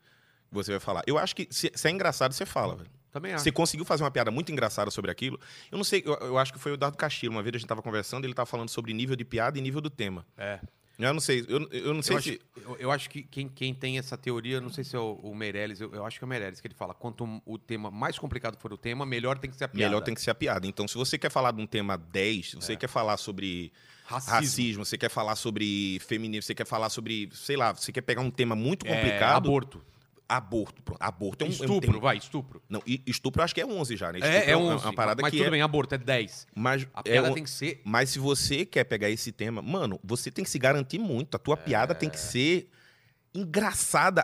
você vai falar. Eu acho que se, se é engraçado, você fala, velho. Também acho. Você conseguiu fazer uma piada muito engraçada sobre aquilo. Eu não sei, eu, eu acho que foi o Dado Castilho. Uma vez a gente tava conversando, ele tava falando sobre nível de piada e nível do tema. É. Eu não sei, eu, eu não sei Eu se. acho, eu, eu acho que quem, quem tem essa teoria, não sei se é o, o Meirelles, eu, eu acho que é o Meirelles, que ele fala: quanto o tema mais complicado for o tema, melhor tem que ser a piada. Melhor tem que ser a piada. Então, se você quer falar de um tema 10, se você É. quer falar sobre racismo. racismo, você quer falar sobre feminismo, você quer falar sobre, sei lá, você quer pegar um tema muito É, complicado. aborto. Aborto, pronto. Aborto é um, é um Estupro, vai, estupro. Não, e estupro eu acho que é 11 já, né? Estupro É, é uma- 11. uma parada mas que tudo é, bem, aborto é 10. mas A é piada um- tem que ser. Mas se você quer pegar esse tema, mano, você tem que se garantir muito. A tua piada tem É. que ser engraçada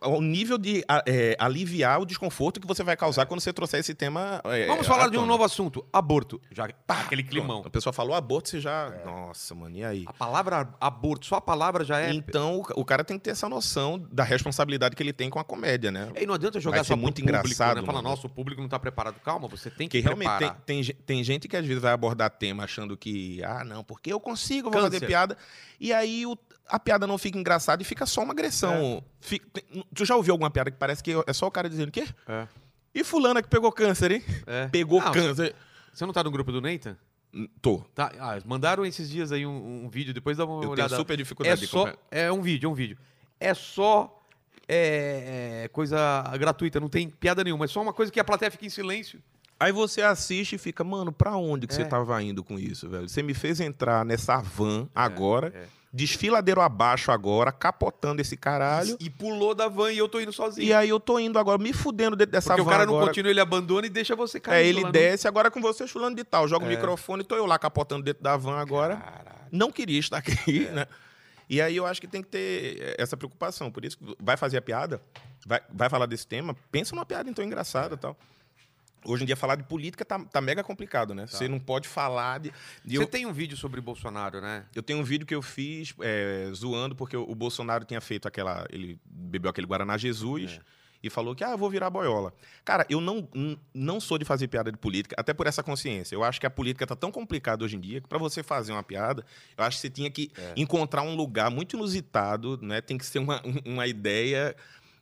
ao nível de é, aliviar o desconforto que você vai causar quando você trouxer esse tema. é, Vamos falar de um novo assunto: aborto. Já, pá, aquele climão. A pessoa falou aborto, você já. Nossa, mano, e aí? A palavra aborto, só a palavra já é. Então, o cara tem que ter essa noção da responsabilidade que ele tem com a comédia, né? E não adianta jogar só muito público, engraçado, Né? Fala, nossa, o público não tá preparado. Calma, você tem que Porque realmente tem, preparar. tem, tem gente que às vezes vai abordar tema achando que, ah, não, porque eu consigo, vou Câncer. fazer piada. E aí o- a piada não fica engraçada e fica só uma agressão. Fi- tem- tu já ouviu alguma piada que parece que é só o cara dizendo, quê? É. E fulana que pegou câncer, hein? É. Pegou Ah, câncer. Você não tá no grupo do Nathan? Hum, Tô. Tá. Ah, mandaram esses dias aí um, um vídeo, depois dá uma Eu olhada. tenho super É dificuldade de só. É um vídeo, é um vídeo. É só. é, é, coisa gratuita, não tem piada nenhuma. É só uma coisa que a plateia fica em silêncio. Aí você assiste e fica, mano, pra onde que É. você tava indo com isso, velho? Você me fez entrar nessa van agora, é. Desfiladeiro abaixo agora, capotando esse caralho. E pulou da van e eu tô indo sozinho. E aí eu tô indo agora, me fudendo dentro dessa Porque van o cara não agora. continua, ele abandona e deixa você cair. É, ele desce agora com você chulando de tal. Joga o É. microfone, tô eu lá capotando dentro da van agora. Não queria estar aqui, É. né? E aí eu acho que tem que ter essa preocupação. Por isso, que vai fazer a piada, vai, vai falar desse tema, pensa numa piada então engraçada e tal. Hoje em dia, falar de política tá, tá mega complicado, né? Você não pode falar de. de Você eu, tem um vídeo sobre Bolsonaro, né? eu tenho um vídeo que eu fiz é, zoando, porque o, o Bolsonaro tinha feito aquela. Ele bebeu aquele Guaraná Jesus e falou que, ah, eu vou virar boiola. Cara, eu não, não sou de fazer piada de política, até por essa consciência. Eu acho que a política tá tão complicada hoje em dia que para você fazer uma piada, eu acho que você tinha que encontrar um lugar muito inusitado, né? Tem que ser uma, um- uma ideia.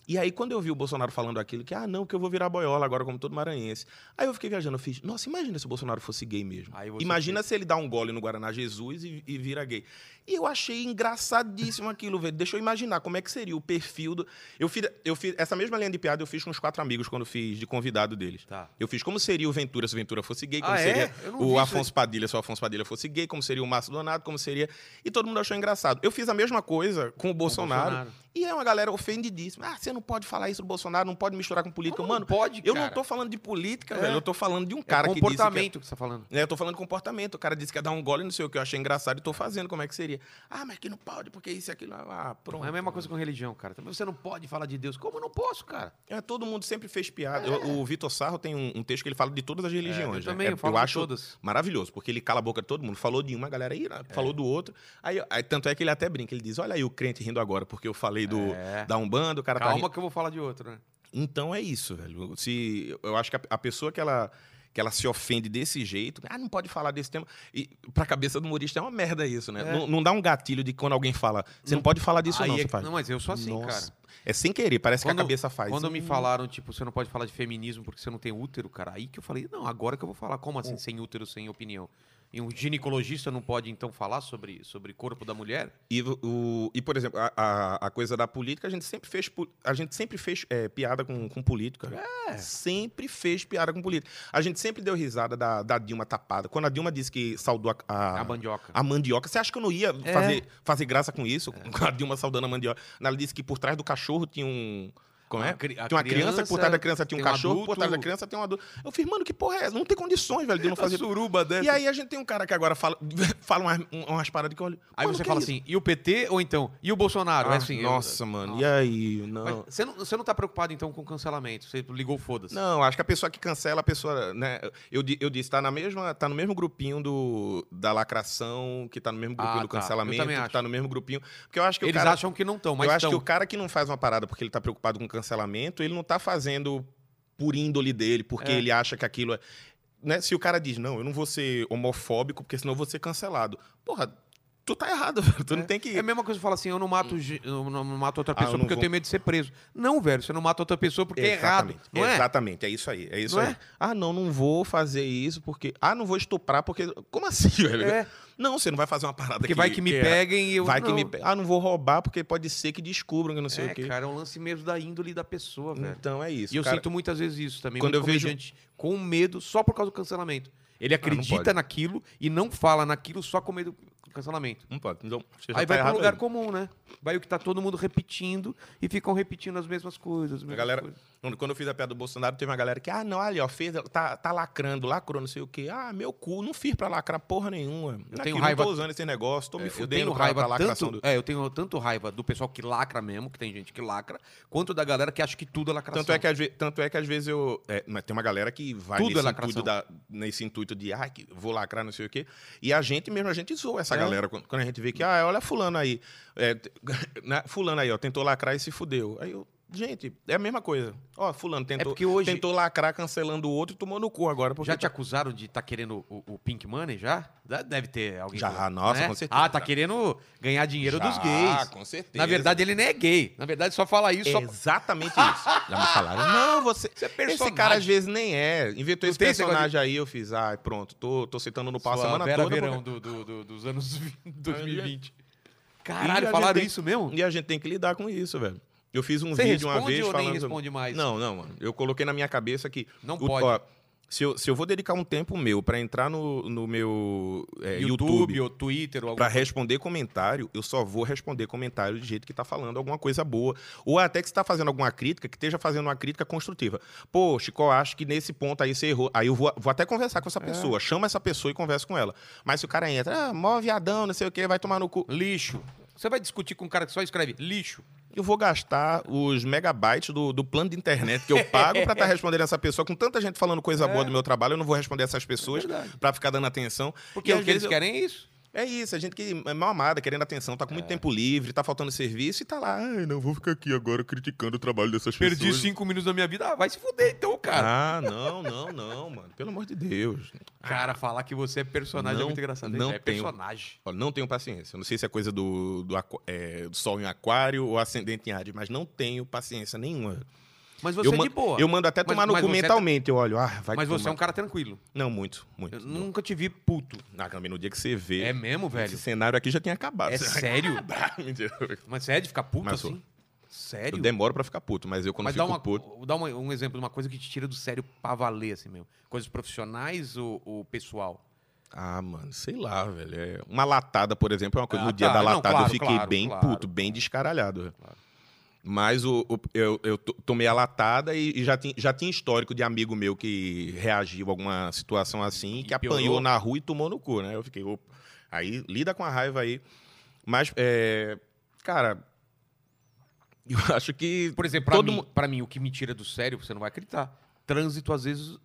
E aí, quando eu vi o Bolsonaro falando aquilo, que, ah, não, que eu vou virar boiola agora, como todo maranhense. Aí eu fiquei viajando, eu fiz, nossa, imagina se o Bolsonaro fosse gay mesmo. Imagina se ele dá um gole no Guaraná Jesus e, e vira gay. E eu achei engraçadíssimo aquilo, velho. Deixa eu imaginar como é que seria o perfil do. Eu fiz, eu fiz essa mesma linha de piada, eu fiz com os quatro amigos quando fiz de convidado deles. Tá. Eu fiz como seria o Ventura se o Ventura fosse gay, como Ah, é? seria vi o Afonso Padilha se o Afonso Padilha fosse gay, como seria o Márcio Donato, como seria. E todo mundo achou engraçado. Eu fiz a mesma coisa com o Bolsonaro. Bolsonaro. E é uma galera ofendidíssima. Ah, você não pode falar isso do Bolsonaro, não pode misturar com política. Como Mano, pode, eu cara? não tô falando de política, É. velho. Eu tô falando de um É cara que disse é- comportamento que, você tá falando. é, eu tô falando de comportamento. O cara disse que ia dar um gole, não sei o que eu achei engraçado e tô fazendo. Como é que seria? Ah, mas que não pode, porque isso e aquilo. Ah, pronto. É a mesma coisa com religião, cara. Também você não pode falar de Deus. Como eu não posso, cara? É, todo mundo sempre fez piada. Eu- o Vitor Sarro tem um, um texto que ele fala de todas as religiões. eu né? também, É, eu falo de acho todas. maravilhoso, porque ele cala a boca de todo mundo. Falou de uma, galera aí, né? falou do outro. Aí, aí, tanto é que ele até brinca. Ele diz: Olha aí o crente rindo agora, porque eu falei do, É. da Umbanda, o cara tá Calma que eu vou falar de outro, né? Então é isso, velho. Se, eu acho que a, a pessoa que ela, que ela se ofende desse jeito, ah, não pode falar desse tema. E pra cabeça do humorista é uma merda isso, né? É. Não, não dá um gatilho de quando alguém fala, você não, pode falar disso, Aí não. é. Não, mas eu sou assim, Nossa. cara. É sem querer, parece Quando- que a cabeça faz. Quando me Hum. falaram, tipo, você não pode falar de feminismo porque você não tem útero, cara, aí que eu falei, não, agora que eu vou falar. Como assim, sem útero, sem opinião? E um ginecologista não pode, então, falar sobre, sobre corpo da mulher? E, o, e, por exemplo, a, a, a coisa da política, a gente sempre fez, a gente sempre fez é, piada com, com política. É. Sempre fez piada com política. A gente sempre deu risada da, da Dilma tapada. Quando a Dilma disse que saudou a, a, A mandioca. a mandioca, você acha que eu não ia É. fazer, fazer graça com isso? (laughs) Com a Dilma saudando a mandioca. Ela disse que por trás do cachorro tinha um. Como A é? cri- a Tinha uma criança, que por trás da criança tinha um tem um cachorro, por adulto. trás da criança tem um adulto. Eu fiz, mano, que porra é essa? Não tem condições, velho, de não fazer. suruba dessa. E aí a gente tem um cara que agora fala, (laughs) fala umas, umas paradas que eu olho. Aí mano, você que fala é assim, e o PT ou então? E o Bolsonaro? é Ah, assim, eu- nossa, mano. E aí? Não. Você não, você não tá preocupado então com cancelamento? Você ligou foda-se. Não, acho que a pessoa que cancela, a pessoa, né? Eu, di- eu disse, tá na mesma, tá no mesmo grupinho do da lacração, que tá no mesmo grupinho Ah, do tá. Eu cancelamento, também que acho. tá no mesmo grupinho, porque eu acho que Eles o cara acham que não estão, mas eu acho estão. que o cara que não faz uma parada porque ele tá preocupado com cancelamento, ele não tá fazendo por índole dele, porque É. ele acha que aquilo é. Né? Se o cara diz, não, eu não vou ser homofóbico, porque senão eu vou ser cancelado. Porra, tu tá errado, velho. (laughs) Tu não tem que. É a mesma coisa que fala assim, eu não mato, ge- eu não mato outra Ah, pessoa eu não porque eu vou- tenho medo de ser preso. Não, velho, você não mata outra pessoa porque é errado. Exatamente, Não é? Exatamente, é isso aí. É isso Não aí. é? Ah, não, não vou fazer isso porque. Ah, não vou estuprar porque. Como assim, (laughs) velho? É, Não, você não vai fazer uma parada porque vai que me é- peguem e eu Vai que não. me pe- Ah, não vou roubar porque pode ser que descubram que não sei É, o quê. cara, é um lance mesmo da índole da pessoa, velho. Então é isso. E eu cara. sinto muitas vezes isso também. Quando eu vejo- comediante com medo só por causa do cancelamento. Ele acredita pode. naquilo e não fala naquilo só com medo do cancelamento. Não pode. Então, Aí tá vai para um lugar aí. comum, né? Vai o que tá todo mundo repetindo e ficam repetindo as mesmas coisas. as A mesmas galera, coisas. Quando eu fiz a piada do Bolsonaro, teve uma galera que, ah, não, ali, ó, fez, tá, tá lacrando, lacrou, não sei o quê. Ah, meu cu, não fiz pra lacrar porra nenhuma. Eu Aqui, tenho não raiva- tô usando esse negócio, tô me É, eu fudendo tenho pra, raiva pra lacração tanto, do... é, eu tenho tanto raiva do pessoal que lacra mesmo, que tem gente que lacra, quanto da galera que acha que tudo é lacração. Tanto é, que às vezes, tanto é que às vezes eu. é, mas tem uma galera que vai Tudo é nesse, lacração. intuito da, nesse intuito de, ah, vou lacrar, não sei o quê. E a gente mesmo, a gente zoa essa É. galera. Quando, a gente vê que, ah, olha fulano aí. é, (laughs) né, fulano aí, ó, tentou lacrar e se fudeu. Aí eu. Gente, é a mesma coisa. Ó, fulano tentou, porque hoje- tentou lacrar cancelando o outro e tomou no cu agora. Já te acusaram de estar querendo o, o Pink Money, já? Deve ter alguém. Já, falando, nossa, né? com certeza. Ah, tá querendo ganhar dinheiro Já, dos gays. com certeza. Na verdade, ele nem é gay. Na verdade, só fala isso. É Só... exatamente (laughs) isso. Já me falaram. Não, você. Você é Esse personagem. cara às vezes nem é. Inventou esse esse personagem aí, eu fiz, ah, pronto, tô, tô citando no pau a semana Vera toda. Verão porque- do, do- do- dos anos 20, 2020. E Caralho, falaram tem- isso mesmo? E a gente tem que lidar com isso, velho. Eu fiz um Você vídeo uma vez ou nem falando. responde mais? Não, não, mano. Eu coloquei na minha cabeça que. Não o- pode. ó, se, eu, se eu vou dedicar um tempo meu pra entrar no, no meu é, YouTube, YouTube, ou Twitter ou Pra alguma responder comentário, eu só vou responder comentário de jeito que tá falando alguma coisa boa. Ou até que você tá fazendo alguma crítica, que esteja fazendo uma crítica construtiva. Pô, Chico, acho que nesse ponto aí você errou. Aí eu vou, vou até conversar com essa É. pessoa. Chama essa pessoa e conversa com ela. Mas se o cara entra, ah, mó viadão, não sei o quê, vai tomar no cu. Lixo. Você vai discutir com um cara que só escreve lixo. Eu vou gastar os megabytes do, do plano de internet que eu pago pra estar (laughs) respondendo essa pessoa. Com tanta gente falando coisa boa do meu trabalho, eu não vou responder essas pessoas É pra ficar dando atenção. Porque E o que eles eu- querem é isso. É isso, a gente que é mal amada, querendo atenção, tá com muito tempo livre, tá faltando serviço e tá lá. Ai, não vou ficar aqui agora criticando o trabalho dessas Perdi pessoas. cinco minutos da minha vida. Ah, vai se fuder então, cara. Ah, não, não, não, mano. Pelo amor de Deus. Cara, falar que você é personagem é Não- muito engraçado. não é tenho. personagem. Olha, não tenho paciência. Eu Não sei se é coisa do, do, é, do sol em aquário ou ascendente em Ares, mas não tenho paciência nenhuma. Mas você eu, é de boa. eu mando até Mas- tomar no cu você é mentalmente. Eu olho, ah, vai Mas você é tomar. um cara tranquilo. Não, muito, muito. Eu nunca te vi puto. Ah, no dia que você vê. É mesmo, velho? Esse cenário aqui já tinha acabado. É sério? (laughs) Mas é de ficar puto Mas assim? Sério? Eu demoro pra ficar puto, mas eu quando Mas fico dá, uma, puto. dá uma- um exemplo de uma coisa que te tira do sério pra valer, assim mesmo. Coisas profissionais ou, ou pessoal? Ah, mano, sei lá, velho. É Uma latada, por exemplo, é uma coisa. Ah, no dia tá. da Não, latada claro, eu fiquei claro, bem claro. puto, bem descaralhado. velho. Mas o, o- eu, eu to- tomei a latada e, e já, tinha, já tinha histórico de amigo meu que reagiu a alguma situação assim, E que piorou? apanhou na rua e tomou no cu, né? Eu fiquei, opa. Aí lida com a raiva aí. Mas, é, cara, (laughs) eu acho que. Por exemplo, pra, todo mim, mu- mim, o que me tira do sério, você não vai acreditar. Trânsito, às vezes,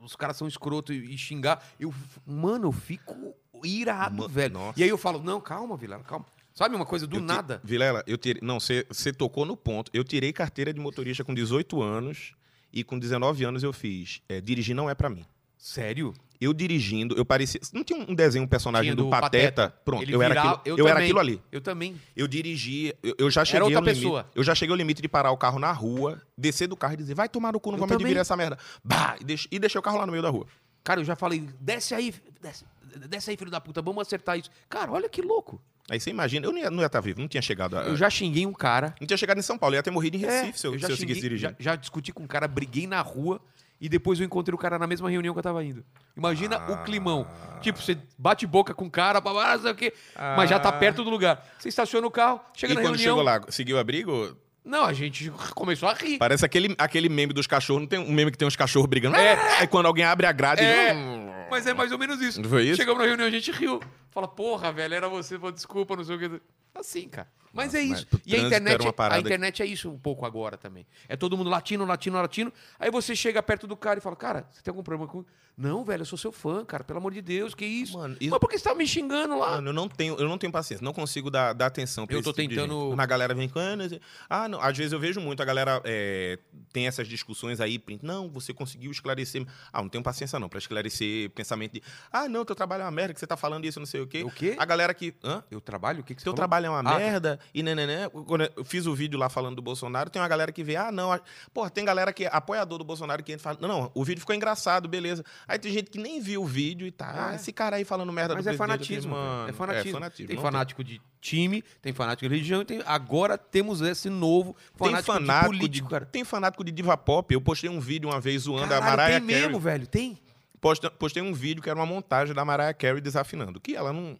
os caras são escroto e, e xingar. Eu, mano, eu fico irado, Ma- velho. nossa. E aí eu falo, não, calma, Vilela, calma. Sabe uma coisa do Eu ti- nada? Vilela, eu tirei. Não, você tocou no ponto. Eu tirei carteira de motorista com 18 anos e com 19 anos eu fiz. é, dirigir não é pra mim. Sério? Eu dirigindo, eu parecia. Não tinha um desenho, um personagem Tinha do, do Pateta? Pateta. Pronto, Ele eu era, aquilo, eu eu era aquilo ali. Eu também. Eu dirigia, eu, eu já cheguei outra ao limite. pessoa. Eu já cheguei ao limite de parar o carro na rua, descer do carro e dizer, vai tomar no cu, não também. dividir essa merda. Bah, e, deix- e deixei o carro lá no meio da rua. Cara, eu já falei, desce aí, desce, desce aí, filho da puta, vamos acertar isso. Cara, olha que louco. Aí você imagina, eu não ia, não ia estar vivo, não tinha chegado a, Eu já xinguei um cara. Não tinha chegado em São Paulo, eu ia ter morrido em Recife se eu, É, já se eu seguisse xinguei- dirigindo. Já, já discuti com um cara, briguei na rua e depois eu encontrei o cara na mesma reunião que eu tava indo. Imagina o climão. Tipo, você bate boca com o cara, não sei o quê, mas já tá perto do lugar. Você estaciona o carro, chega e na quando reunião. chegou lá, seguiu o abrigo? Não, a gente começou a rir. Parece aquele, aquele meme dos cachorros. Não tem um meme que tem uns cachorros brigando? É. É. Aí quando alguém abre a grade. É. ele- Mas é mais ou menos isso. Não foi isso? Chegamos na reunião, a gente riu. Fala, porra, velho, era você, pô, desculpa, não sei o que. Assim, cara. Mas é mas isso. pro E a internet, a internet é isso um pouco agora também. É todo mundo latino, latino, latino. Aí você chega perto do cara e fala, cara, você tem algum problema com. Não, velho, eu sou seu fã, cara, pelo amor de Deus, que isso? Mano, isso- Mas por que você tá me xingando lá? Mano, eu não tenho, eu não tenho paciência, não consigo dar, dar atenção pra Eu tô tipo tentando- gente. Quando a galera vem com. "Ah, não sei-" Ah, não. Às vezes eu vejo muito, a galera é, tem essas discussões aí, print, não, você conseguiu esclarecer. Ah, não tenho paciência não, pra esclarecer pensamento de. Ah, não, teu trabalho é uma merda, que você tá falando isso, não sei o quê. O quê? A galera que. Hã? Eu trabalho? O que, que você Teu falou? trabalho é uma Ah, tá. merda e nenené. Quando eu fiz o vídeo lá falando do Bolsonaro, tem uma galera que vê, ah, não. a- Porra, tem galera que é apoiador do Bolsonaro que entra e fala, não, não, o vídeo ficou engraçado, beleza. Aí tem gente que nem viu o vídeo e tá, ah, É. esse cara aí falando merda Mas do é fanatismo, velho. mano, é fanatismo. fanatismo. Tem não fanático de time, tem fanático de religião, e tem... agora temos esse novo Tem fanático, fanático de político, de, cara. tem fanático de diva pop. Eu postei um vídeo uma vez zoando a Caralho, Mariah tem Carey. mesmo, velho, tem? Postei um vídeo que era uma montagem da Mariah Carey desafinando. Que ela não.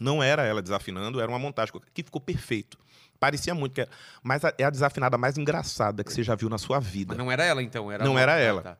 Não era ela desafinando, era uma montagem que ficou perfeito. Parecia muito que era, mas a- é a desafinada mais engraçada que você já viu na sua vida. Mas não era ela, então? Era Não uma- era Ah, ela. tá.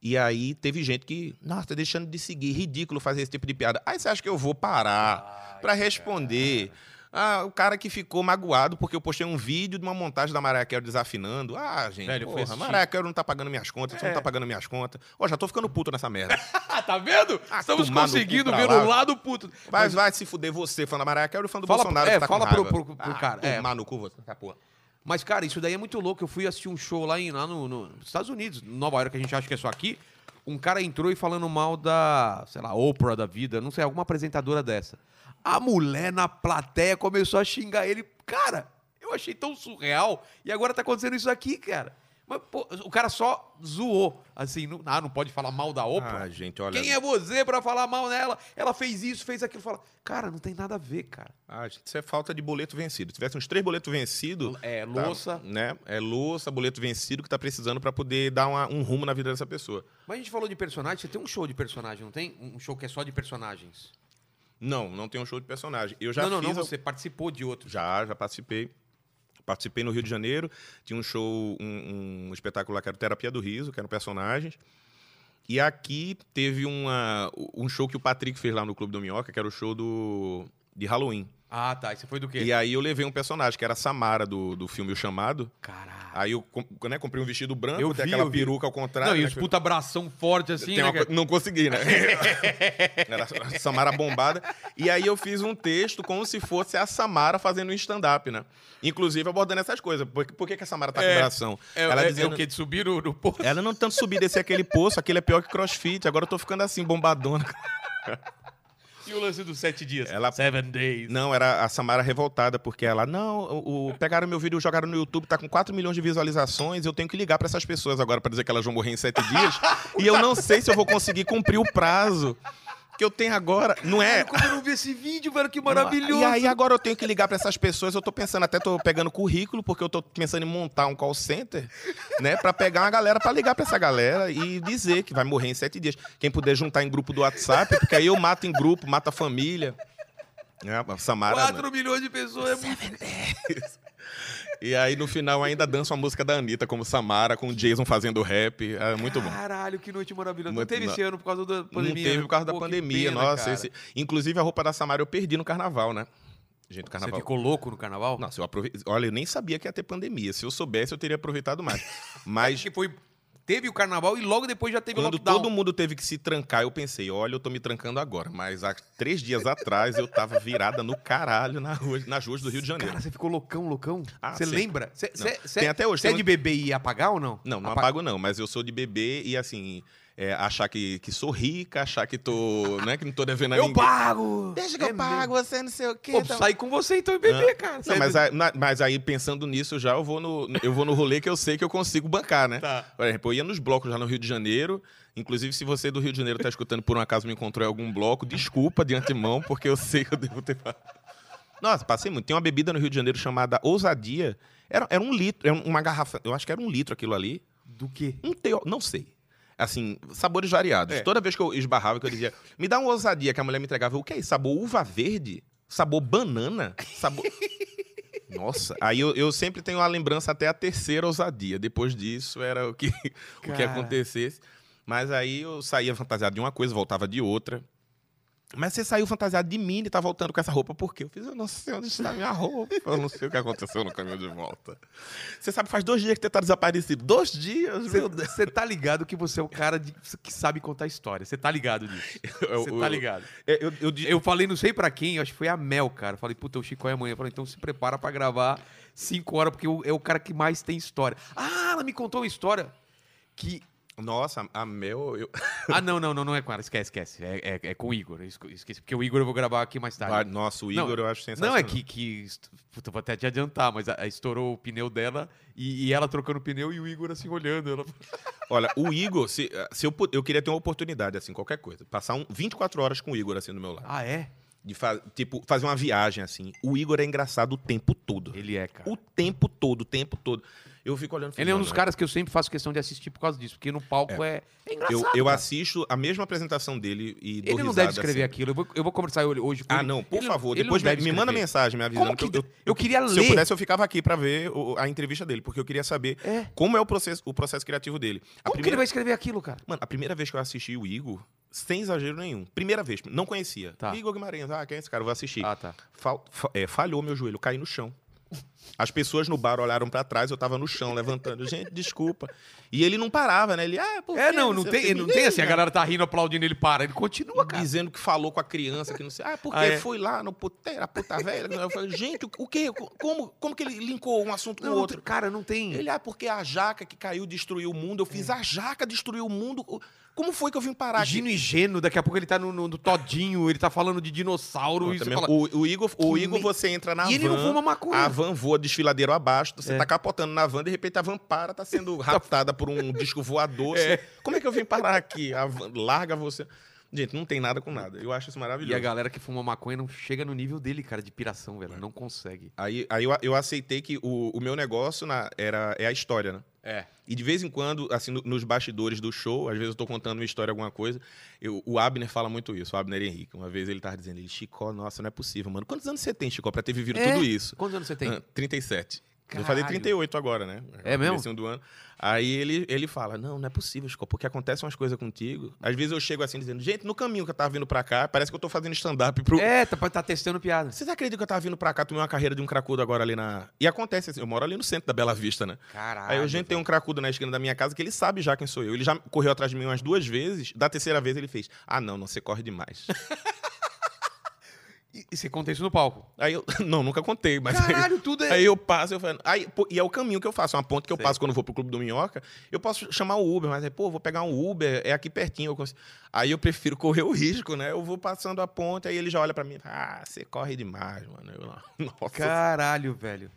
E aí teve gente que, nossa, tá deixando de seguir, ridículo fazer esse tipo de piada. Aí você acha que eu vou parar pra responder? Ah, o cara que ficou magoado porque eu postei um vídeo de uma montagem da Mariah Carey desafinando. Ah, gente, Velho, porra. Mariah Carey não tá pagando minhas contas, você É. não tá pagando minhas contas. Ó, já tô ficando puto nessa merda. (laughs) Tá vendo? Ah, Estamos conseguindo ver o lado puto. Mas vai se fuder você, fã da Mariah Carey, fã do Fala- Bolsonaro é, que tá fala com pro- raiva. pro- pro Ah, cara, é. Tomar no cu você, porra. Mas, cara, isso daí é muito louco. Eu fui assistir um show lá, em, lá no, no- nos Estados Unidos, Nova York, que a gente acha que é só aqui. Um cara entrou e falando mal da, sei lá, Oprah da vida, não sei, alguma apresentadora dessa. A mulher na plateia começou a xingar ele. Cara, eu achei tão surreal. E agora tá acontecendo isso aqui, cara. Mas, pô, o cara só zoou. Assim, não, ah, não pode falar mal da Oprah. Ah, gente, olha. Quem é você pra falar mal nela? Ela fez isso, fez aquilo. Fala, cara, não tem nada a ver, cara. Ah, gente, isso é falta de boleto vencido. Se tivesse uns três boletos vencidos. É, tá, louça. né? É louça, boleto vencido que tá precisando pra poder dar uma- um rumo na vida dessa pessoa. Mas a gente falou de personagem, você tem um show de personagem, não tem? Um show que é só de personagens. Não, não tem um show de personagem. Eu já não, não, fiz. não, você participou de outros. Já, já participei. Participei no Rio de Janeiro. Tinha um show, um, um espetáculo lá que era Terapia do Riso, que eram personagens. E aqui teve uma, um show que o Patrick fez lá no Clube do Minhoca, que era o show do, de Halloween. Ah, tá. E você foi do quê? E aí eu levei um personagem, que era a Samara, do, do filme O Chamado. Caralho. Aí eu com- né, comprei um vestido branco, Eu tem vi, aquela eu vi. peruca ao contrário. Não, e né, os puta abração forte assim, né? uma Não consegui, né? (laughs) Era a Samara bombada. E aí eu fiz um texto como se fosse a Samara fazendo um stand-up, né? Inclusive abordando essas coisas. Por, que- por que, que a Samara tá com É, coração? É, ela é, é dizendo. o quê? De subir no, no posto? Ela não tanto subir desse aquele poço, aquele é pior que crossfit. Agora eu tô ficando assim, bombadona. (laughs) E o lance dos sete dias? Ela- Seven days. Não, era a Samara revoltada, porque ela, não, o, o- pegaram meu vídeo, jogaram no YouTube, tá com 4 milhões de visualizações, eu tenho que ligar pra essas pessoas agora pra dizer que elas vão morrer em 7 dias. (laughs) e eu não sei se eu vou conseguir cumprir o prazo que eu tenho agora. Não é? Como eu não vi esse vídeo, velho, que maravilhoso. E aí agora eu tenho que ligar pra essas pessoas. Eu tô pensando, até tô pegando currículo, porque eu tô pensando em montar um call center, né? Pra pegar uma galera, pra ligar pra essa galera e dizer que vai morrer em sete dias. Quem puder juntar em grupo do WhatsApp, porque aí eu mato em grupo, mato a família. É, a Samara. 4 milhões de pessoas é muito... E aí no final ainda dança uma música da Anitta, como Samara, com o Jason fazendo rap. É muito bom. Caralho, que noite maravilhosa. Não teve não- esse ano por causa da pandemia. Não teve né? por causa da Pô, que pandemia, pena, nossa. esse- Inclusive a roupa da Samara eu perdi no carnaval, né? Gente, o Você carnaval. ficou louco no carnaval? Nossa, eu aproveitei. Olha, eu nem sabia que ia ter pandemia. Se eu soubesse, eu teria aproveitado mais. (laughs) Mas Acho que foi... Teve o carnaval e logo depois já teve o quando lockdown. todo mundo teve que se trancar, eu pensei, olha, eu tô me trancando agora. Mas há três dias atrás eu tava virada no caralho na rua, nas ruas do Rio de Janeiro. Cara, você ficou loucão, loucão? Ah, você sempre. lembra? Não. cê- cê- Tem até hoje, Você é de beber e apagar ou não? Não, não Apa- apago não, mas eu sou de bebê e assim, é, achar que, que sou rica, achar que tô, (laughs) né, que não tô devendo a Eu ninguém. pago! Deixa que eu É pago, você não sei o quê. Pô, tá- sair com você então e beber, cara. Não, mas, aí, mas aí, pensando nisso já, eu vou, no, eu vou no rolê que eu sei que eu consigo bancar, né? Tá. Por exemplo, eu ia nos blocos já no Rio de Janeiro. Inclusive, se você do Rio de Janeiro tá escutando por um acaso me encontrou em algum bloco, desculpa de antemão, porque eu sei que eu devo ter. Nossa, passei muito. Tem uma bebida no Rio de Janeiro chamada Ousadia. Era, era um litro, era uma garrafa. Eu acho que era um litro aquilo ali. Do quê? Um teo, não sei. Assim, sabores variados. É. Toda vez que eu esbarrava, que eu dizia, me dá uma ousadia, que a mulher me entregava, o que é isso? Sabor uva verde? Sabor banana? Sabor. (laughs) Nossa, aí eu, eu sempre tenho a lembrança até a terceira ousadia. Depois disso era o que, (laughs) o que acontecesse. Mas aí eu saía fantasiado de uma coisa, voltava de outra. Mas você saiu fantasiado de mim e tá voltando com essa roupa por quê? Eu fiz, eu não sei onde está minha roupa. Eu não sei o que aconteceu no caminho de volta. Você sabe, faz dois dias que você tá desaparecido. Dois dias, meu Deus. Você tá ligado que você é o cara de- que sabe contar história. Você tá ligado disso. Você (laughs) tá ligado. Eu, eu, eu, falei, não sei pra quem, eu acho que foi a Mel, cara. Eu falei, puta, o Chico é amanhã. Eu falei, então se prepara pra gravar cinco horas, porque é o cara que mais tem história. Ah, ela me contou uma história que. Nossa, a Mel. Eu... (laughs) Ah, não, não, não, não é com ela. Esquece, esquece. É, é- é com o Igor. Esqueci, porque o Igor eu vou gravar aqui mais tarde. Nossa, o Não, Igor eu acho sensacional. Não, é que, que puta, vou até te adiantar, mas a- a estourou o pneu dela e, e ela trocando o pneu e o Igor assim olhando. Ela... (laughs) Olha, o Igor, se, se eu, eu queria ter uma oportunidade, assim, qualquer coisa. Passar um, 24 horas com o Igor, assim, do meu lado. Ah, é? De fa tipo, fazer uma viagem, assim. O Igor é engraçado o tempo todo. Ele é, cara. O tempo todo, o tempo todo. Eu fico olhando... Ele é um "Mano, dos caras que eu sempre faço questão de assistir por causa disso, porque no palco é, é engraçado. Eu, eu cara. assisto a mesma apresentação dele e Ele não deve escrever assim. aquilo. Eu vou, eu vou conversar hoje com Ah, ele. não, por Ele favor. ele Depois me, deve me manda mensagem me avisando que, que eu, de- eu queria Se eu ler. pudesse, eu ficava aqui pra ver o- a entrevista dele, porque eu queria saber É. como é o processo, o processo criativo dele. A Como que ele primeira, vai escrever aquilo, cara? Mano, a primeira vez que eu assisti o Igor, sem exagero nenhum, primeira vez, não conhecia. Tá. Igor Guimarães, ah, quem é esse cara? Eu vou assistir. Ah, tá. Fal- fa- é, falhou meu joelho, caí no chão. As pessoas no bar olharam pra trás, eu tava no chão, levantando. Gente, desculpa. E ele não parava, né? Ele, ah, por É, não, não tem, não tem assim, a galera tá rindo, aplaudindo, ele para. Ele continua, cara. Dizendo que falou com a criança, que não sei. Ah, porque Ah, é? foi lá no puteiro, a puta velha. Eu falei, gente, o, quê? Como, como que ele linkou um assunto com Não, o não outro? tem- cara, não tem. Ele, ah, porque a jaca que caiu destruiu o mundo. Eu fiz a jaca destruir o mundo. Como foi que eu vim parar aqui? Gino e Geno, daqui a pouco ele tá no, no- no Todinho, ele tá falando de dinossauro. Pô, e fala, o, o Igor, o Igor me- você entra na E ele van. não fuma maconha. A van voa desfiladeiro abaixo, você É. tá capotando na van, de repente a van para, tá sendo (laughs) raptada por um disco voador. você- Como é que eu vim parar aqui? A van larga você. Gente, não tem nada com nada. Eu acho isso maravilhoso. E a galera que fuma maconha não chega no nível dele, cara, de piração, velho. Não consegue. Aí, aí eu, eu aceitei que o, o meu negócio na- era, é a história, né? É. E de vez em quando, assim, no- nos bastidores do show, às vezes eu tô contando uma história, alguma coisa, eu- o Abner fala muito isso, o Abner Henrique. Uma vez ele tava dizendo, ele, Chicó, nossa, não é possível, mano. Quantos anos você tem, Chicó, pra ter vivido É? tudo isso? Quantos anos você tem? Ah, 37. Eu Caralho. falei 38 agora, né? É mesmo? Comecinho do ano. Aí ele, ele fala: Não, não é possível, Chico, porque acontecem umas coisas contigo. Às vezes eu chego assim dizendo: Gente, no caminho que eu tava vindo pra cá, parece que eu tô fazendo stand-up pro. É, tá, tá testando piada. Vocês acreditam que eu tava vindo pra cá, tomei uma carreira de um cracudo agora ali na. E acontece assim, eu moro ali no centro da Bela Vista, né? Caralho. Aí a gente tem um cracudo na esquina da minha casa que ele sabe já quem sou eu. Ele já correu atrás de mim umas duas vezes. Da terceira vez ele fez: Ah, não, não, você corre demais. (laughs) E, e você conta isso no palco. aí eu. (laughs) Não, nunca contei, mas. aí- Caralho, tudo é. Aí eu passo, eu falo, aí, pô, e é o caminho que eu faço, é uma ponte que eu Sei. passo quando eu vou pro Clube do Minhoca, eu posso chamar o Uber, mas aí, pô, vou pegar um Uber, é aqui pertinho. eu consigo. Aí eu prefiro (laughs) correr o risco, né? Eu vou passando a ponte, aí ele já olha pra mim, ah, você corre demais, mano. Eu, (laughs) nossa. Caralho, velho.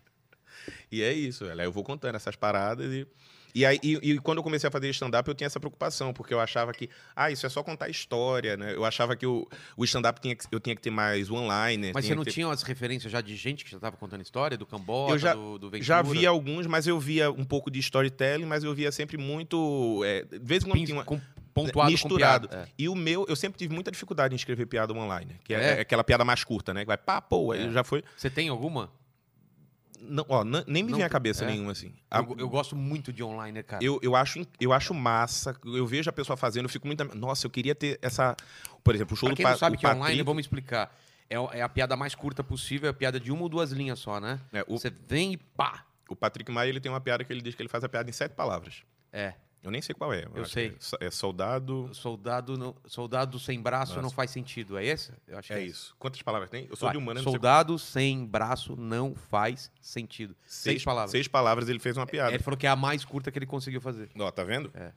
E é isso, velho. Aí eu vou contando essas paradas e. E, aí, e, e quando eu comecei a fazer stand-up, eu tinha essa preocupação, porque eu achava que, ah, isso é só contar história, né? Eu achava que o, o stand-up tinha que, eu tinha que ter mais one-liner. Mas você não ter- tinha as referências já de gente que já tava contando história? Do Cambota, Eu já- do, do Ventura? Já via alguns, mas eu via um pouco de storytelling, mas eu via sempre muito. É, de vez em quando Pin- tinha uma, com, pontuado misturado. É. E o meu, eu sempre tive muita dificuldade em escrever piada online, que é, É? é aquela piada mais curta, né? Que vai pá, pô, aí É. já foi. Você tem alguma? Não, ó, nem me Não vem à cabeça é. nenhuma assim. Eu, eu gosto muito de online, né, cara? eu, eu, acho, eu acho massa, eu vejo a pessoa fazendo, eu fico muito. Nossa, eu queria ter essa. Por exemplo, o show Pra do quem Pa- não sabe o que é online, Patrick- vamos explicar. É, é a piada mais curta possível, é a piada de uma ou duas linhas só, né? É, o, Você vem e pá. o Patrick Maia ele tem uma piada que ele diz que ele faz a piada em sete palavras. É. Eu nem sei qual é. Eu sei. É, é soldado. Soldado, não- soldado sem braço Nossa. não faz sentido. É esse? Eu acho que É isso. Quantas palavras tem? Eu sou Vai. de humano, Soldado sem braço não faz sentido. Seis, Seis palavras. Seis palavras ele fez uma piada. Ele falou que é a mais curta que ele conseguiu fazer. Ó, tá vendo? É.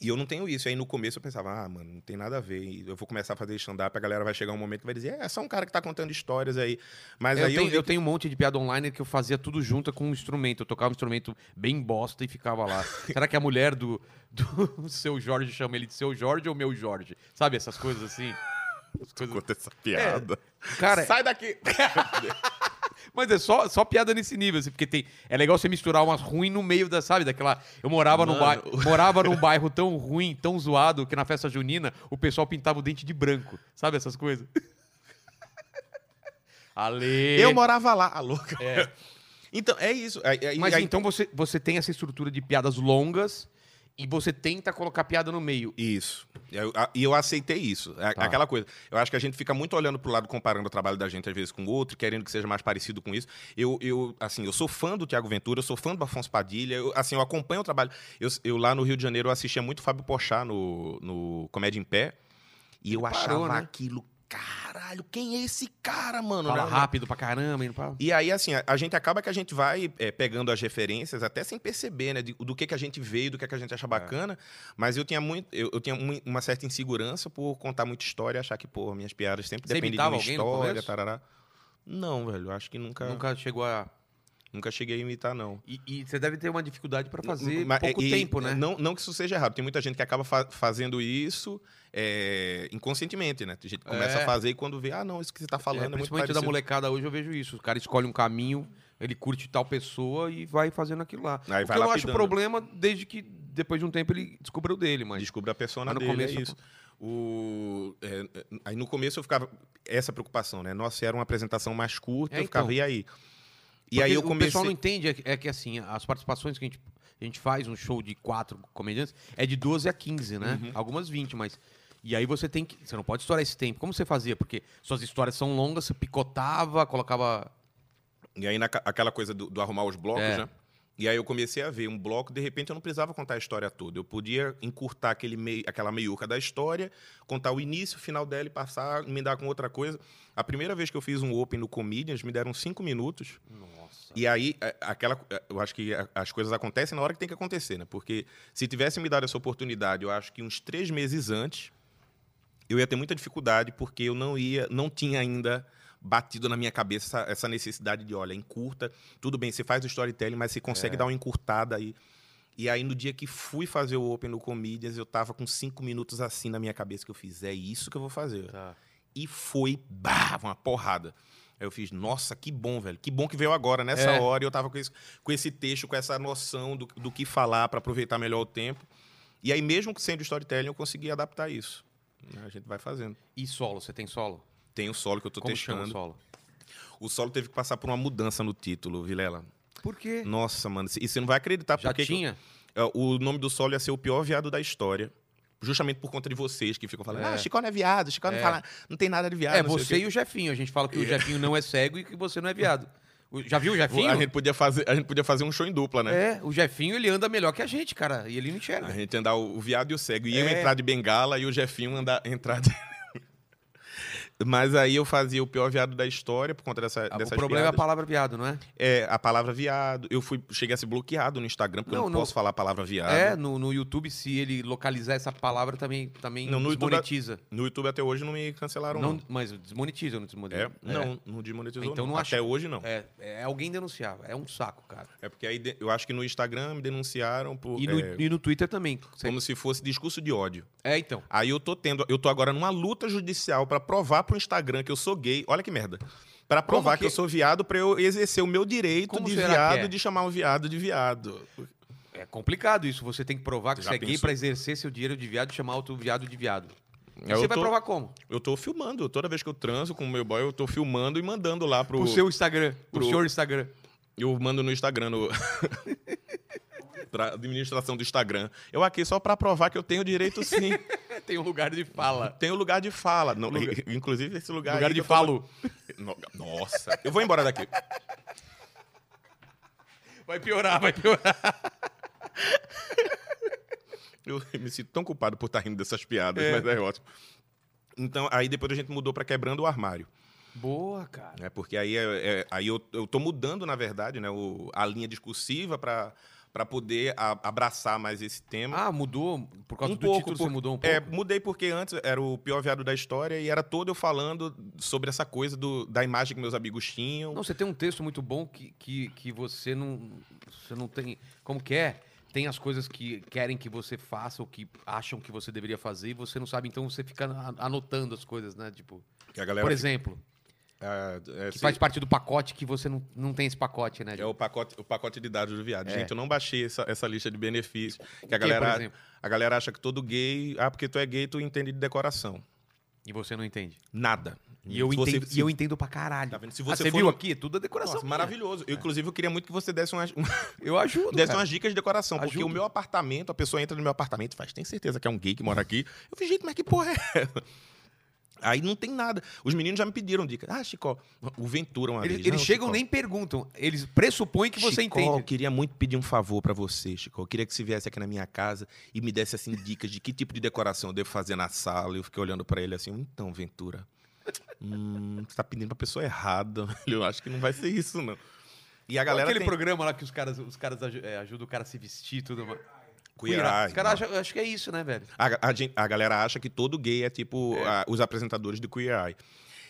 E eu não tenho isso. Aí no começo eu pensava, ah, mano, não tem nada a ver. Eu vou começar a fazer stand-up, a galera vai chegar um momento que vai dizer, é, é só um cara que tá contando histórias aí. Mas eu, aí tenho, eu eu tenho um monte de piada online que eu fazia tudo junto com um instrumento. Eu tocava um instrumento bem bosta e ficava lá. (laughs) Será que a mulher do, do (laughs) seu Jorge chama ele de seu Jorge ou meu Jorge? Sabe essas coisas assim? As coisas... conta essa piada. Cara, Sai daqui! (laughs) mas é só, só piada nesse nível, assim, porque tem, é legal você misturar umas ruins no meio da, sabe, daquela... Eu morava, num, Mano. bairro, morava num bairro tão ruim, tão zoado, que na festa junina o pessoal pintava o dente de branco. Sabe essas coisas? (laughs) Ale... Eu morava lá, a louca. É. Então, é isso. Aí- aí- Mas então você, você tem essa estrutura de piadas longas e você tenta colocar piada no meio. Isso. Eu- E eu, aceitei isso. É Tá. Aquela coisa. Eu acho que a gente fica muito olhando pro lado, comparando o trabalho da gente, às vezes, com o outro, querendo que seja mais parecido com isso. Eu, eu assim, eu sou fã do Tiago Ventura, eu sou fã do Afonso Padilha. Eu, assim, eu acompanho o trabalho. Eu, eu lá no Rio de Janeiro, eu assistia muito Fábio Pochá no, no Comédia em Pé. E eu Ele achava parou, né? aquilo, caralho, quem é esse cara, mano? Fala rápido pra caramba. E pra... E aí, assim, a, a gente acaba que a gente vai é, pegando as referências, até sem perceber, né? de- do que, que a gente veio, do que, que a gente É. acha bacana. Mas eu tinha muito. Eu, eu tinha mui- uma certa insegurança por contar muita história e achar que, pô, minhas piadas sempre Você dependem de uma história, tarará. Não, velho. Acho que nunca. Nunca chegou a. cheguei a imitar, não. E, e você deve ter uma dificuldade pra fazer Mas- pouco e- tempo, né? Não, não que isso seja errado. Tem muita gente que acaba fa- fazendo isso é, inconscientemente, né? Tem gente que começa É. a fazer e quando vê, ah, não, isso que você tá falando É, é, muito principalmente da parecido. molecada hoje eu vejo isso. O cara escolhe um caminho, ele curte tal pessoa e vai fazendo aquilo lá. Aí eu não acho problema desde que depois de um tempo ele descobriu dele, mas Descubra a persona Mas no dele, começo- é isso. O, é, é, aí no começo eu ficava. Essa preocupação, né? Nossa, era uma apresentação mais curta, É, eu ficava, então. e aí? E Porque aí eu o comecei. pessoal não entende é que, é que, assim, as participações que a gente, a gente faz, um show de quatro comediantes, é de 12 a 15, né? Uhum. Algumas 20, mas. E aí você tem que. Você não pode estourar esse tempo. Como você fazia? Porque suas histórias são longas, você picotava, colocava. E aí naca- aquela coisa do, do arrumar os blocos, É. né? E aí eu comecei a ver um bloco, de repente eu não precisava contar a história toda. Eu podia encurtar aquele mei, aquela meiuca da história, contar o início, o final dela e passar, emendar com outra coisa. A primeira vez que eu fiz um open no Comedians, me deram cinco minutos. Nossa. E aí, é, aquela, é, eu acho que as coisas acontecem na hora que tem que acontecer, né? Porque se tivesse me dado essa oportunidade, eu acho que uns três meses antes, eu ia ter muita dificuldade, porque eu não ia, não tinha ainda batido na minha cabeça essa, essa necessidade de, olha, encurta, tudo bem, você faz o storytelling, mas você consegue É. dar uma encurtada aí. E aí, no dia que fui fazer o Open no Comedians, eu tava com cinco minutos assim na minha cabeça que eu fiz, é isso que eu vou fazer. Tá. E foi, bah, uma porrada. Aí eu fiz, nossa, que bom, velho. Que bom que veio agora, nessa É. hora. Eu tava com esse, com esse texto, com essa noção do, do que falar para aproveitar melhor o tempo. E aí, mesmo sendo storytelling, eu consegui adaptar isso. A gente vai fazendo. E solo? Você tem solo? Tem o solo que eu tô Como chama o testando. solo? O solo teve que passar por uma mudança no título, Vilela. Por quê? Nossa, mano. E você não vai acreditar Já porque tinha? é, o nome do solo ia ser o pior viado da história. Justamente por conta de vocês que ficam falando, É. ah, Chicó não é viado, Chicó não, É. fala, não tem nada de viado. É, não você quê." e o Jefinho. A gente fala que o Jefinho não é cego e que você não é viado. Já viu o (laughs) Jefinho? A gente, podia fazer, a gente podia fazer um show em dupla, né? É, o Jefinho ele anda melhor que a gente, cara. E ele não A enxerga. gente andar o, o viado e o cego. E eu É. entrar de bengala e o Jefinho andar, entrar de... Mas aí eu fazia o pior viado da história por conta dessa, Ah, dessas o problema é a piadas. palavra viado, não é? É, a palavra viado. Eu fui, cheguei a ser bloqueado no Instagram, porque eu Não, não, não. posso falar a palavra viado. É, no, no YouTube, se ele localizar essa palavra, também, também Não, no YouTube- desmonetiza. No YouTube até hoje não me cancelaram, não. Não, mas desmonetiza ou não desmonetiza? É? Não, não desmonetizou. Então não. não Até acho- hoje não. É, é alguém denunciar. É um saco, cara. É porque aí de- eu acho que no Instagram me denunciaram por. E no, é, e no Twitter também. Como se fosse discurso de ódio. É, então. Aí eu tô tendo, eu tô agora numa luta judicial pra provar pro Instagram que eu sou gay. Olha que merda. Pra provar que... que- eu sou viado pra eu exercer o meu direito Como de viado é? de chamar um viado de viado. É complicado isso. Você tem que provar que Já você é gay pra exercer seu direito de viado e chamar outro viado de viado. E Eu você vai tô- provar como? Eu tô filmando. Toda vez que eu transo com o meu boy, eu tô filmando e mandando lá pro. Pro seu Instagram. Pro, pro- seu Instagram. Eu mando no Instagram, no... (laughs) pra administração do Instagram. Eu aqui só pra provar que eu tenho direito sim. (laughs) Tem um lugar de fala. Tenho lugar de fala. Não, Inclusive esse lugar lugar de tô- falo. No- Nossa, eu vou embora daqui. Vai piorar, vai piorar. Eu me sinto tão culpado por estar rindo dessas piadas, É. mas é ótimo. Então, aí depois a gente mudou pra quebrando o armário. Boa, cara. Né? Porque aí, é, é- aí eu, eu tô mudando, na verdade, né, o- a linha discursiva para para poder a- abraçar mais esse tema. Ah, mudou? Por causa um do pouco, título por- você mudou um pouco? É, mudei porque antes era o pior viado da história e era todo eu falando sobre essa coisa do, da imagem que meus amigos tinham. Não, você tem um texto muito bom que, que, que você não. Você não tem. Como que é? Tem as coisas que querem que você faça ou que acham que você deveria fazer e você não sabe, então você fica anotando as coisas, né? Tipo, por exemplo, é, é, que faz parte do pacote que você não, não tem esse pacote, né? é o pacote, o pacote de dados do viado. É. Gente, eu não baixei essa, essa lista de benefícios. Que que, a galera, a galera acha que todo gay, ah, porque tu é gay, tu entende de decoração. E você não entende. Nada. E eu, você- entendo, se- e eu entendo pra caralho. Tá vendo? Se Ah, você você for viu aqui? Tudo a decoração. Nossa, maravilhoso. Eu, inclusive, eu queria muito que você desse umas, (laughs) Eu ajudo. desse cara. umas dicas de decoração. Porque Ajuda. o meu apartamento, a pessoa entra no meu apartamento e faz, tem certeza que é um gay que mora aqui? Eu fiz, gente, mas que porra é essa? Aí não tem nada. Os meninos já me pediram dicas. Ah, Chico, o Ventura uma Eles, vez. eles Não, chegam Chico, nem perguntam. Eles pressupõem que você Chico, entende. Eu queria muito pedir um favor pra você, Chico. Eu queria que você viesse aqui na minha casa e me desse assim dicas de que tipo de decoração eu devo fazer na sala. Eu fiquei olhando pra ele assim, então, Ventura. Hum, você tá pedindo pra pessoa errada. (laughs) Eu acho que não vai ser isso, não. E a galera Aquele tem... programa lá que os caras, os caras é, ajudam o cara a se vestir e tudo. mais. Queer Eye. Eye, Os caras acham, acho que é isso, né, velho? A, a a galera acha que todo gay é tipo É. a- os apresentadores do Queer Eye.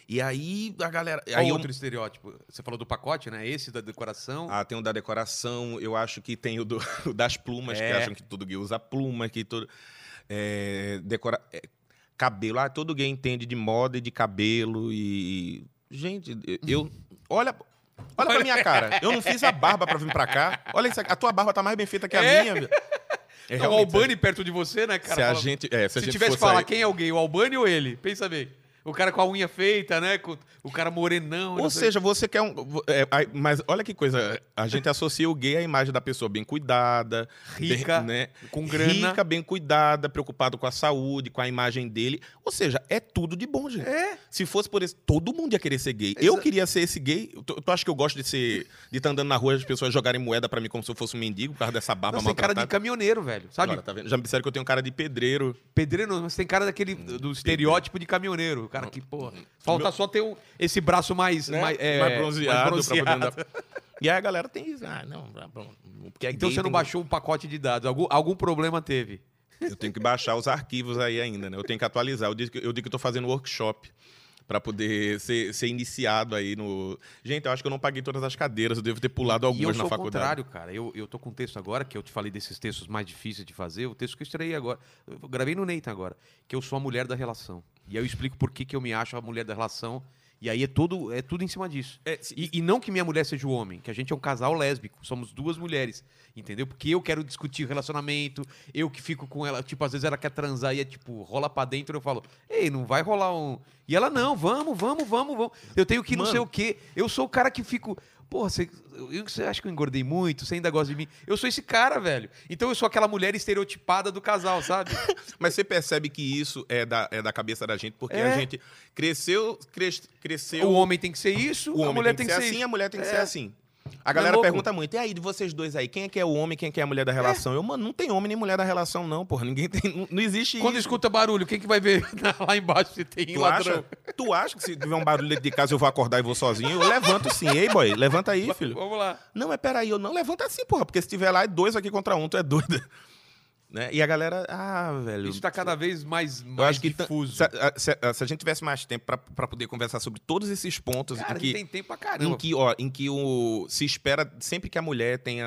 E aí a galera. Qual Aí eu- outro estereótipo? Você falou do pacote, né? Esse da decoração. Ah, tem o da decoração, eu acho que tem o, do- (laughs) o das plumas, que É. acham que todo gay usa pluma, que todo. É, decora, é, cabelo, ah, todo gay entende de moda e de cabelo e. Gente, eu. (laughs) Olha. Olha pra minha cara. Eu não fiz a barba pra vir pra cá. Olha isso aqui. A tua barba tá mais bem feita que a É? minha, velho. É, o Albani perto de você, né, cara? Se a gente. É, se Se, a gente tivesse que falar aí- quem é o gay, o Albani ou ele? Pensa bem. O cara com a unha feita, né? o cara morenão. não Ou seja, você quer um. é, mas olha que coisa. A gente associa o gay à imagem da pessoa bem cuidada, Rica, bem, né? com grana. Rica, bem cuidada, preocupado com a saúde, com a imagem dele. Ou seja, é tudo de bom, gente. É. Se fosse por isso, todo mundo ia querer ser gay. Eu queria ser esse gay. Tu, tu acha que eu gosto de ser. de estar andando na rua e as pessoas jogarem moeda pra mim como se eu fosse um mendigo por causa dessa barba Não, você tem cara de caminhoneiro, velho. Sabe? Agora, tá vendo? Já me disseram que eu tenho cara de pedreiro. Pedreiro, não, mas tem cara daquele do do estereótipo de caminhoneiro. O cara que, porra. Falta só ter um- esse braço mais, Né? mais, é, mais bronzeado, mais pra poder bronzeado. andar. E aí a galera tem isso. Ah, não, bom. Porque é Então você não tem- baixou um pacote de dados. Algum, algum problema teve. Eu tenho que baixar os arquivos aí ainda, né? Eu tenho que atualizar. Eu digo que eu, digo que eu tô fazendo workshop para poder ser, ser iniciado aí no. Gente, eu acho que eu não paguei todas as cadeiras, eu devo ter pulado e eu algumas sou na o faculdade. contrário, cara. Eu, eu tô com um texto agora, que eu te falei desses textos mais difíceis de fazer. O texto que eu estreiei agora. Eu gravei no Nathan agora. Que eu sou a mulher da relação. E aí eu explico por que, que eu me acho a mulher da relação. E aí é tudo, é tudo em cima disso. É, se- E, e não que minha mulher seja o homem, que a gente é um casal lésbico, somos duas mulheres, entendeu? Porque eu quero discutir relacionamento, eu que fico com ela, tipo, às vezes ela quer transar e é tipo, rola pra dentro, eu falo, ei, não vai rolar um. E ela, não, vamos, vamos, vamos, vamos. Eu tenho que não Mano. sei o quê. Eu sou o cara que fico. Porra, você, eu- você acha que eu engordei muito? Você ainda gosta de mim? Eu sou esse cara, velho. Então eu sou aquela mulher estereotipada do casal, sabe? (laughs) Mas você percebe que isso é da, é da cabeça da gente, porque É. a gente cresceu, cres- cresceu. o homem tem que ser isso, o a homem mulher tem que ser assim, isso. a mulher tem que É. ser assim. A é galera louco? pergunta muito, e aí, de vocês dois aí, quem é que é o homem, quem é que é a mulher da relação? Eu, mano, não tem homem nem mulher da relação, não, porra. Ninguém tem. Não, não existe Quando isso. escuta barulho, quem que vai ver (laughs) lá embaixo se tem Tu ladrão? acha, tu acha que se tiver um barulho dentro de casa eu vou acordar e vou sozinho? Eu levanto sim. Ei, boy, levanta aí, filho. Vamos lá. Não, mas peraí, eu não levanta assim, porra, porque se tiver lá é dois aqui contra um, tu é doido. Né? E a galera, ah, velho. Isso tá cada vez mais, mais que difuso. se, a- se a- se a gente tivesse mais tempo pra poder conversar sobre todos esses pontos Cara, em que, tem tempo pra em caramba. que, ó, em que o, se espera sempre que a mulher tenha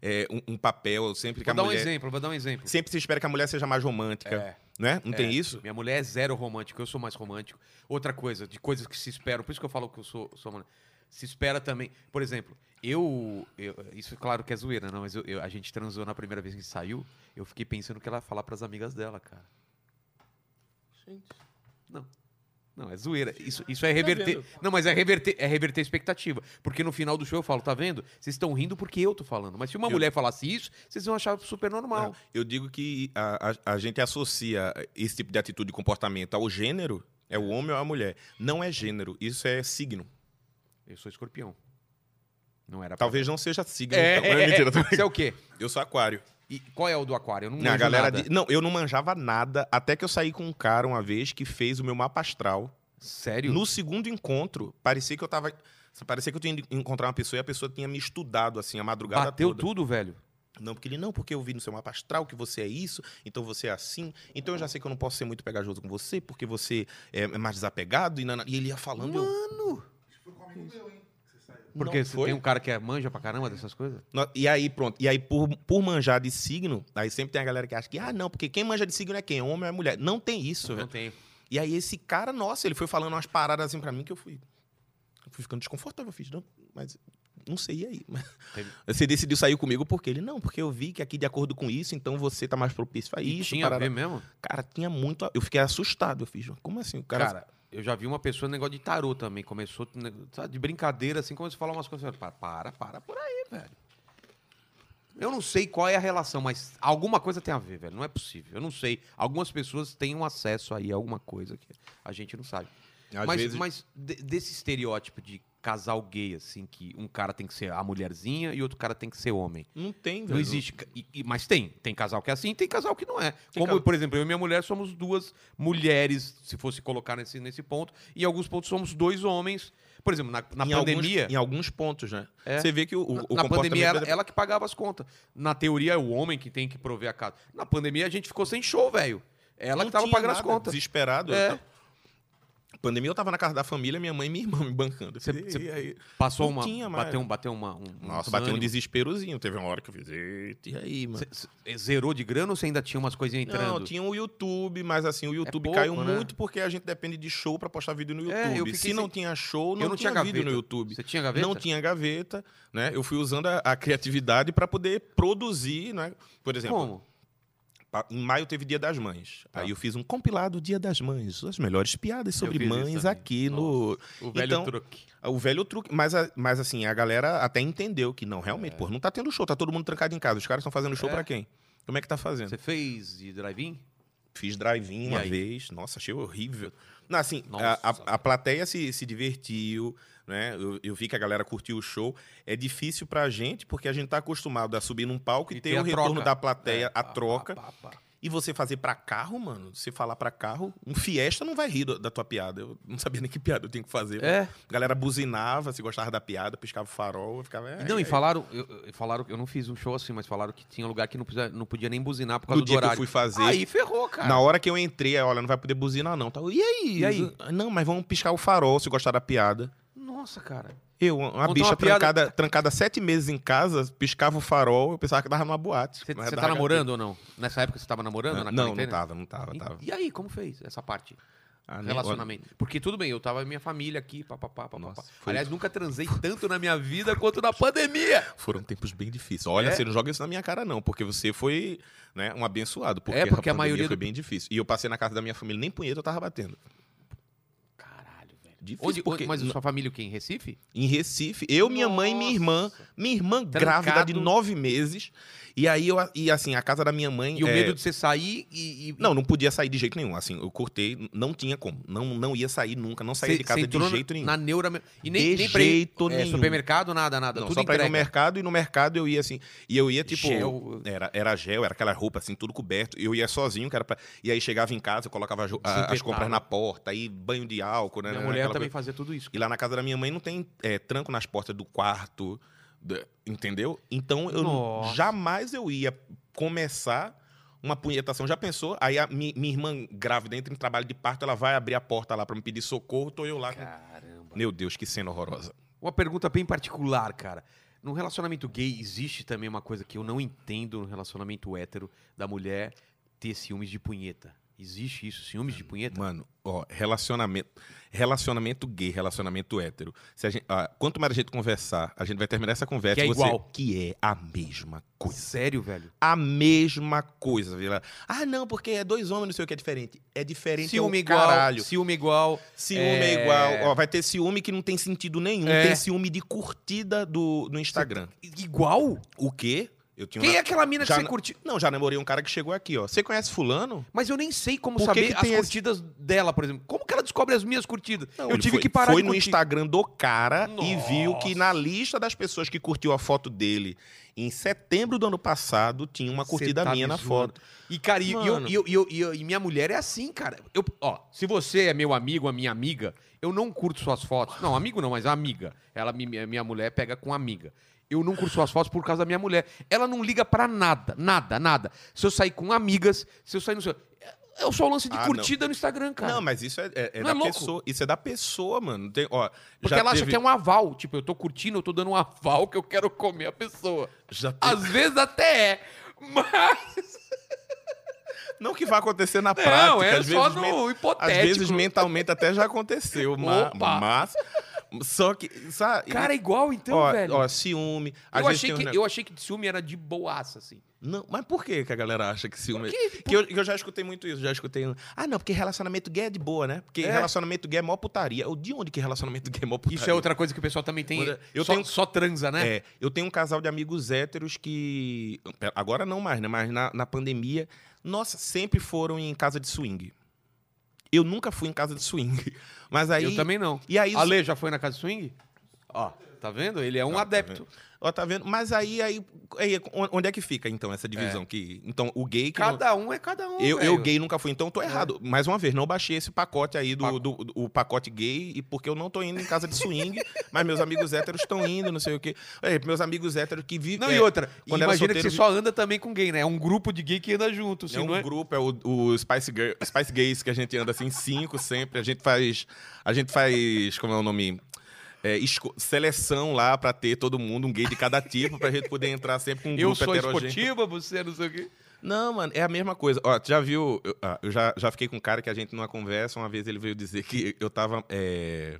é, um, um papel, sempre que Vou a dar um mulher. exemplo, vou dar um exemplo. sempre se espera que a mulher seja mais romântica. É. Né? Não É, tem isso? Minha mulher é zero romântica, eu sou mais romântico. Outra coisa, de coisas que se esperam, por isso que eu falo que eu sou, sou Se espera também. Por exemplo, eu. eu- isso é claro que é zoeira, não, mas eu- eu- a gente transou na primeira vez que saiu, eu fiquei pensando o que ela ia falar pras amigas dela, cara. Não. Não, é zoeira. Isso, isso é reverter. vendo? não, mas é reverter, é reverter a expectativa. Porque no final do show eu falo, tá vendo? Vocês estão rindo porque eu tô falando. Mas se uma Eu- mulher falasse isso, vocês vão achar super normal. Não, eu digo que a, a- a gente associa esse tipo de atitude e comportamento ao gênero, é o homem ou a mulher. Não é gênero, isso é signo. Eu sou escorpião. Não era pra- Talvez não seja signo. É, então. É mentira, tô Você é o quê? Eu sou aquário. E qual é o do aquário? Eu não, Não, a manjo galera nada. di- não, eu não manjava nada, até que eu saí com um cara uma vez que fez o meu mapa astral. Sério? No segundo encontro, parecia que eu tava. Parecia que eu tinha ido encontrar uma pessoa e a pessoa tinha me estudado assim a madrugada Bateu toda. tudo, velho. Não, porque ele não, porque eu vi no seu mapa astral que você é isso, então você é assim, então eu já sei que eu não posso ser muito pegajoso com você, porque você é mais desapegado, e, nana- e ele ia falando. eu- Mano! Isso foi com amigo meu, hein? Porque você tem um cara que é manja pra caramba dessas coisas? No- E aí, pronto. E aí, por, por manjar de signo, aí sempre tem a galera que acha que, ah, não, porque quem manja de signo é quem? Homem ou é mulher? Não tem isso, Não velho. tem. E aí, esse cara, nossa, ele foi falando umas paradas assim pra mim que eu fui. Eu fui ficando desconfortável, eu fiz, não, mas não sei e aí. (laughs) Teve- Você decidiu sair comigo porque ele, não, porque eu vi que aqui, de acordo com isso, então você tá mais propício a E isso. tinha a parará." ver mesmo? Cara, tinha muito. a- Eu fiquei assustado, eu fiz, como assim? O cara. Cara, Eu já vi uma pessoa negócio de tarô também. Começou né, sabe, de brincadeira, assim, começou a falar umas coisas. Para, para, para por aí, velho. Eu não sei qual é a relação, mas alguma coisa tem a ver, velho. Não é possível. Eu não sei. Algumas pessoas têm um acesso aí a alguma coisa que a gente não sabe. Às mas vezes- mas de- desse estereótipo de casal gay, assim, que um cara tem que ser a mulherzinha e outro cara tem que ser homem. Não tem, velho. Não existe. e- e- mas tem. Tem casal que é assim tem casal que não é. Tem Como, ca- por exemplo, eu e minha mulher somos duas mulheres, se fosse colocar nesse, nesse ponto. E em alguns pontos somos dois homens. Por exemplo, na, na em pandemia. Alguns, em alguns pontos, né? É. Você vê que o, o, na, o na comportamento... pandemia, ela, da- ela que pagava as contas. Na teoria, é o homem que tem que prover a casa. Na pandemia, a gente ficou sem show, velho. Ela não que tava pagando as nada, contas. Desesperado. É. Eu tava- Pandemia, eu tava na casa da família, minha mãe e minha irmã me bancando. Você- E você aí? Passou Não uma. tinha mais. bateu, um- bateu uma. Um, um Nossa, bateu um desesperozinho. Teve uma hora que eu fiz, e aí, mano? Cê- Zerou de grana ou você ainda tinha umas coisinhas entrando? Não, tinha o YouTube, mas assim, o YouTube pouco, caiu né? muito porque a gente depende de show pra postar vídeo no É, eu YouTube. fiquei Se não sem- tinha show, não, eu não tinha, tinha vídeo gaveta. no YouTube. Você tinha gaveta? Não tinha gaveta, né? Eu fui usando a, a criatividade pra poder produzir, né? Por exemplo, Como? Em maio teve Dia das Mães. Tá. Aí eu fiz um compilado Dia das Mães, as melhores piadas sobre mães aqui no O velho Então, truque. o velho truque, mas, a- mas assim, a galera até entendeu que não, realmente, pô, não tá tendo show, tá todo mundo trancado em casa. Os caras estão fazendo show É. pra quem? Como é que tá fazendo? Você fez de drive-in? Fiz drive-in uma aí? vez. Nossa, achei horrível. Não, assim, a, Nossa. a- a plateia se, se divertiu, né? Eu, eu vi que a galera curtiu o show. É difícil pra gente, porque a gente tá acostumado a subir num palco e, E ter, o retorno troca. da plateia, É, a pá, troca. pá, pá. E você fazer pra carro, mano, você falar pra carro, um Fiesta não vai rir do- da tua piada. Eu não sabia nem que piada eu tinha que fazer. É. A galera buzinava, se gostava da piada, piscava o farol, ficava... "É, Não, é, e falaram, eu, falaram, eu não fiz um show assim, mas falaram que tinha lugar que não podia, não podia nem buzinar por causa No do dia que eu horário. fui fazer, Aí ferrou, cara. Na hora que eu entrei, olha, não vai poder buzinar, não. Tá? E aí? E aí? Não, mas vamos piscar o farol se gostar da piada. Nossa, cara. Eu, uma bicha uma piada- trancada, trancada sete meses em casa, piscava o farol, eu pensava que tava numa boate. Você tá namorando ou não? Nessa época você tava namorando? na Não, não quarentena? tava, não tava, E, tava. e aí, como fez essa parte? Ah, Relacionamento. Porque tudo bem, eu tava minha família aqui, papapá, papapá. Nossa, Aliás, nunca transei tanto na minha vida quanto na pandemia. Foram tempos bem difíceis. Olha, É? você não joga isso na minha cara, não, porque você foi né, um abençoado. Porque, É, porque a pandemia maioria foi do- bem difícil. E eu passei na casa da minha família, nem punheta eu tava batendo. Difícil, Onde, porque mas sua família o quê? Em Recife? Em Recife, eu, minha mãe e minha irmã. Nossa. Minha irmã Trancado. grávida de nove meses. E aí, eu, e assim, a casa da minha mãe... E o é, medo de você sair e. e- Não, não podia sair de jeito nenhum. Assim, eu cortei, não tinha como. Não, não ia sair nunca, não saía Cê- de casa de jeito nenhum. Na neura. E nem, De nem pra ir- jeito é, nenhum. supermercado, nada, nada. Não, tudo só pra ir no entrega. mercado e no mercado eu ia assim. E eu ia tipo. Gel. Era, era gel, era aquela roupa assim, tudo coberto. Eu ia sozinho, que era pra... E aí chegava em casa, eu colocava as, a- as compras na porta, aí banho de álcool, né? Minha né, mulher também coisa. fazia tudo isso. E lá na casa da minha mãe não tem é, tranco nas portas do quarto, entendeu? Então eu Nossa. jamais eu ia começar uma punhetação. Já pensou? Aí a mi- minha irmã grávida entra em trabalho de parto, ela vai abrir a porta lá pra me pedir socorro, tô eu lá. Caramba. Meu Deus, que cena horrorosa. Uma pergunta bem particular, cara. No relacionamento gay, existe também uma coisa que eu não entendo no relacionamento hétero da mulher ter ciúmes de punheta. Existe isso, ciúmes de punheta? Mano, ó, relacionamento, relacionamento gay, relacionamento hétero. Se a gente, ah, quanto mais a gente conversar, a gente vai terminar essa conversa Que é você- igual. que é a mesma coisa. Sério, velho? A mesma coisa, Vila. Ah, não, porque é dois homens, não sei o que é diferente. É diferente Ciúme é igual, caralho. ciúme igual. Ciúme É. é... igual. Ó, vai ter ciúme que não tem sentido nenhum. É. Tem ciúme de curtida do, no Instagram. Igual? O quê? Eu Quem uma- é aquela mina que Já você na- curtiu? Não, já namorei um cara que chegou aqui, ó. Você conhece fulano? Mas eu nem sei como Por que saber que as tem esse- curtidas dela, por exemplo. Como que ela descobre as minhas curtidas? eu Ele tive foi, que parar Foi no curtir. Instagram do cara e viu que Nossa. na lista das pessoas que curtiu a foto dele em setembro do ano passado tinha uma curtida tá minha na foto. E, cara, e, eu, e, eu, eu, e, eu- minha mulher é assim, cara. Eu, ó, se você é meu amigo, a minha amiga, eu não curto suas fotos. Não, amigo não, mas amiga. Ela, minha, minha mulher pega com amiga. Eu não curto suas fotos por causa da minha mulher. Ela não liga pra nada, nada, nada. Se eu sair com amigas, se eu sair no seu. É o só o lance de Ah, curtida no Instagram, cara. Não, mas isso é, é- é Não da é pessoa. Isso é da pessoa, mano. Tem, ó, Porque ela acha teve- que é um aval. Tipo, eu tô curtindo, eu tô dando um aval que eu quero comer a pessoa. já teve- Às vezes até é. Mas. (laughs) Não que vai acontecer na prática. Não, é às só vezes, no men- hipotético. Às vezes mentalmente até já aconteceu, (laughs) ma- Opa! mas, só que, sabe? Cara, é igual então, ó, velho. ó, ciúme. Eu, achei que, um eu achei que ciúme era de boaça, assim. Não, mas por que que a galera acha que ciúme... Que eu, que eu já escutei muito isso, já escutei... Ah, não, porque relacionamento gay é de boa, né? Porque É. relacionamento gay é mó putaria. Eu, de onde que relacionamento gay é mó putaria? Isso é outra coisa que o pessoal também tem. Eu só, tenho- só transa, né? É, eu tenho um casal de amigos héteros que. Agora não mais, né? Mas na, na pandemia, nossa, sempre foram em casa de swing. Eu nunca fui em casa de swing. (laughs) Mas aí. Eu também não. E aí. Ale já foi na casa de swing? Ó, tá vendo? Ele é um Ah, tá Ó, tá vendo? Mas aí, aí, aí, onde é que fica, então, essa divisão? Que, então, o gay que. não- Cada um é cada um. eu, eu gay nunca fui, então eu tô errado. Mais uma vez, não baixei esse pacote aí do, Paco- do, do- o pacote gay, e porque eu não tô indo em casa de swing, (laughs) mas meus amigos héteros estão indo, não sei o quê. É, meus amigos héteros que vivem. Não, é, e outra. quando imagina que solteiro, você só anda também com gay, né? É um grupo de gay que anda junto. É Assim, um não é? grupo, é o, o Spice, Girl, Spice Gays, que a gente anda assim, cinco sempre. A gente faz. A gente faz. Como é o nome? É, seleção lá pra ter todo mundo, um gay de cada tipo, pra gente poder entrar sempre com um (laughs) Eu grupo sou heterogêneo. esportiva, você não sei o quê. Não, mano, é a mesma coisa. Ó, tu já viu. Eu, ah, eu já, já fiquei com um cara que a gente numa conversa, uma vez ele veio dizer que eu tava. é,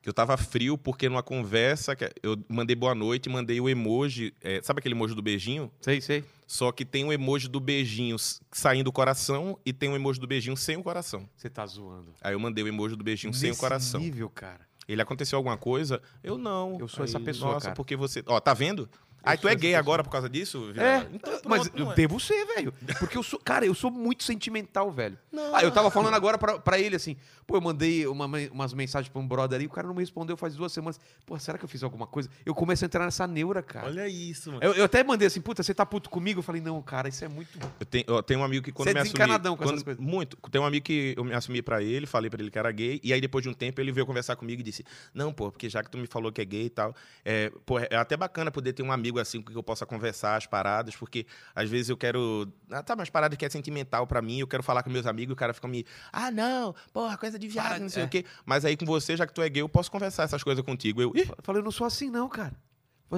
que eu tava frio porque numa conversa que eu mandei boa noite, mandei o emoji. é, sabe aquele emoji do beijinho? Sei, sei. Só que tem um emoji do beijinho saindo do coração e tem um emoji do beijinho sem o coração. Você tá zoando. Aí eu mandei o emoji do beijinho sem o Nesse coração. nível, cara. Ele aconteceu alguma coisa? Eu não. Eu sou Aí, essa pessoa, Nossa, cara. porque você. Ó, tá vendo? Aí tu é gay agora por causa disso? É? Então, mas pronto, eu não é. devo ser, velho. Porque eu sou, cara, eu sou muito sentimental, velho. Não. Ah, eu tava falando agora pra, pra ele assim, pô, eu mandei uma umas mensagens pra um brother aí, o cara não me respondeu faz duas semanas. Pô, será que eu fiz alguma coisa? Eu começo a entrar nessa neura, cara. Olha isso, mano. Eu, eu até mandei assim, puta, você tá puto comigo? Eu falei, não, cara, isso é muito. Eu tenho, eu tenho um amigo que quando Você é me assumi... desencanadão com essas quando- coisas. Muito. Tem um amigo que eu me assumi pra ele, falei pra ele que era gay, e aí depois de um tempo ele veio conversar comigo e disse, não, pô, porque já que tu me falou que é gay e tal, é, pô, é até bacana poder ter um amigo assim com que eu possa conversar as paradas, porque às vezes eu quero... Ah, tá, mas paradas que é sentimental pra mim, eu quero falar com meus amigos, o cara fica me... Ah, não, porra, coisa de Para, não sei é. o quê. Mas aí com você, já que tu é gay, eu posso conversar essas coisas contigo. Eu, ih, Eu falei, eu não sou assim, não, cara.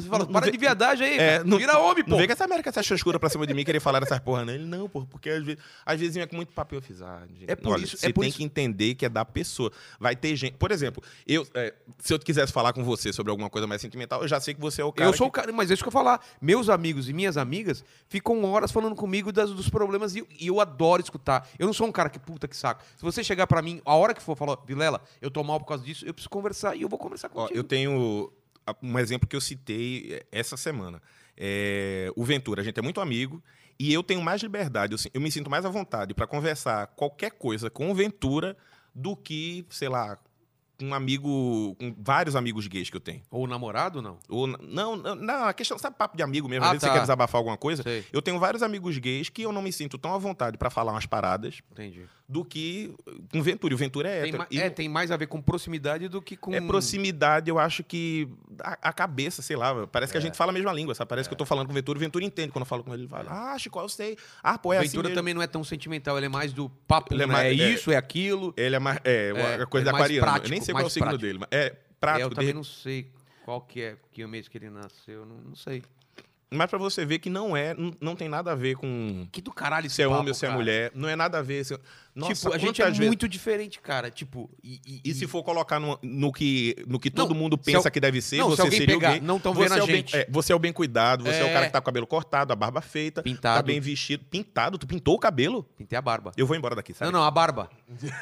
Você fala, Não- não para vê- de viadagem aí, É, não- vira homem, pô. Não vem com essa América, essa chascura pra cima de mim, querer falar dessas porra, não. Ele, não, pô, porque às vezes, às vezes vinha com muito papel. Eu fiz, ah, É por olha, isso- você é por tem isso- que entender que é da pessoa. Vai ter gente... Por exemplo, eu, é, se eu quisesse falar com você sobre alguma coisa mais sentimental, eu já sei que você é o cara eu sou o que... cara, mas é isso que eu falar. Meus amigos e minhas amigas ficam horas falando comigo das- dos problemas e, eu- e eu adoro escutar. Eu não sou um cara que puta que saco. Se você chegar pra mim, a hora que for falar, Vilela, eu tô mal por causa disso, eu preciso conversar e eu vou conversar Ó, contigo. eu tenho um exemplo que eu citei é, essa semana. É, o Ventura, a gente é muito amigo e eu tenho mais liberdade, eu, eu me sinto mais à vontade para conversar qualquer coisa com o Ventura do que, sei lá, um amigo, com vários amigos gays que eu tenho. Ou namorado, não? Ou, não, não, não, a questão, sabe papo de amigo mesmo, Ah, às vezes tá. você quer desabafar alguma coisa. Sei, Eu tenho vários amigos gays que eu não me sinto tão à vontade para falar umas paradas entendi. do que com Ventura. O Ventura é Tem, hétero. E é, tem mais a ver com proximidade do que com... é proximidade, eu acho que a, a cabeça, sei lá, parece que a gente fala a mesma língua, sabe? Parece que eu tô falando com o Ventura, o Ventura entende quando eu falo com ele. Ele fala, ah, Chico, eu sei. Ah, pô, é assim Ventura mesmo. também não é tão sentimental, ele é mais do papo, Ele é né? mais- é é. isso, é aquilo. Ele é mais. É, É, a coisa é da mais aquariana. prático, sei qual é o signo prático. dele, é É, prático. eu de também re- não sei qual que é, que mês que ele nasceu, não, não sei. Mas pra você ver que não é, não, não tem nada a ver com Que do caralho esse se é papo, homem ou se é cara. mulher. Não é nada a ver. se- Nossa, tipo, a gente é vezes- muito diferente, cara. Tipo, e, e- E se for colocar no, no que, no que todo Não, mundo se pensa al- que deve ser, Não, se você alguém seria pegar, o gay. não tão você vendo a é o bem- gente. é, você é o bem cuidado, você é. o É. cara que tá com o cabelo cortado, a barba feita, Pintado. tá bem vestido. Pintado? Tu pintou o cabelo? Pintei a barba. Eu vou embora daqui, sabe? Não, não, a barba.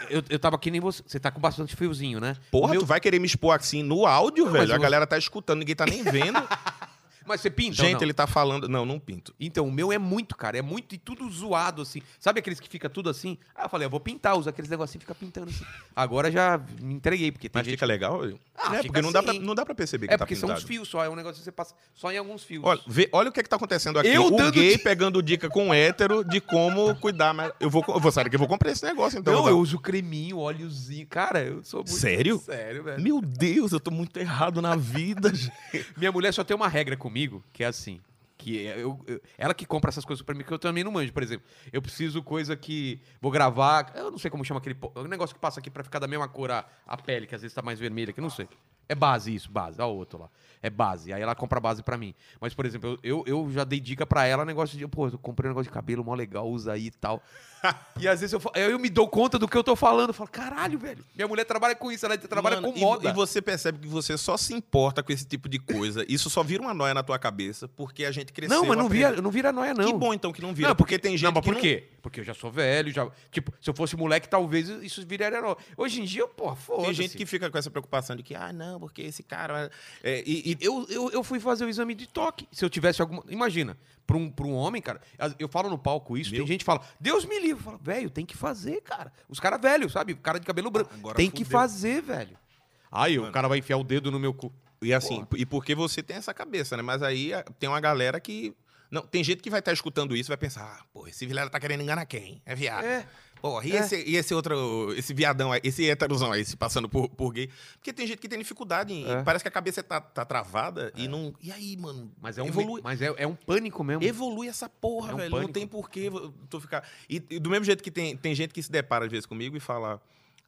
Eu, eu tava que nem você. Você tá com bastante fiozinho, né? Porra, O meu- tu vai querer me expor assim no áudio, velho? A você- galera tá escutando, ninguém tá nem vendo. (laughs) Mas você pinta Gente, ele tá falando. Não, não pinto. Então, o meu é muito, cara. É muito e tudo zoado, assim. Sabe aqueles que fica tudo assim? Ah, eu falei, eu vou pintar, usa aqueles negocinhos e fica pintando assim. Agora já me entreguei, porque tem Mas gente... fica legal? Ah, é, fica porque não, dá assim. pra, não dá pra perceber que É tá porque são uns fios só, é um negócio que você passa só em alguns fios. Olha, vê- olha o que, é que tá acontecendo aqui. Eu o dando gay dica. pegando dica com o hétero de como cuidar. Mas eu vou, eu vou saber que eu vou comprar esse negócio, então. não, eu uso creminho, óleozinho. Cara, eu sou muito... Sério? Sério, velho. Meu Deus, eu tô muito errado na vida. (laughs) gente. Minha mulher só tem uma regra comigo, que é assim. Que é- eu, eu- ela que compra essas coisas pra mim, que eu também não manjo. Por exemplo, eu preciso coisa que. Vou gravar. Eu não sei como chama aquele. negócio que passa aqui pra ficar da mesma cor a, a pele, que às vezes tá mais vermelha, que eu não sei. É base isso, base. Olha o outro lá. É base. Aí ela compra base pra mim. Mas, por exemplo, eu, eu, eu já dei dica pra ela, negócio de, pô, eu comprei um negócio de cabelo mó legal, usa aí e tal. (laughs) e às vezes eu, fa- eu me dou conta do que eu tô falando. Eu falo, caralho, velho. Minha mulher trabalha com isso, ela trabalha Mano, com e- moda. E, você percebe que você só se importa com esse tipo de coisa. Isso só vira uma noia na tua cabeça, porque a gente cresceu. não, mas não aprendendo- vira, não vira noia, não. Que bom então que não vira. Não, porque, tem gente não, mas que por quê? Porque eu já sou velho, já. Tipo, se eu fosse moleque, talvez isso viraria herói. Hoje em dia, pô, foda Tem gente que fica com essa preocupação de que, ah, não, porque esse cara. é, e, e- Eu, eu, eu fui fazer o exame de toque. Se eu tivesse alguma. Imagina, pra um, pra um homem, cara, eu falo no palco isso, Meu. tem gente que fala, Deus me livre. Eu falo, velho, tem que fazer, cara. Os caras velhos, sabe? Cara de cabelo branco. Agora tem que fudeu. fazer, velho. Aí o cara vai enfiar o dedo no meu cu. E assim, e porque você tem essa cabeça, né? Mas aí tem uma galera que. Não, tem gente que vai estar escutando isso e vai pensar, ah, pô, esse Vilela tá querendo enganar quem? É viado. É. Porra, e, É. esse, e esse outro, esse viadão aí, esse heterozão aí, se passando por, por gay? Porque tem gente que tem dificuldade em. É. Parece que a cabeça tá, tá travada e não. E aí, mano? Mas é um, evolui. mas é, é um pânico mesmo. Evolui essa porra, É um velho. Não pânico. tem porquê tu ficar. E, e do mesmo jeito que tem, tem gente que se depara às vezes comigo e fala.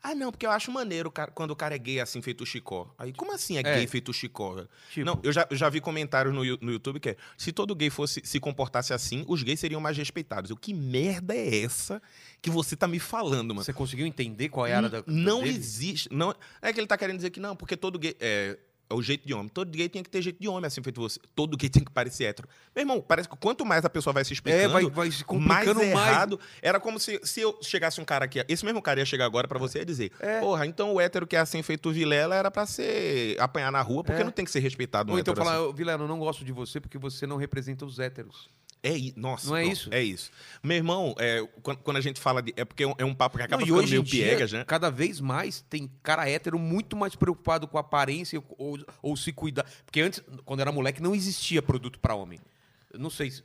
Ah, não, porque eu acho maneiro quando o cara é gay assim, feito Chicó. Aí, como assim é, É. gay feito Chicó? Tipo, Não, eu já, eu já vi comentários no, no YouTube que é: se todo gay fosse se comportasse assim, os gays seriam mais respeitados. Eu, que merda é essa que você tá me falando, mano? você conseguiu entender qual é a área da. não dele? existe. Não, é que ele tá querendo dizer que não, porque todo gay. É, é o jeito de homem. Todo gay tem que ter jeito de homem, assim feito você. Todo gay (laughs) tem que parecer hétero. Meu irmão, parece que quanto mais a pessoa vai se explicando, É, vai, vai se mais complicando mais. errado. Era como se, se eu chegasse um cara aqui. Esse mesmo cara ia chegar agora pra você e dizer: É. Porra, então o hétero que é assim feito Vilela era pra ser. apanhar na rua, porque É. não tem que ser respeitado um Ou então falar, assim. "Ô, Vilano, eu não gosto de você porque você não representa os héteros. É i- Nossa, Não é isso? É isso. Meu irmão, é, quando, quando a gente fala de. É porque é um, é papo que acaba Não, ficando meio dia, piegas, né? cada vez mais tem cara hétero muito mais preocupado com a aparência ou, ou se cuidar. Porque antes, quando era moleque, não existia produto pra homem. Não sei, se-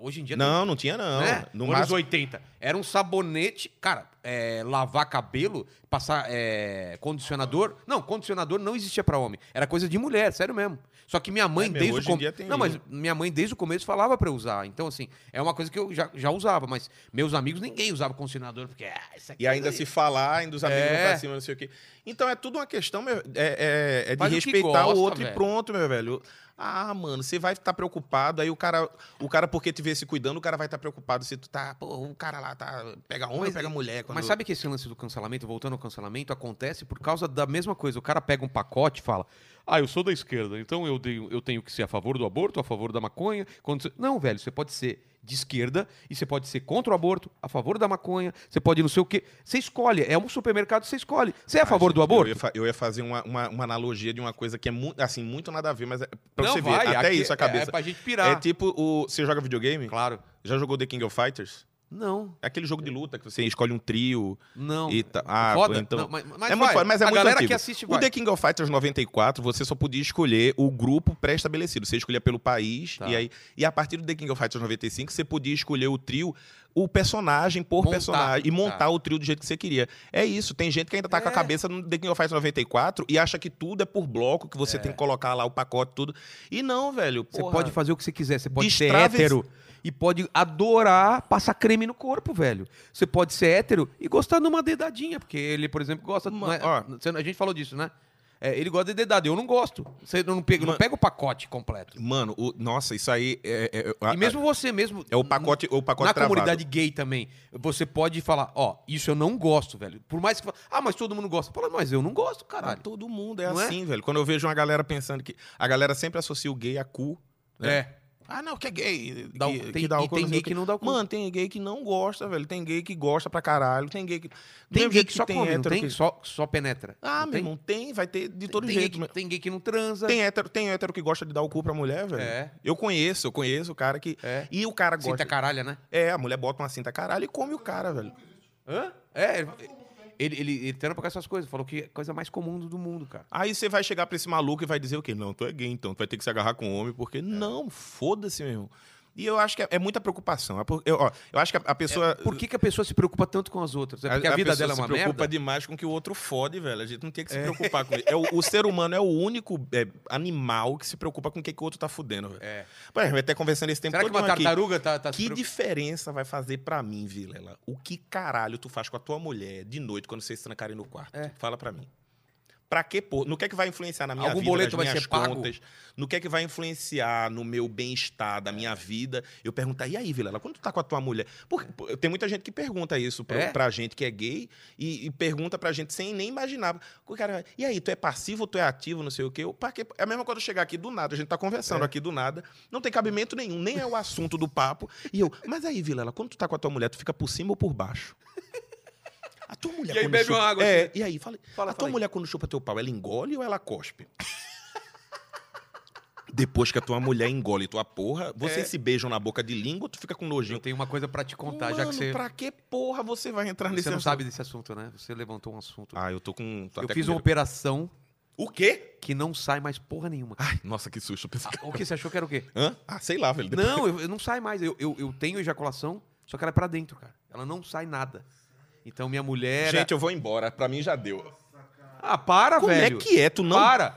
hoje em dia tem Não, não tinha, não. né? No Anos máximo, 80. Era um sabonete, cara, é, lavar cabelo, passar é, condicionador. Não, condicionador não existia pra homem. Era coisa de mulher, sério mesmo. Só que minha mãe É desde o começo. Não, mas minha mãe desde o começo falava pra eu usar. Então, assim, é uma coisa que eu já, já usava, mas meus amigos ninguém usava condicionador, porque. Ah, isso aqui E ainda se falar, ainda os amigos É. vão pra cima, não sei o quê. Então é tudo uma questão, meu, é, é- é de Faz o respeitar gosta, o outro velho. e pronto, meu velho. Ah, mano, você vai estar preocupado, aí o cara, o cara, porque te vê se cuidando, o cara vai estar preocupado se tu tá, pô, o cara lá tá, pega homem, Mas- pega mulher. Quando... Mas sabe que esse lance do cancelamento, voltando ao cancelamento, acontece por causa da mesma coisa. O cara pega um pacote e fala: Ah, eu sou da esquerda, então eu, tenho- eu tenho que ser a favor do aborto, a favor da maconha. Quando você- Não, velho, você pode ser de esquerda e você pode ser contra o aborto, a favor da maconha, você pode não sei o quê. Você escolhe, é um supermercado, você escolhe. Você é a favor Ah, do gente, aborto? Eu ia, eu ia fazer uma, uma, uma analogia de uma coisa que é muito, assim, muito nada a ver, mas é pra Não, você vai, ver, até aqui isso a é- cabeça. É pra gente pirar. É tipo, o, você joga videogame? Claro. Já jogou The King of Fighters? Não, É aquele jogo de luta que você escolhe um trio não. e tá. Ah, Foda. então. Não, mas, mas é muito vai. foda, mas é a muito galera antigo. que assiste O vai. The King of Fighters 94, você só podia escolher o grupo pré-estabelecido. Você escolhia pelo país, Tá. e aí. E a partir do The King of Fighters 95, você podia escolher o trio, o personagem por Montar. personagem. E montar Tá. o trio do jeito que você queria. É isso. Tem gente que ainda tá com a É. cabeça no The King of Fighters 94 e acha que tudo é por bloco, que você tem que colocar lá o pacote, tudo. E não, velho. Você porra. pode fazer o que você quiser. Você pode ser hétero e pode adorar passar creme no corpo, velho. Você pode ser hétero e gostar de uma dedadinha, porque ele, por exemplo, gosta. Ma- não é- ó. você- a gente falou disso, né? É, ele gosta de dedada, eu não gosto. Você não pega, não Ma- pega o pacote completo. Mano, o- nossa, isso aí é. é- é- E mesmo você mesmo. é o pacote, o pacote Na travado. comunidade gay também, você pode falar, ó, isso eu não gosto, velho. Por mais que fala, ah, mas todo mundo gosta. Fala, mas eu não gosto, Cara, caralho. todo mundo é Não é? assim, velho. Quando eu vejo uma galera pensando que. A galera sempre associa o gay a cu. né? É. Ah, não, que é gay. Dá que, tem- que dá o cu, tem gay o quê. que não dá o cu. Mano, tem gay que não gosta, velho. Tem gay que gosta pra caralho. Tem gay que. Tem gay que só come, não hétero tem? que- Só, só penetra. Ah, Não meu tem? irmão, tem, vai ter de todo tem jeito. Gay mas- que, tem gay que não transa. Tem hétero, tem hétero que gosta de dar o cu pra mulher, velho. É. Eu conheço, eu conheço o cara que. É. E o cara gosta. Cinta caralha, né? É, a mulher bota uma cinta caralho e come o cara, velho. Hã? É, ele, ele, ele, ele trampa com essas coisas. Falou que é a coisa mais comum do mundo, cara. Aí você vai chegar pra esse maluco e vai dizer o quê? Não, tu é gay, então. Tu vai ter que se agarrar com homem, porque. É. Não, foda-se, meu irmão. E eu acho que é, é muita preocupação. É Eu, ó, eu acho que a, a pessoa. Por que, que a pessoa se preocupa tanto com as outras? É porque a, vida pessoa dela é uma se preocupa merda? demais com o que o outro fode, velho. A gente não tem que se preocupar com isso. É, o, o ser humano é o único é, animal que se preocupa com o que, que o outro tá fudendo, velho. É. Pô, a vai até conversando esse tempo Será que todo uma aqui. tartaruga tá, tá se Que diferença vai fazer pra mim, Vilela? O que caralho tu faz com a tua mulher de noite quando vocês trancarem no quarto? É. Fala pra mim. Pra que pôr? No que é que vai influenciar na minha Algum vida, boleto nas vai minhas ser pago? contas? No que é que vai influenciar no meu bem-estar da minha vida? Eu perguntar, e aí, Vilela, quando tu tá com a tua mulher? Porque, tem muita gente que pergunta isso pra, É? pra gente que é gay e, e pergunta pra gente sem nem imaginar. O cara, e aí, tu é passivo ou tu é ativo, não sei o quê? Eu, pra quê? É a mesma coisa eu chegar aqui do nada, a gente tá conversando É. aqui do nada, não tem cabimento nenhum, nem é o assunto do papo. E eu, mas aí, Vilela, quando tu tá com a tua mulher, tu fica por cima ou por baixo? A tua mulher E aí bebe chupa... uma água, É, assim. e aí, fala, Fala, a tua fala aí. mulher quando chupa teu pau, ela engole ou ela cospe? (laughs) Depois que a tua mulher engole tua porra, vocês É. se beijam na boca de língua ou tu fica com Eu nojinho? tenho uma coisa pra te contar, já que Mano, você. pra que porra você vai entrar nesse Você não assunto? sabe desse assunto, né? Você levantou um assunto. Ah, eu tô com. tô eu fiz com uma medo. operação O quê? que não sai mais porra nenhuma. Ai, nossa, que susto. eu que- O que você achou que era o quê? Hã? Ah, sei lá, velho. Depois- Não, eu, eu não sai mais. Eu, eu, eu tenho ejaculação, só que ela é pra dentro, cara. Ela não sai nada. Então minha mulher. Gente, eu vou embora. Pra mim já deu. Ah, para, Como velho. é que é? Tu não. Para.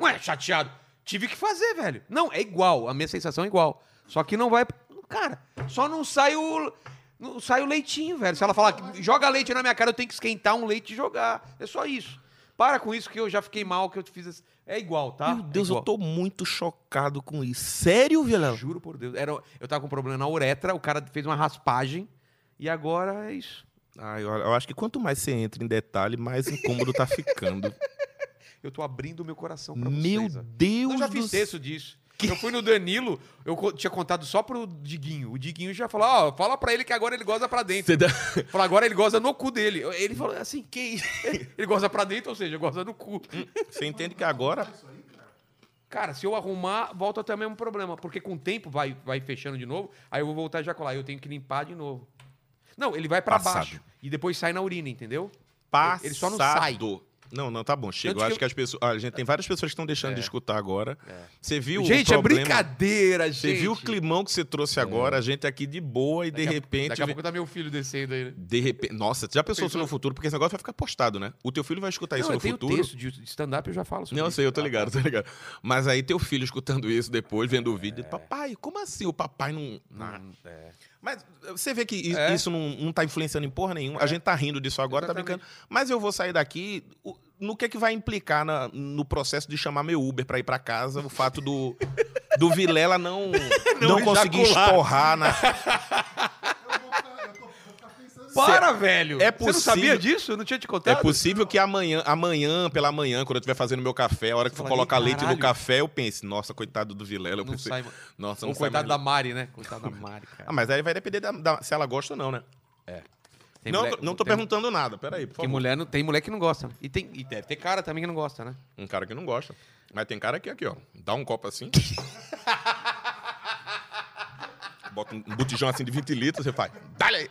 Ué, chateado. Tive que fazer, velho. Não, é igual. A minha sensação é igual. Só que não vai. Cara, só não sai o. Não sai o leitinho, velho. Se ela falar, que joga leite na minha cara, eu tenho que esquentar um leite e jogar. É só isso. Para com isso que eu já fiquei mal, que eu fiz. esse- É igual, tá? Meu Deus, é eu tô muito chocado com isso. Sério, Vilela? Juro por Deus. Era, eu tava com um problema na uretra, o cara fez uma raspagem e agora é isso. Ai, eu, eu acho que quanto mais você entra em detalhe, mais incômodo tá ficando. (laughs) Eu tô abrindo o meu coração pra Meu vocês. Deus Eu já do fiz céu. texto disso. Eu fui no Danilo, eu co- tinha contado só pro Diguinho. O Diguinho já falou, ó, fala pra ele que agora ele goza pra dentro. Dá- Falou, agora ele goza no cu dele. Ele falou assim, que isso? (laughs) Ele goza pra dentro, ou seja, goza no cu. Você entende que agora. Cara, se eu arrumar, volta até o mesmo problema. Porque com o tempo vai, vai fechando de novo, aí eu vou voltar a ejacular. Eu tenho que limpar de novo. Não, ele vai pra Passado. baixo. E depois sai na urina, entendeu? Passado. Ele só não sai. Não, não, tá bom. Chega. Eu acho que que, as pessoas. ah, a gente tem várias pessoas que estão deixando É. de escutar agora. Você viu o gente, é problema? brincadeira, gente. Você viu o climão que você trouxe agora? A gente aqui de boa e de Daqui a- repente. Daqui a pouco tá meu filho descendo aí, né? De repente. Nossa, já pensou isso no futuro? Porque esse negócio vai ficar postado, né? O teu filho vai escutar isso Não, eu no tenho futuro. texto de de stand-up, eu já falo sobre Não, isso. sei, eu tô ligado, tô ligado. Mas aí teu filho escutando isso depois, vendo o vídeo, papai, como assim o papai não. Não, é. Mas você vê que É. isso não, não tá influenciando em porra nenhuma. A gente tá rindo disso agora, tá Exatamente. brincando. Mas eu vou sair daqui. No que é que vai implicar na- no processo de chamar meu Uber pra ir pra casa o fato do, do Vilela não, (laughs) não, conseguir ejacular. esporrar na. (laughs) Para, velho! é Você não possível- sabia disso? Eu não tinha te É contado? possível que amanhã, amanhã, pela manhã, quando eu estiver fazendo meu café, a hora que for Fala, colocar "Ih, leite no caralho." café, eu pense, nossa, coitado do Vilela. Eu Não pensei, sai, nossa, Ou não sai coitado da Mari, né? Coitado da (laughs) Mari, cara. Ah, mas aí vai depender da- da- se ela gosta ou não, né? Tem não, mulher- não tô tem- perguntando nada, peraí, por Tem favor. mulher, não- tem mulher que não gosta. E, tem, e deve ter cara também que não gosta, né? Um cara que não gosta. Mas tem cara que aqui, ó, dá um copo assim. (laughs) bota um botijão assim de 20 litros, você faz, dá-lhe aí.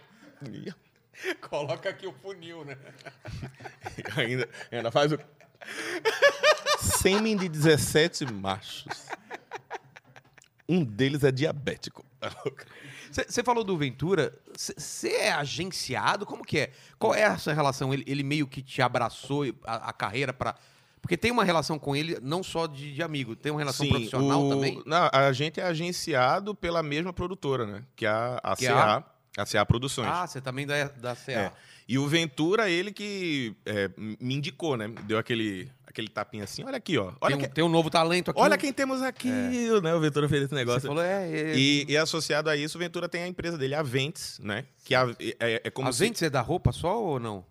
(laughs) Coloca aqui o funil, né? (laughs) ainda, ainda faz o... Sêmen de 17 machos. Um deles é diabético. Você falou do Ventura. Você é agenciado? Como que é? Qual é essa relação? Ele, ele meio que te abraçou a, a carreira pra. Porque tem uma relação com ele, não só de, de amigo, tem uma relação profissional o- também. Não, a gente é agenciado pela mesma produtora, né? Que é a, a Que é CA, a CA Produções. Ah, você também da, da CA. É. E o Ventura, ele que é, me indicou, né? Deu aquele, aquele tapinha assim, olha aqui, ó. Olha, tem, um, que- tem um novo talento aqui. olha quem temos aqui, né? O Ventura fez esse Você negócio. falou, é. é E, e associado a isso, o Ventura tem a empresa dele, a Ventes, né? Que a- é, é como a se... Ventes é da roupa só ou não?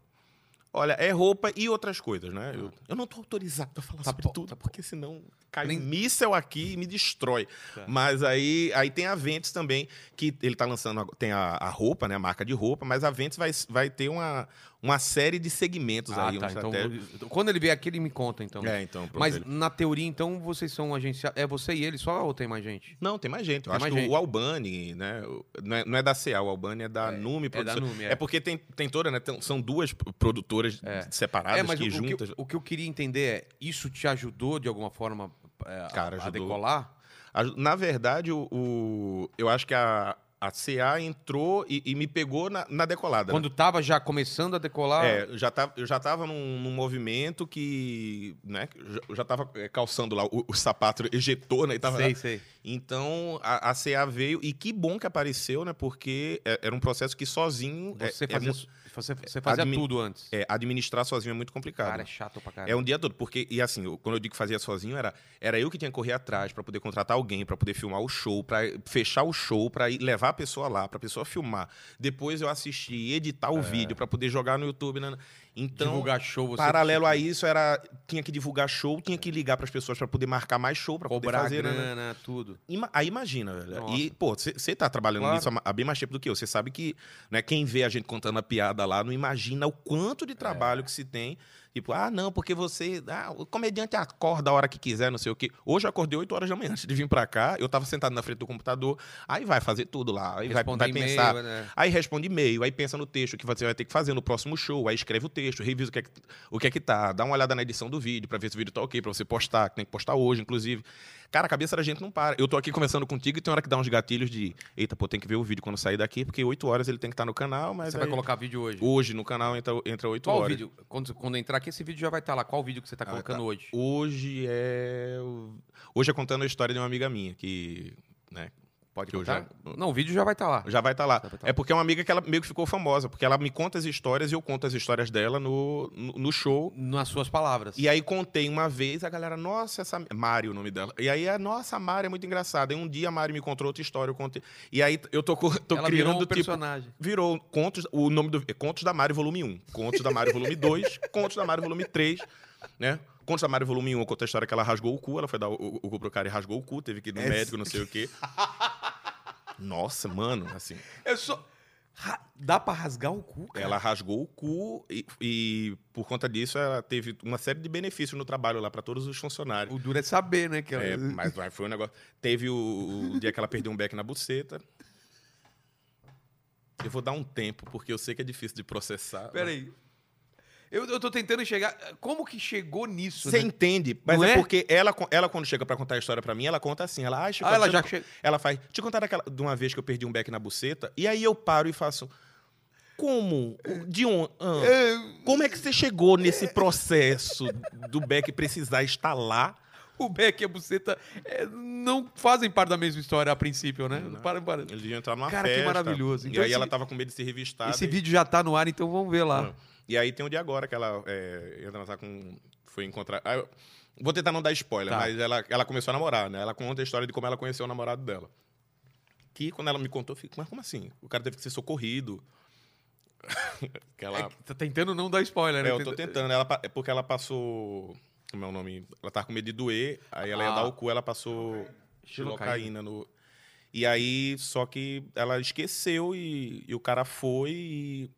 Olha, é roupa e outras coisas, né? Eu, eu não tô autorizado pra falar Tá sobre bom, tudo, tá porque senão cai Nem- um míssel aqui e me destrói. Tá. Mas aí, aí tem a Ventes também, que ele tá lançando, tem a, a roupa, né? A marca de roupa, mas a Ventes vai, vai ter uma, uma série de segmentos Ah, aí. tá. Então, quando ele vier aqui, ele me conta, então. É, então. Mas ele- na teoria, então, vocês são agenciados. É você e ele só ou tem mais gente? Não, tem mais gente. Eu Tem acho que gente. o Albani, né? Não é, não é da CA, o Albani é da É, Nume é da. Nume, é. é. porque tem, tem toda, né? são duas produtoras É. separadas é, mas que o, o que, juntas. o que eu queria entender é: isso te ajudou de alguma forma é, a- Cara, a ajudou. decolar? A- Na verdade, o, o- eu acho que a, a CA entrou e, e me pegou na, na decolada. né? Quando tava já começando a decolar. É, eu já tava, eu já tava num, num movimento que, né, eu já- eu já tava é, calçando lá o, o sapato ejetor, né, e tava sei, sei. Então, a, a CA veio, e que bom que apareceu, né, porque é- era um processo que sozinho... é- Você é fazia mu- Você, você fazia Admi- tudo antes. É, administrar sozinho é muito complicado. Cara, é chato pra caralho. É um dia todo, porque, e assim, eu- quando eu digo que fazia sozinho, era, era eu que tinha que correr atrás pra poder contratar alguém, pra poder filmar o show, pra fechar o show, pra ir levar a pessoa lá, pra pessoa filmar. Depois eu assistir, editar o vídeo pra poder jogar no YouTube. né? Então, Divulgar show, paralelo a isso, era tinha que divulgar show, tinha que ligar pras pessoas pra poder marcar mais show, pra poder fazer. né? grana, tudo. Ima- aí imagina, velho. Nossa. E, pô, você tá trabalhando Claro. nisso há bem mais tempo do que eu. Você sabe que né, quem vê a gente contando a piada lá não imagina o quanto de É. trabalho que se tem. Tipo, ah, não, porque você. Ah, o comediante acorda a hora que quiser, não sei o quê. Hoje eu acordei 8 horas da manhã antes de vir pra cá. Eu tava sentado na frente do computador. Aí vai fazer tudo lá. Aí vai, vai pensar. né? Aí responde e-mail, aí pensa no texto que você vai ter que fazer no próximo show, aí escreve o texto, revisa o que é que, o que, é que tá, dá uma olhada na edição do vídeo pra ver se o vídeo tá ok, pra você postar, que tem que postar hoje, inclusive. Cara, a cabeça da gente não para. Eu tô aqui conversando contigo e tem hora que dá uns gatilhos de, eita, pô, tem que ver o vídeo quando sair daqui, porque 8 horas ele tem que estar no canal, mas Você aí- vai colocar vídeo hoje. hoje no canal entra, entra 8 Qual horas. vídeo? Quando, quando entrar aqui, esse vídeo já vai estar lá. Qual vídeo que você tá Ah, colocando tá. hoje? Hoje é. Hoje é contando a história de uma amiga minha, que. Né, Pode que eu contar? já- Não, o vídeo já vai estar lá. Já vai estar lá. Já vai tá É porque é uma amiga que ela meio que ficou famosa, porque ela me conta as histórias e eu conto as histórias dela no, no, no show. Nas suas palavras. E aí contei uma vez, a galera, nossa, essa. Mari, o nome dela. E aí, a nossa, a Mari é muito engraçada. E um dia a Mari me contou outra história, eu contei. E aí eu tô, tô Ela criando, virou um tipo. personagem. Virou contos, o nome do. é Contos da Mari, volume 1. Contos da Mari, volume 2. (laughs) Contos da Mari, volume 3. Né? Contos da Mari, volume 1, eu conto a história que ela rasgou o cu. Ela foi dar o, o, o cu pro cara e rasgou o cu, teve que ir no É médico, não sei o quê. (laughs) Nossa, mano, assim. É só. Ra- Dá pra rasgar o cu, cara? Ela rasgou o cu e, e, por conta disso, ela teve uma série de benefícios no trabalho lá para todos os funcionários. O duro é saber, né? Que ela... É, mas foi um negócio. Teve o, o dia que ela perdeu um beck na buceta. Eu vou dar um tempo, porque eu sei que é difícil de processar. Peraí. Eu, eu tô tentando chegar. Como que chegou nisso? Você né? entende? Mas Não é, é? porque ela, ela, quando chega pra contar a história pra mim, ela conta assim. Ela, ah, Chico, Ah, ela já chega. ela faz. Eu contar daquela, de uma vez que eu perdi um beck na buceta. E aí eu paro e faço. Como? De onde? como é que você chegou nesse processo do beck precisar estar lá? O Beck e a Buceta é, não fazem parte da mesma história a princípio, né? Não. Para, para. Eles iam entrar numa Cara, que festa. maravilhoso. E Então aí esse- ela tava com medo de ser revistada. Esse e- vídeo já tá no ar, então vamos ver lá. Não. E aí tem o dia agora que ela é, ia transar com. Foi encontrar. ah, vou tentar não dar spoiler, Tá. mas ela, ela começou a namorar, né? Ela conta a história de como ela conheceu o namorado dela. Que quando ela me contou, eu fico, mas como assim? O cara teve que ser socorrido. (laughs) que ela, É que tá tentando não dar spoiler, né? é, eu tô tentando. Ela, é porque ela passou. Como é o nome? Ela tava com medo de doer, aí ela ia Ah. dar o cu, ela passou xilocaína no. E aí, só que ela esqueceu e, e o cara foi e.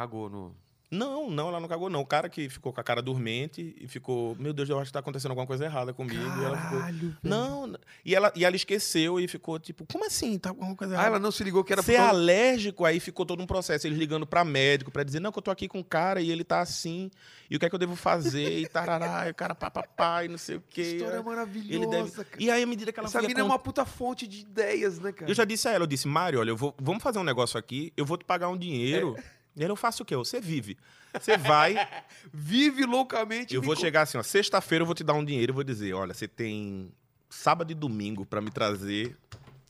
Cagou no. Não, não, ela não cagou, não. O cara que ficou com a cara dormente e ficou, meu Deus, eu acho que tá acontecendo alguma coisa errada comigo. e ela ficou. Caralho, Não, não. e ela, e ela esqueceu e ficou tipo, como assim? Tá alguma coisa Ah, errada? ela não se ligou que era Ser alérgico, aí ficou todo um processo. Eles ligando pra médico pra dizer, não, que eu tô aqui com o cara e ele tá assim. E o que é que eu devo fazer? E tarará, (laughs) e o cara papapá, e não sei o Que quê. história Ele maravilhosa, deve... cara. E aí, à medida que ela Essa mina é uma puta fonte de ideias, né, cara? Eu já disse a ela, eu disse, Mário, olha, eu vou, vamos fazer um negócio aqui, eu vou te pagar um dinheiro. É. E aí eu faço o quê? Você vive. Você vai, (laughs) Vive loucamente. eu vou co- chegar assim, ó, sexta-feira eu vou te dar um dinheiro e vou dizer, olha, você tem sábado e domingo pra me trazer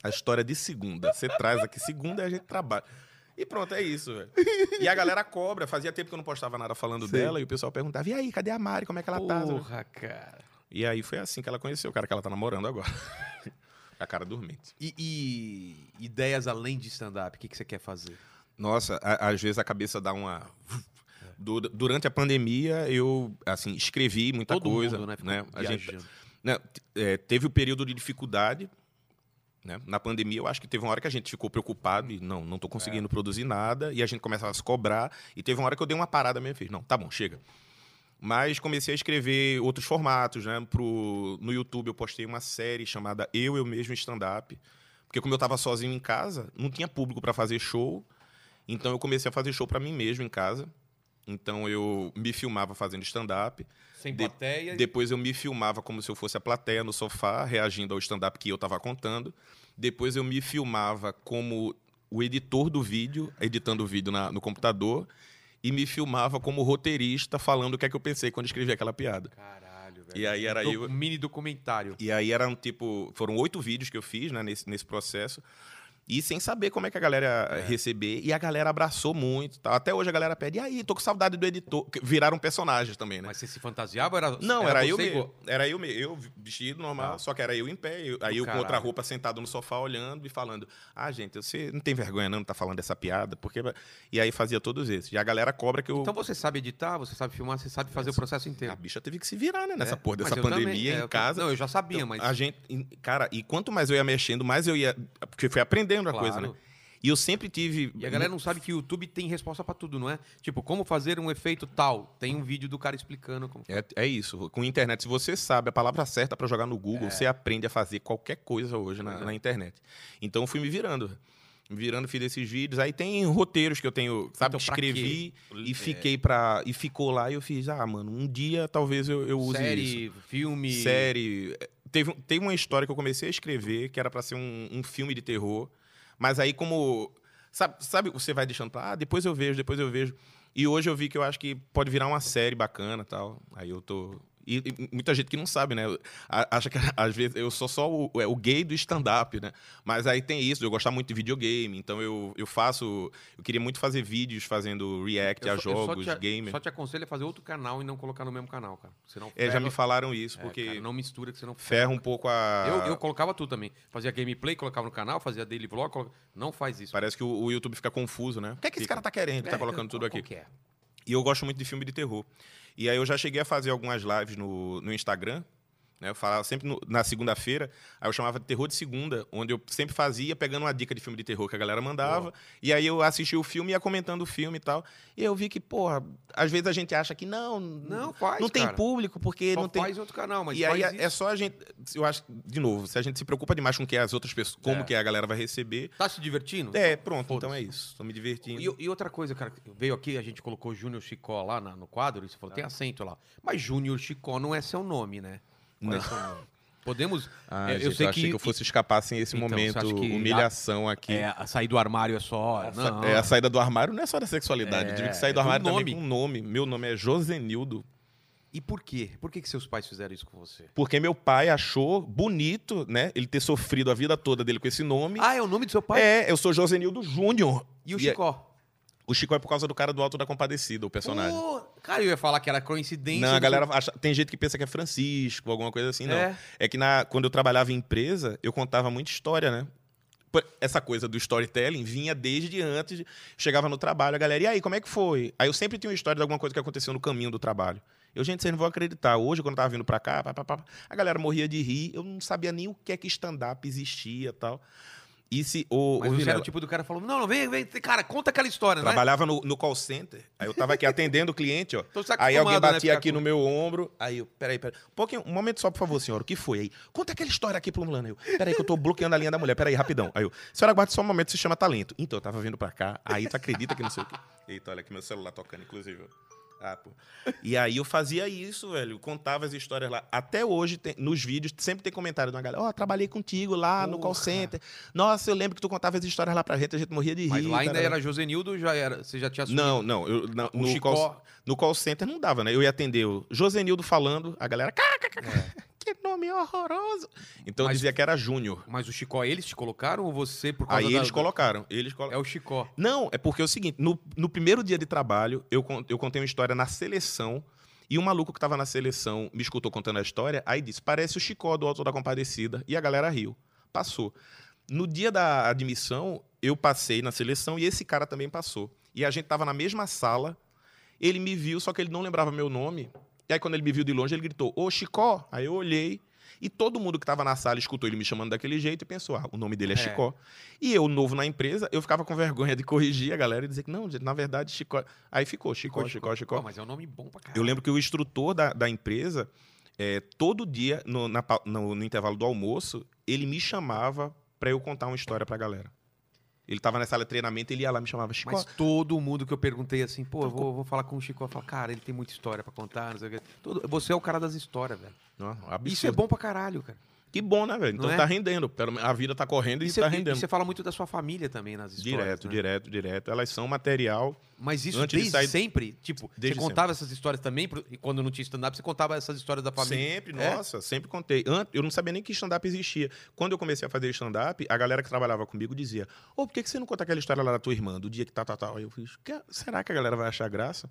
a história de segunda. Você traz aqui segunda e a gente trabalha. E pronto, é isso, velho. E a galera cobra. Fazia tempo que eu não postava nada falando Sei. dela e o pessoal perguntava, e aí, cadê a Mari? Como é que ela tá? Porra, cara. E aí foi assim que ela conheceu o cara que ela tá namorando agora. (laughs) a cara dormente. E, e ideias além de stand-up, o que, que você quer fazer? Nossa, a- às vezes a cabeça dá uma. (laughs) Du- Durante a pandemia, eu assim escrevi muita Todo coisa. mundo, né? Né? A gente, né, é, teve o período de dificuldade. Né? Na pandemia, eu acho que teve uma hora que a gente ficou preocupado e não, não tô conseguindo produzir nada. E a gente começava a se cobrar. E teve uma hora que eu dei uma parada mesmo. Fiz, não, tá bom, chega. Mas comecei a escrever outros formatos, né? Pro, no YouTube eu postei uma série chamada Eu, Eu Mesmo Stand-Up. Porque como eu estava sozinho em casa, não tinha público para fazer show. Então eu comecei a fazer show para mim mesmo em casa. Então eu me filmava fazendo stand-up. Sem De- plateia. Depois eu me filmava como se eu fosse a plateia no sofá, reagindo ao stand-up que eu estava contando. Depois eu me filmava como o editor do vídeo, editando o vídeo na- no computador. E me filmava como roteirista, falando o que é que eu pensei quando escrevi aquela piada. Caralho, velho. E aí era eu. Mini documentário. E aí eram tipo. Foram oito vídeos que eu fiz né, nesse, nesse processo. E sem saber como é que a galera ia receber. E a galera abraçou muito. Tal. Até hoje a galera pede, e aí, tô com saudade do editor. Viraram personagens também, né? Mas você se fantasiava era Não, era, eu você mesmo. Era eu mesmo. Eu vestido normal, Tá. só que era eu em pé. eu- aí eu com outra roupa sentado no sofá olhando e falando: Ah, gente, você não tem vergonha não de tá falando dessa piada? Porque... E aí fazia todos esses. E a galera cobra que eu. Então você sabe editar, você sabe filmar, você sabe fazer o processo A inteiro. bicha teve que se virar, né? Nessa É, porra dessa eu também, pandemia é, em eu- casa. Não, eu já sabia, Então, mas. A gente, cara, e quanto mais eu ia mexendo, mais eu ia. Porque foi aprendendo a Claro. coisa, né? E eu sempre tive. E a galera não sabe que o YouTube tem resposta pra tudo, não é? Tipo, como fazer um efeito tal. Tem um vídeo do cara explicando como. É, é isso. Com internet, se você sabe a palavra certa pra jogar no Google, você aprende a fazer qualquer coisa hoje na, é. na internet. Então eu fui me virando. Me virando, fiz esses vídeos. Aí tem roteiros que eu tenho, sabe, Então, escrevi e fiquei pra. E ficou lá e eu fiz, ah, mano, um dia talvez eu, eu use isso. Série, filme. série. Teve, teve uma história que eu comecei a escrever que era pra ser um, um filme de terror. Mas aí, como. Sabe, sabe, você vai deixando pra. Ah, depois eu vejo, depois eu vejo. E hoje eu vi que eu acho que pode virar uma série bacana tal. Aí eu tô. E, e muita gente que não sabe, né? Acha que (laughs) às vezes eu sou só o, é, o gay do stand-up, né? Mas aí tem isso, eu gostar muito de videogame. Então eu, eu faço. Eu queria muito fazer vídeos fazendo react Eu a só- jogos, te- gamer. Só te aconselho a fazer outro canal e não colocar no mesmo canal, cara. Senão É, já ferra- me falaram isso, É, porque cara, não mistura que você não ferra um pouco a. Eu, eu colocava tudo também. Fazia gameplay, colocava no canal, fazia daily vlog. Não faz isso. Parece que o, o YouTube fica confuso, né? O que é que esse Fica. cara tá querendo? É, tá colocando tudo aqui. qual que é? E eu gosto muito de filme de terror. E aí eu já cheguei a fazer algumas lives no, no Instagram. Né? Eu falava sempre no- na segunda-feira, aí eu chamava de terror de segunda, onde eu sempre fazia pegando uma dica de filme de terror que a galera mandava. E aí eu assistia o filme e ia comentando o filme e tal. E eu vi que, porra, às vezes a gente acha que não, Não, faz, não tem cara. público, porque Só não tem. faz outro canal, mas e aí é, é isso. só a gente. Eu acho, de novo, se a gente se preocupa demais com o que as outras pessoas, como É. que a galera vai receber. Tá se divertindo? É, pronto, Foda-se. então é isso. Tô me divertindo. E, e outra coisa, cara, veio aqui, a gente colocou Júnior Chicó lá na- no quadro, e você falou, tem acento lá. Mas Júnior Chicó não é seu nome, né? É seu nome? Podemos. Ah, é, gente, eu, achei que eu fosse escapar sem esse Então, momento, que humilhação aqui. É, a sair do armário é só. A sa- é, a saída do armário não é só da sexualidade. É, eu tive que sair é do do armário nome. também com um nome. Meu nome é Josenildo. E por quê? Por que, que seus pais fizeram isso com você? Porque meu pai achou bonito, né? Ele ter sofrido a vida toda dele com esse nome. Ah, é o nome do seu pai? É, eu sou Josenildo Júnior. E o é- Chicó? O Chico é por causa do cara do Alto da Compadecida, o personagem. Pô, cara, eu ia falar que era coincidência. Não, a galera acha, tem gente que pensa que é Francisco, alguma coisa assim, não. É. É, que na, quando eu trabalhava em empresa, eu contava muita história, né? Essa coisa do storytelling vinha desde antes. de- Chegava no trabalho, a galera, e aí, como é que foi? Aí eu sempre tinha uma história de alguma coisa que aconteceu no caminho do trabalho. Eu, gente, vocês não vão acreditar. Hoje, quando eu tava vindo pra cá, pá, pá, pá, a galera morria de rir. Eu não sabia nem o que é que stand-up existia e tal. E se o, Mas o você era o tipo do cara falou: não, não, vem, vem, cara, conta aquela história, né? Trabalhava no, no call center. Aí eu tava aqui atendendo o cliente, ó. Tá Aí alguém né, batia ficar aqui com- no meu ombro. Aí eu, peraí, peraí. Um pouquinho, um momento só, por favor, senhor. O que foi aí? Conta aquela história aqui pro fulano. Aí Eu, peraí, que eu tô bloqueando a linha da mulher. Peraí, rapidão. Aí eu, senhora, aguarde só um momento, se chama talento. Então, eu tava vindo pra cá. Aí tu acredita que não sei o quê. Eita, olha aqui meu celular tocando, inclusive. Ah, pô. E aí eu fazia isso, velho. Contava as histórias lá. Até hoje, tem- nos vídeos, sempre tem comentário de uma galera. Ó, trabalhei contigo lá no call Porra. center. Nossa, eu lembro que tu contava as histórias lá pra gente, a gente morria de rir. Mas lá ainda era Josenildo, já era. Você já tinha assumido. Não, não. Eu, na- no, call, no call center não dava, né? Eu ia atender o Josenildo falando, a galera. "Cá, cá, cá, cá, Que nome horroroso. Então eu Mas- dizia que era Júnior. Mas o Chicó, eles te colocaram ou você por causa Aí da- eles colocaram. Eles colo... É o Chicó. Não, é porque é o seguinte: no, no primeiro dia de trabalho, eu, eu contei uma história na seleção. E um maluco que tava na seleção me escutou contando a história, aí disse: parece o Chicó do Alto da Compadecida. E a galera riu. Passou. No dia da admissão, eu passei na seleção e esse cara também passou. E a gente tava na mesma sala. Ele me viu, só que ele não lembrava meu nome. E aí, quando ele me viu de longe, ele gritou: Ô, Chicó! Aí eu olhei. E todo mundo que estava na sala escutou ele me chamando daquele jeito e pensou: ah, o nome dele é, É. Chicó. E eu, novo na empresa, eu ficava com vergonha de corrigir a galera e dizer que não, na verdade, Chicó. Aí ficou: Chicó, Chicó, Chicó. Pô, mas é um nome bom pra caralho. Eu lembro que o instrutor da, da empresa, é, todo dia, no, na no- no intervalo do almoço, ele me chamava para eu contar uma história pra galera. Ele tava na sala de treinamento, ele ia lá me chamava Chicó. Mas todo mundo que eu perguntei assim, pô, eu vou, vou falar com o Chico, eu falo, cara, ele tem muita história pra contar, não sei o. Todo- você é o cara das histórias, velho. Não, Isso é bom pra caralho, cara. Que bom, né, velho? Então é? tá rendendo. A vida tá correndo e, E você, tá e rendendo. você fala muito da sua família também nas histórias. Direto, né? direto, direto. Elas são material. Mas isso Antes de desde sair- sempre? Tipo, você contava essas histórias também? E quando não tinha stand-up, você contava essas histórias da família? Sempre, É? nossa, sempre contei. Eu não sabia nem que stand-up existia. Quando eu comecei a fazer stand-up, a galera que trabalhava comigo dizia: Ô, por que, você não conta aquela história lá da tua irmã, do dia que tá, tá, tá? Aí eu fiz: "Que- será que a galera vai achar graça?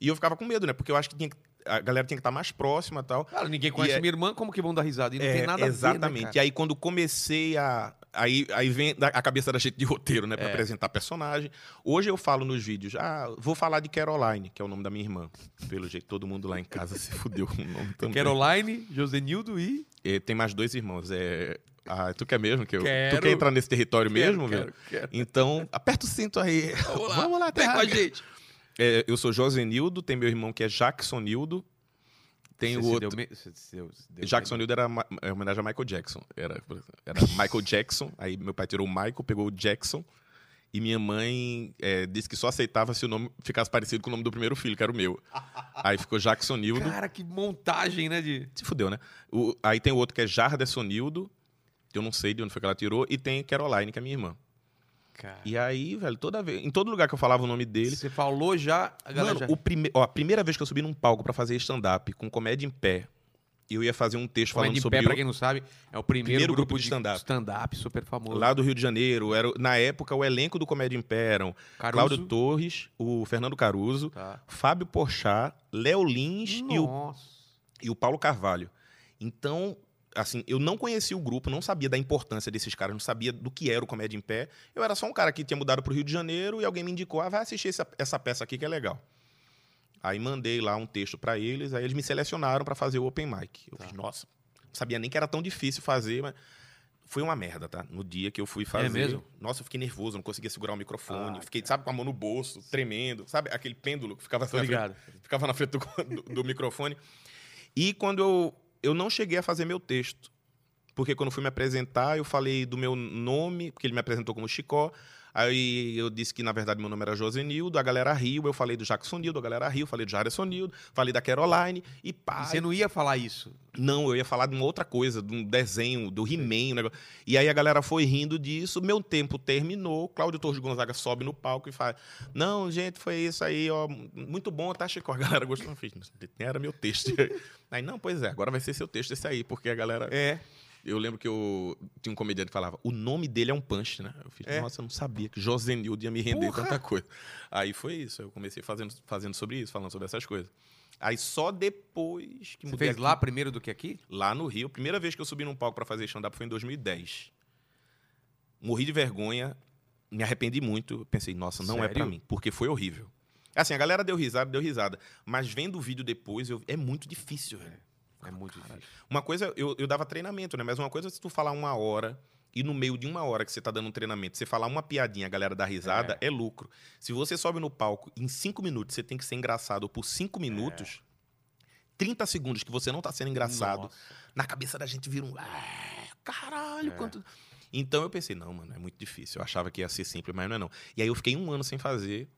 E eu ficava com medo, né? Porque eu acho que, tinha que- a galera tinha que estar mais próxima e tal. Cara, ninguém conhece E é- minha irmã, como que vão dar risada? E não É, tem nada exatamente. a ver, né, e aí, quando comecei a. Aí, aí vem a cabeça da gente de roteiro, né? Pra É. apresentar personagem. Hoje eu falo nos vídeos, ah, vou falar de Caroline, que é o nome da minha irmã. Pelo jeito, todo mundo lá em casa se fudeu com o nome (laughs) também. Caroline, Josenildo e... E tem mais dois irmãos. É... Ah, tu quer mesmo que eu. Quero. Tu quer entrar nesse território mesmo, Quero, velho? quero, quero. Então, aperta o cinto aí. Vamos lá, Vamos lá, vem com a gente. É, eu sou Josenildo, tem meu irmão que é Jacksonildo. Tem o outro. deu deu- se deu Jackson medo. Nildo era é homenagem a Michael Jackson. Era, era Michael Jackson. Aí meu pai tirou o Michael, pegou o Jackson. E minha mãe é, disse que só aceitava se o nome ficasse parecido com o nome do primeiro filho, que era o meu. Aí ficou Jackson Nildo. Cara, que montagem, né? De... Se fudeu, né? O- aí tem o outro que é Jarderson Nildo. que Eu não sei de onde foi que ela tirou. E tem Caroline, que é minha irmã. Cara. E aí, velho, toda vez. Em todo lugar que eu falava o nome dele. Você falou já, a galera Mano, já... o prime... ó, a primeira vez que eu subi num palco pra fazer stand-up com comédia em pé, eu ia fazer um texto Comédia falando em sobre. pé, o- pra quem não sabe, é o primeiro, Primeiro grupo, grupo de stand-up. stand-up super famoso. Lá do Rio de Janeiro, era, na época o elenco do Comédia em Pé eram Caruso. Cláudio Torres, o Fernando Caruso, Tá. Fábio Porchat, Léo Lins e o, Nossa. e o Paulo Carvalho. Então, assim, eu não conhecia o grupo, não sabia da importância desses caras, não sabia do que era o Comédia em Pé. Eu era só um cara que tinha mudado pro Rio de Janeiro e alguém me indicou, ah, vai assistir essa, essa peça aqui que é legal. Aí mandei lá um texto pra eles, aí eles me selecionaram pra fazer o open mic. Eu Tá. fiz, nossa, não sabia nem que era tão difícil fazer, mas foi uma merda, tá? No dia que eu fui fazer. É mesmo? Nossa, eu fiquei nervoso, não conseguia segurar o microfone. Ah, fiquei, sabe, com a mão no bolso, tremendo. Sabe aquele pêndulo que ficava, na frente- ficava na frente do, do- do microfone. E quando eu, eu não cheguei a fazer meu texto. Porque quando fui me apresentar, eu falei do meu nome, porque ele me apresentou como Chicó. Aí eu disse que, na verdade, meu nome era Josenildo, a galera riu, eu falei do Jackson Nildo, a galera riu, falei do Jairson Nildo, falei da Caroline, e pá. E você não ia falar isso. Não, eu ia falar de uma outra coisa, de um desenho, do He-Man, um negócio. E aí a galera foi rindo disso, meu tempo terminou, Cláudio Torres Gonzaga sobe no palco e fala: Não, gente, foi isso aí, ó, muito bom, tá, Chico? A galera gostou, eu fiz, mas era meu texto. (laughs) Aí, não, pois é, agora vai ser seu texto esse aí, porque a galera. É. Eu lembro que eu tinha um comediante que falava: O nome dele é um punch, né? Eu fiz, É. nossa, eu não sabia que Josenildo ia me render Porra! tanta coisa. Aí foi isso, eu comecei fazendo, fazendo sobre isso, falando sobre essas coisas. Aí só depois que Você fez aqui- lá primeiro do que aqui? lá no Rio. Primeira vez que eu subi num palco pra fazer stand-up foi em 2010. Morri de vergonha, me arrependi muito. Pensei, nossa, não é Sério? pra mim, porque foi horrível. Assim, a galera deu risada, deu risada. Mas vendo o vídeo depois, eu- é muito difícil, velho. É muito difícil. Uma coisa, eu, eu dava treinamento, né? Mas uma coisa é se tu falar uma hora e no meio de uma hora que você tá dando um treinamento, você falar uma piadinha, a galera dá risada, é, lucro. Se você sobe no palco em cinco minutos, você tem que ser engraçado por cinco minutos, 30 segundos que você não tá sendo engraçado, Nossa. na cabeça da gente vira um. "Ah, caralho, É. quanto. Então eu pensei, não, mano, é muito difícil. Eu achava que ia ser simples, mas não é não. E aí eu fiquei um ano sem fazer.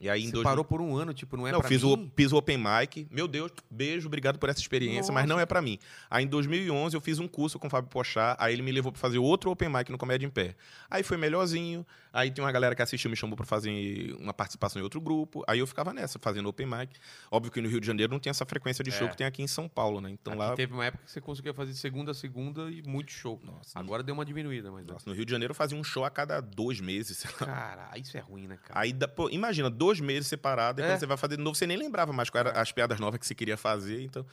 E aí em Você dois parou por um ano, tipo, não é não, pra fiz mim? o, fiz o open mic. Meu Deus, beijo, obrigado por essa experiência, mas não é pra mim. Aí em 2011 eu fiz um curso com o Fábio Pochá, aí ele me levou pra fazer outro open mic no Comédia em Pé. Aí foi melhorzinho, aí tem uma galera que assistiu, me chamou pra fazer uma participação em outro grupo, aí eu ficava nessa, fazendo open mic. Óbvio que no Rio de Janeiro não tinha essa frequência de show É. que tem aqui em São Paulo, né? Então Aqui lá... teve uma época que você conseguia fazer de segunda a segunda e muito show. Nossa, Agora deu uma diminuída, mas... Nossa, no Rio de Janeiro eu fazia um show a cada dois meses. Cara, isso é ruim, né, cara? Aí, pô, imagina, dois meses separado, e É. quando você vai fazer de novo, você nem lembrava mais quais eram as piadas novas que você queria fazer. Então,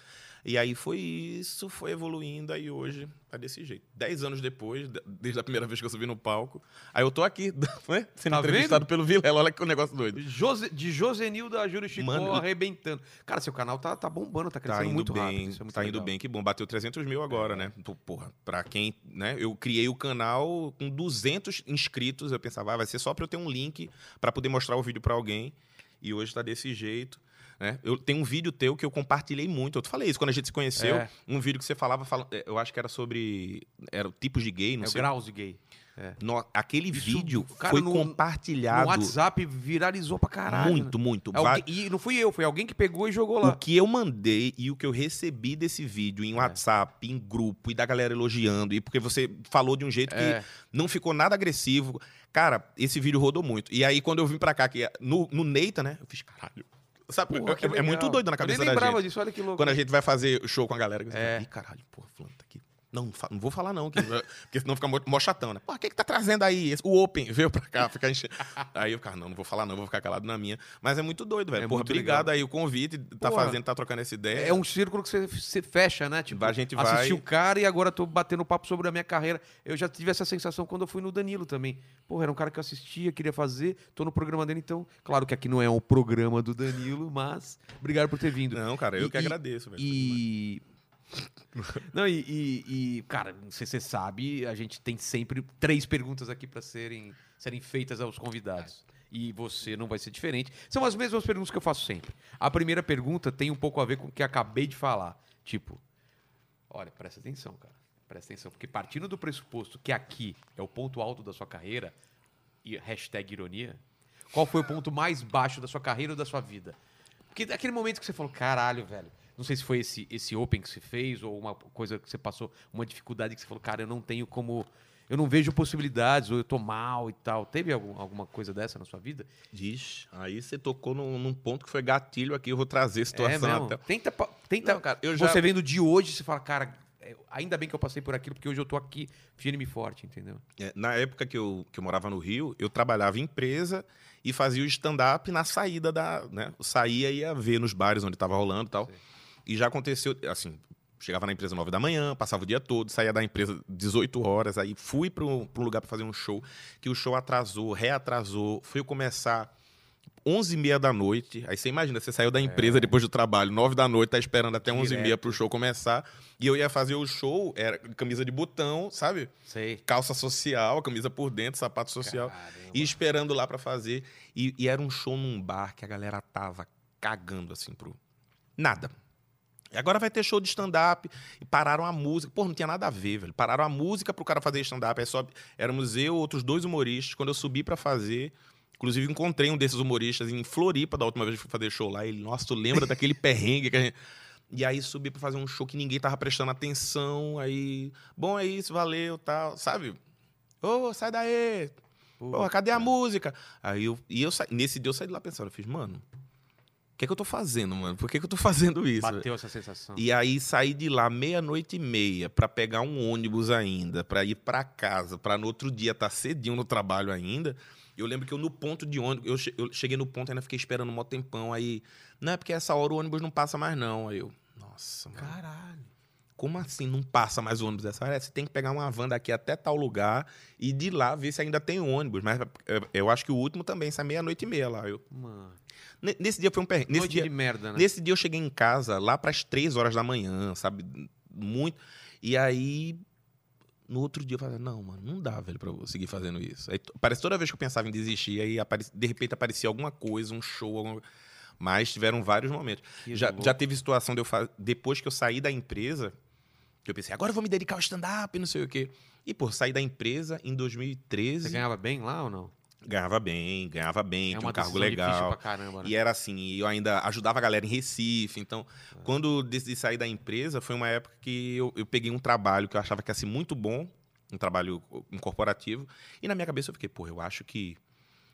e aí foi isso, foi evoluindo, aí hoje tá desse jeito. Dez anos depois, de- desde a primeira vez que eu subi no palco, aí eu tô aqui, (laughs) né, sendo Tá entrevistado pelo Vilela, olha que negócio doido. Jose, de Josenildo a Júlio Chico Mano, arrebentando. Cara, seu canal tá, tá bombando, tá crescendo Tá indo muito bem, rápido. Isso é muito tá indo legal. bem, que bom. Bateu 300 mil agora, né? Pô, Porra, pra quem, né? Eu criei o canal com 200 inscritos, eu pensava, ah, vai ser só pra eu ter um link pra poder mostrar o vídeo pra alguém. E hoje tá desse jeito. Né? Eu tenho um vídeo teu que eu compartilhei muito. Eu te falei isso quando a gente se conheceu. É. Um vídeo que você falava, fala- eu acho que era sobre. Era tipos de gay, não É o sei. Graus de gay. É. No- aquele Isso, vídeo cara, foi no- compartilhado No WhatsApp viralizou pra caralho. muito, muito. né? Va- Alguém- e não fui eu, foi alguém que pegou e jogou O lá. que eu mandei e o que eu recebi desse vídeo em É. WhatsApp, em grupo, e da galera elogiando, e porque você falou de um jeito É. que não ficou nada agressivo. Cara, esse vídeo rodou muito. E aí, quando eu vim pra cá, que é no, no Neita, né? Eu fiz, caralho. Sabe, Porra, é, é muito doido na Eu cabeça nem da lembrava gente. disso, olha que louco. Quando a gente vai fazer show com a galera, É. Ih, caralho, porra, fulano. Não, não vou falar não, que- porque senão fica mó, chatão, né? Pô, o que que tá trazendo aí? O Open veio pra cá, ficar enche... Aí eu, cara, não, não vou falar não, vou ficar calado na minha. Mas é muito doido, velho. É Porra, obrigado aí o convite, tá Porra. fazendo, tá trocando essa ideia. É um círculo que você, você fecha, né? Tipo, A gente vai- assisti o cara e agora tô batendo papo sobre a minha carreira. Eu já tive essa sensação quando eu fui no Danilo também. Porra, era um cara que eu assistia, queria fazer, tô no programa dele, então. Claro que aqui não é um programa do Danilo, mas obrigado por ter vindo. Não, cara, eu E- que agradeço, velho. E. Não, e, e- e, cara, não sei se você sabe, a gente tem sempre três perguntas aqui para serem, serem feitas aos convidados. E você não vai ser diferente. São as mesmas perguntas que eu faço sempre. A primeira pergunta tem um pouco a ver com o que acabei de falar. Tipo, olha, presta atenção, cara. Presta atenção. Porque partindo do pressuposto que aqui é o ponto alto da sua carreira, e hashtag ironia, qual foi o ponto mais baixo da sua carreira ou da sua vida? Porque aquele momento que você falou, caralho, velho. Não sei se foi esse, esse Open que você fez ou uma coisa que você passou, uma dificuldade que você falou, cara, eu não tenho como. Eu não vejo possibilidades, ou eu tô mal e tal. Teve algum- alguma coisa dessa na sua vida? Diz, aí você tocou num, num ponto que foi gatilho aqui, eu vou trazer a situação é mesmo? até. Tenta, pa- tenta Não, cara, eu já- você vendo de hoje, você fala, cara, é, ainda bem que eu passei por aquilo, porque hoje eu tô aqui firme e forte, entendeu? É, Na época que eu, que eu morava no Rio, eu trabalhava em empresa e fazia o stand-up na saída da. Né? Eu saía e ia ver nos bares onde tava rolando e tal. Sei. E já aconteceu, assim, chegava na empresa 9 da manhã, passava o dia todo, saía da empresa 18 horas, aí fui para um lugar para fazer um show, que o show atrasou, reatrasou, foi eu começar 11 e meia da noite, aí você imagina, você saiu da empresa depois do trabalho, 9 da noite, tá esperando até 11 e meia pro show começar, e eu ia fazer o show, era camisa de botão, sabe? Sei. calça social, camisa por dentro, sapato social. Caramba. E esperando lá pra fazer. E, e era um show num bar que a galera tava cagando assim pro. Nada. E agora vai ter show de stand-up. E pararam a música. Pô, não tinha nada a ver, velho. Pararam a música pro cara fazer stand-up. Aí só éramos eu, outros dois humoristas. Quando eu subi pra fazer. Inclusive, encontrei um desses humoristas em Floripa, da última vez que fui fazer show lá. Ele, nossa, tu lembra daquele (laughs) perrengue que a gente. E aí subi pra fazer um show que ninguém tava prestando atenção. Aí, bom, é isso, valeu, tal, sabe? Ô, sai daí! Porra, cadê a música? Aí eu, e eu sa... nesse dia eu saí de lá pensando, eu fiz, mano, o que é que eu tô fazendo, mano? Por que, que eu tô (laughs) fazendo isso? Bateu essa sensação. E aí saí de lá meia-noite e meia pra pegar um ônibus ainda, pra ir pra casa, pra no outro dia estar cedinho no trabalho ainda. Eu lembro que eu no ponto de ônibus, eu, che- eu cheguei no ponto e ainda fiquei esperando um mó tempão. Aí, não é porque essa hora o ônibus não passa mais, não. Aí eu, nossa, mano. Caralho. Como assim não passa mais ônibus essa hora? É, Você tem que pegar uma van daqui até tal lugar e de lá ver se ainda tem ônibus. Mas é, eu acho que o último também sai meia-noite e meia lá. Eu, Mano. Ne- nesse dia foi um perrengue. Nesse dia, de merda, né? nesse dia eu cheguei em casa lá para as três horas da manhã, sabe? Muito. E aí, no outro dia eu falei, não, mano, não dá, velho, pra eu seguir fazendo isso. Aí, parece toda vez que eu pensava em desistir, aí de repente aparecia alguma coisa, um show, alguma... mas tiveram vários momentos. Que Já, louco. já teve situação de eu fazer. Depois que eu saí da empresa, que eu pensei, agora eu vou me dedicar ao stand-up, não sei o quê. E, pô, saí da empresa em 2013. Você ganhava bem lá ou não? Ganhava bem, ganhava bem, é tinha um cargo legal. pra caramba, né? E era assim, eu ainda ajudava a galera em Recife. Então, quando decidi sair da empresa, foi uma época que eu, eu peguei um trabalho que eu achava que ia ser muito bom, um trabalho um corporativo. E na minha cabeça eu fiquei, pô, eu acho que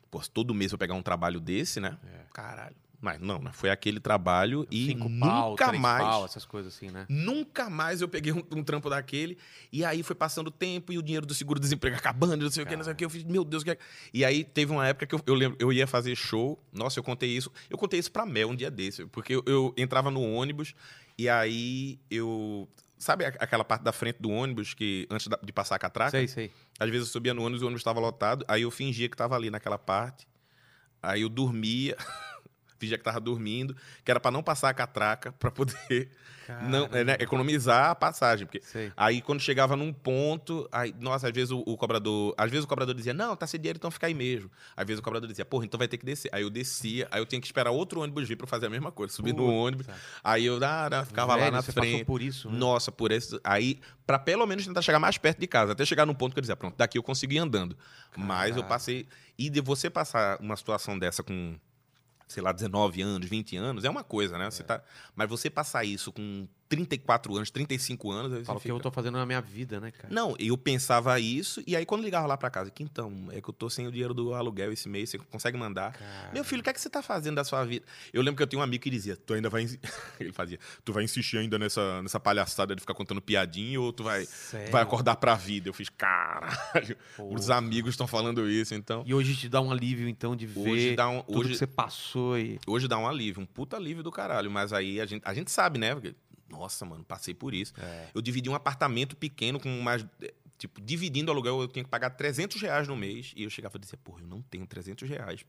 pô, todo mês eu pegar um trabalho desse, né? É. Caralho. Mas não, né? Foi aquele trabalho e Cinco nunca pau, três mais. pau, essas coisas assim, né? Nunca mais eu peguei um, um trampo daquele. E aí foi passando o tempo e o dinheiro do seguro-desemprego (laughs) acabando, não sei o que, não sei o que. Eu fiz, meu Deus, o que é... E aí teve uma época que eu, eu lembro, eu ia fazer show. Nossa, eu contei isso. Eu contei isso pra Mel um dia desse. Porque eu, eu entrava no ônibus e aí eu. Sabe aquela parte da frente do ônibus que antes de passar a catraca? Sei, sei. Às vezes eu subia no ônibus e o ônibus estava lotado. Aí eu fingia que estava ali naquela parte. Aí eu dormia. (laughs) fingia que tava dormindo, que era pra não passar a catraca, pra poder (laughs) não, é, né, economizar a passagem. Porque Sei. Aí quando chegava num ponto, aí, nossa, às vezes o, o cobrador. Às vezes o cobrador dizia, não, tá sem dinheiro, então fica aí mesmo. Às vezes o cobrador dizia, porra, então vai ter que descer. Aí eu descia, aí eu tinha que esperar outro ônibus vir pra fazer a mesma coisa. Subir no ônibus. Aí eu ah, ah, ficava lá Velho, na você frente. por isso, né? Nossa, por esse. Aí, pra pelo menos tentar chegar mais perto de casa, até chegar num ponto que eu dizia, pronto, daqui eu consegui andando. Mas eu passei. E de você passar uma situação dessa com, sei lá, 19 anos, 20 anos, é uma coisa, né? Você tá... Mas você passar isso com 34 anos, 35 anos. Fala o que eu tô fazendo na minha vida, né, cara? Não, eu pensava isso, e aí quando ligava lá pra casa, que então, é que eu tô sem o dinheiro do aluguel esse mês, você consegue mandar? Cara. Meu filho, o que é que você tá fazendo da sua vida? Eu lembro que eu tinha um amigo que dizia, tu ainda vai. (laughs) Ele fazia, tu vai insistir ainda nessa, nessa palhaçada de ficar contando piadinha ou tu vai, Sério? vai acordar pra vida? Eu fiz, caralho, Porra. os amigos estão falando isso, então. E hoje te dá um alívio, então, de ver Hoje dá, um, tudo hoje, que você passou e... hoje dá um alívio, um puta alívio do caralho, mas aí a gente, a gente sabe, né? Porque, nossa, mano, passei por isso. É. Eu dividi um apartamento pequeno com mais. eh, Tipo, dividindo o aluguel, eu tinha que pagar 300 reais no mês. E eu chegava e dizia, porra, eu não tenho 300 reais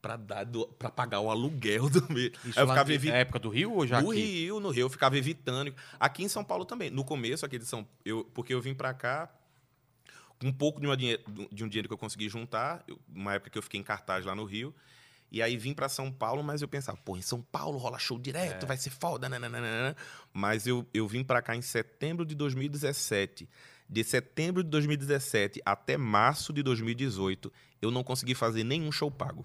pra, dar do, pra pagar o aluguel do mês. Isso eu ficava na evitando. época do Rio ou já No aqui? Rio, no Rio, eu ficava evitando. Aqui em São Paulo também. No começo, aqui de São eu Porque eu vim pra cá com um pouco de, uma de um dinheiro que eu consegui juntar. eu- uma época que eu fiquei em cartaz lá no Rio. E aí vim pra São Paulo, mas eu pensava, pô, em São Paulo rola show direto, vai ser foda, nananana. Mas eu, eu vim pra cá em setembro de 2017. De setembro de 2017 até março de 2018, eu não consegui fazer nenhum show pago.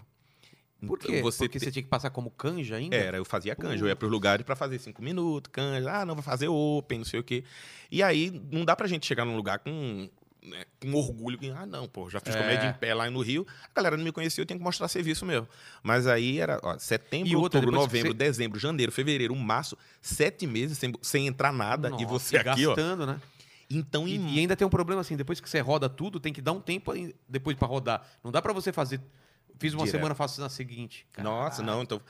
Por Então, quê? Você Porque te- você tinha que passar como canja ainda? era, eu fazia canja. Eu ia pros lugares pra fazer cinco minutos, canja. Ah, não, vai fazer open, não sei o quê. E aí, não dá pra gente chegar num lugar com, né, com orgulho. que, Ah, não, pô, já fiz É. comédia em pé lá no Rio. A galera não me conhecia, eu tenho que mostrar serviço mesmo. Mas aí era, ó, setembro, E outubro, novembro, você- dezembro, janeiro, fevereiro, março, sete meses sem, sem entrar nada. Nossa, e você aqui, ó. gastando, né? Então, E, em e ainda tem um problema assim, depois que você roda tudo, tem que dar um tempo depois pra rodar. Não dá pra você fazer. Fiz uma Direto. semana, faço na seguinte. Nossa, não. Então,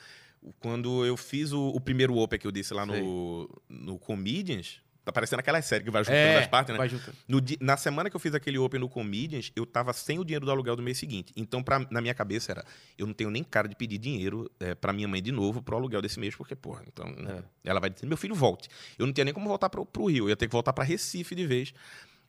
quando eu fiz o, o primeiro Open que eu disse lá Sei. no, no Comedians, tá parecendo aquela série que vai juntando É, as partes, né? vai juntando. No na semana que eu fiz aquele Open no Comedians, eu tava sem o dinheiro do aluguel do mês seguinte. Então, pra, na minha cabeça era, eu não tenho nem cara de pedir dinheiro é, pra minha mãe de novo pro aluguel desse mês, porque, porra, então. né, Ela vai dizer, meu filho, volte. Eu não tinha nem como voltar pro, pro Rio, eu ia ter que voltar pra Recife de vez.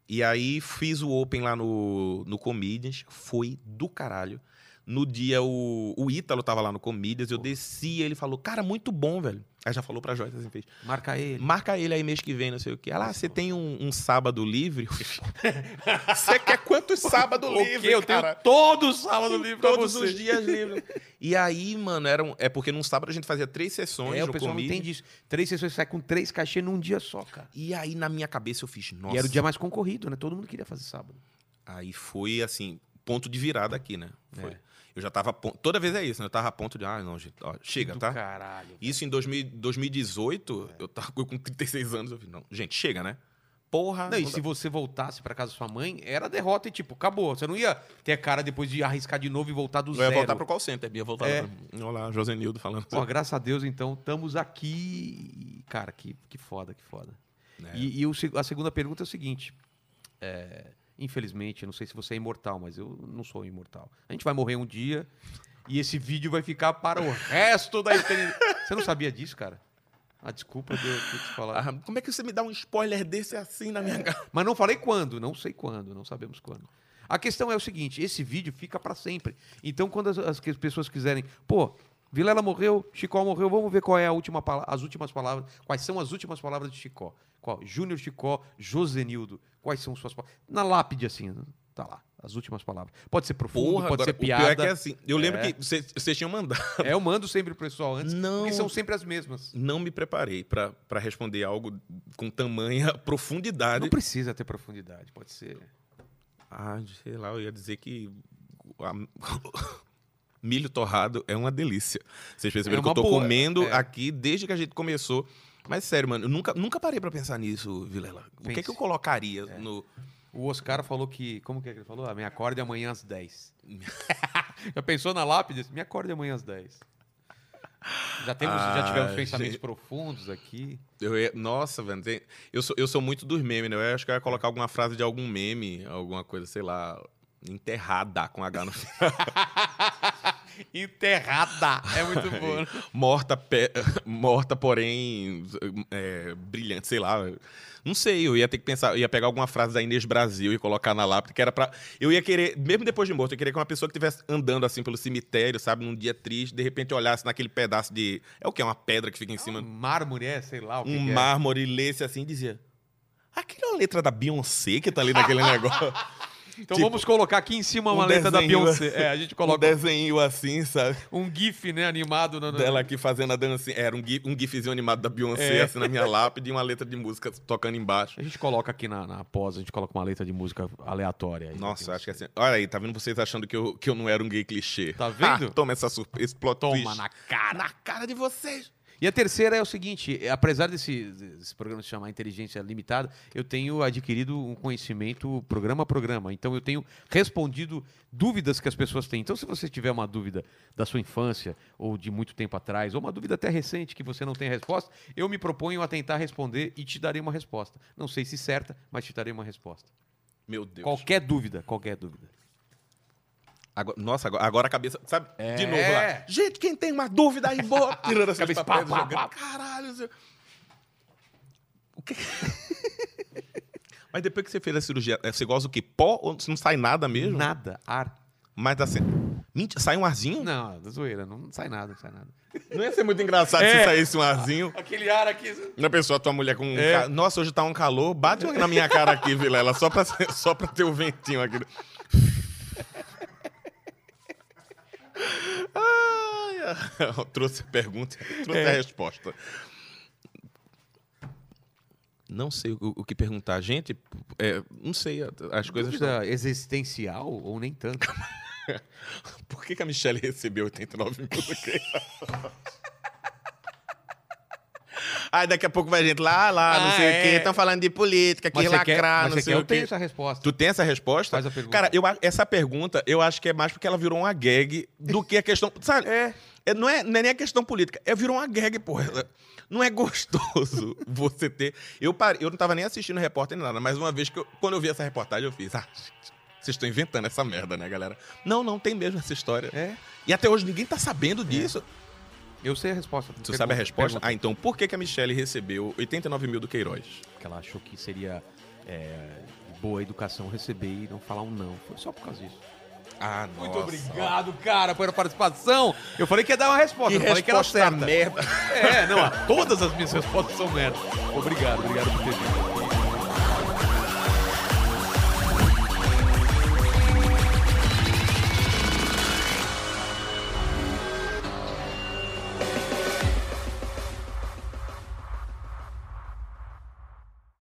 E aí fiz o Open lá no, no Comedians, foi do caralho. No dia, o, o Ítalo tava lá no Comedians, eu desci, ele falou, cara, muito bom, velho. Aí já falou pra Joyce assim, fez, Marca ele. Marca ele aí mês que vem, não sei o quê. Ah lá, você tem um, um sábado livre? (laughs) Você quer quantos sábado livre, Eu tenho cara? todo sábado livre Todos os dias livres. E aí, mano, era um- é porque num sábado a gente fazia três sessões É, o pessoal não Comedians. entende isso. Três sessões sai com três cachê num dia só, cara. E aí, na minha cabeça, eu fiz, nossa. E era o dia mais concorrido, né? Todo mundo queria fazer sábado. Aí foi, assim, ponto de virada aqui, né? Foi. É. Eu já tava... a pon- Toda vez é isso, né? Eu tava a ponto de, ah, não, gente, ó, chega, Do tá? Caralho. Isso em 2000 2018, eu tava com 36 anos, eu fiz, não, gente, chega, né? Porra. Não, e não se dá- você voltasse pra casa da sua mãe, era derrota e tipo, acabou. Você não ia ter a cara depois de arriscar de novo e voltar do Eu zero. ia voltar pro call center, ia voltar É. pra... Olá, Josenildo falando. Pô, graças a Deus, então, estamos aqui. Cara, que, que foda, que foda. É. E, e o a segunda pergunta é o seguinte: é, infelizmente, não sei se você é imortal, mas eu não sou imortal. A gente vai morrer um dia e esse vídeo vai ficar para o resto da eternidade. Você não sabia disso, cara? Ah, desculpa de eu te falar. Ah, como é que você me dá um spoiler desse assim na minha cara? Mas não falei quando, não sei quando, não sabemos quando. A questão é o seguinte: esse vídeo fica pra sempre. Então, quando as, as pessoas quiserem, pô, Vilela morreu, Chicó morreu, vamos ver qual é a última as últimas palavras, quais são as últimas palavras de Chicó. Qual? Júnior Chicó, Josenildo. Quais são suas palavras? Na lápide, assim, tá lá, as últimas palavras. Pode ser profundo, pode agora, ser o pior é que é piada. assim. Eu lembro É. que vocês tinham mandado. É, eu mando sempre pro pessoal antes, Não. porque são sempre as mesmas. Não me preparei pra responder algo com tamanha (laughs) profundidade. Não precisa ter profundidade, pode ser. Ah, sei lá, eu ia dizer que (laughs) milho torrado é uma delícia. Vocês perceberam É que eu tô boa, comendo é. aqui desde que a gente começou. Mas sério, mano, eu nunca, nunca parei pra pensar nisso, Vilela. O que, Pense. que eu colocaria É. no. O Oscar falou que. Como que é que ele falou? Ah, me acorde amanhã às 10. (laughs) já pensou na lápide? Me acorde amanhã às 10. Já, temos, já tivemos Ah, pensamentos gente. profundos aqui. Eu ia- nossa, velho. tem- Eu sou, eu sou muito dos memes, né? Eu acho que eu ia colocar alguma frase de algum meme, alguma coisa, sei lá, enterrada com H no final. (laughs) (laughs) Enterrada. É muito bom. né? morta, pe- morta porém é, brilhante, sei lá. Não sei, eu ia ter que pensar, eu ia pegar alguma frase da Inês Brasil e colocar na lápide, que era pra. Eu ia querer, mesmo depois de morto, eu queria que uma pessoa que estivesse andando assim pelo cemitério, sabe, num dia triste, de repente olhasse naquele pedaço de. É o que? Uma pedra que fica em cima. Um mármore, é, sei lá o que um é. mármore e lesse assim e dizia. Aquilo é letra da Beyoncé que tá ali naquele (laughs) negócio. Então tipo, vamos colocar aqui em cima uma um letra da Beyoncé. É, a gente Um coloca desenho assim, sabe? um gif, né, animado. No, no- Dela aqui fazendo a dancinha. Era um, gif, um gifzinho animado da Beyoncé, É. assim, na minha lápide, e uma letra de música tocando embaixo. A gente coloca aqui na, na pós, a gente coloca uma letra de música aleatória. aí, Nossa, da acho que é assim. Olha aí, tá vendo vocês achando que eu, que eu não era um gay clichê? Tá vendo? Ah, toma essa surpresa, Toma twist. na cara. Na cara de vocês. E a terceira é o seguinte: é, apesar desse, desse programa se chamar Inteligência Limitada, eu tenho adquirido um conhecimento programa a programa. Então eu tenho respondido dúvidas que as pessoas têm. Então, se você tiver uma dúvida da sua infância ou de muito tempo atrás, ou uma dúvida até recente que você não tem resposta, eu me proponho a tentar responder e te darei uma resposta. Não sei se certa, mas te darei uma resposta. Meu Deus. Qualquer dúvida, qualquer dúvida. Agora- nossa, agora, agora a cabeça. Sabe? É. De novo lá. Gente, quem tem uma dúvida aí, boa. (laughs) Tirando assim, Cabeça, papéis, pá, pá, pá. Caralho. Zé. O que. (laughs) Mas depois que você fez a cirurgia, é, você gosta do quê? Pó ou não sai nada mesmo? Nada, ar. Mas assim. Mentira, sai um arzinho? Não, da zoeira, não sai nada, não sai nada. Não ia ser muito engraçado (laughs) É. se saísse um arzinho. Aquele ar aqui. Na pessoa, tua mulher com. um É. ca- Nossa, hoje tá um calor. Bate na minha cara aqui, Vilela, só pra, só pra ter o ventinho aqui. (laughs) Trouxe a pergunta, trouxe É. a resposta. Não sei o, o que perguntar. Gente, é, não sei. As coisas. Dúvida existencial ou nem tanto? (laughs) Por que, que a Michelle recebeu 89 mil? (laughs) Aí daqui a pouco vai gente lá, lá, não Ah, sei o quê. é. Estão falando de política, que Mas quer, lacrar, mas não sei quer, o eu tenho quê. essa resposta. Tu tem essa resposta? Faz a pergunta. Cara, eu, essa pergunta eu acho que é mais porque ela virou uma gag do que a questão. Sabe? É. não, é, não é nem a questão política. É virou uma gag, porra. Não é gostoso (laughs) você ter. Eu, parei, eu não tava nem assistindo repórter nem nada, mas uma vez que eu, quando eu vi essa reportagem, eu fiz. Ah, vocês estão inventando essa merda, né, galera? Não, não, tem mesmo essa história. É. E até hoje ninguém tá sabendo disso. Eu sei a resposta. Tu Pergunta, sabe a resposta? pergunta. Ah, então por que, que a Michelle recebeu 89 mil do Queiroz? Porque ela achou que seria é, boa educação receber e não falar um não. Foi só por causa disso. Ah, Muito obrigado, cara, pela participação. Eu falei que ia dar uma resposta, Que eu falei que era resposta certa. merda. (laughs) É, não, todas as minhas respostas são merda. Obrigado, obrigado por ter vindo.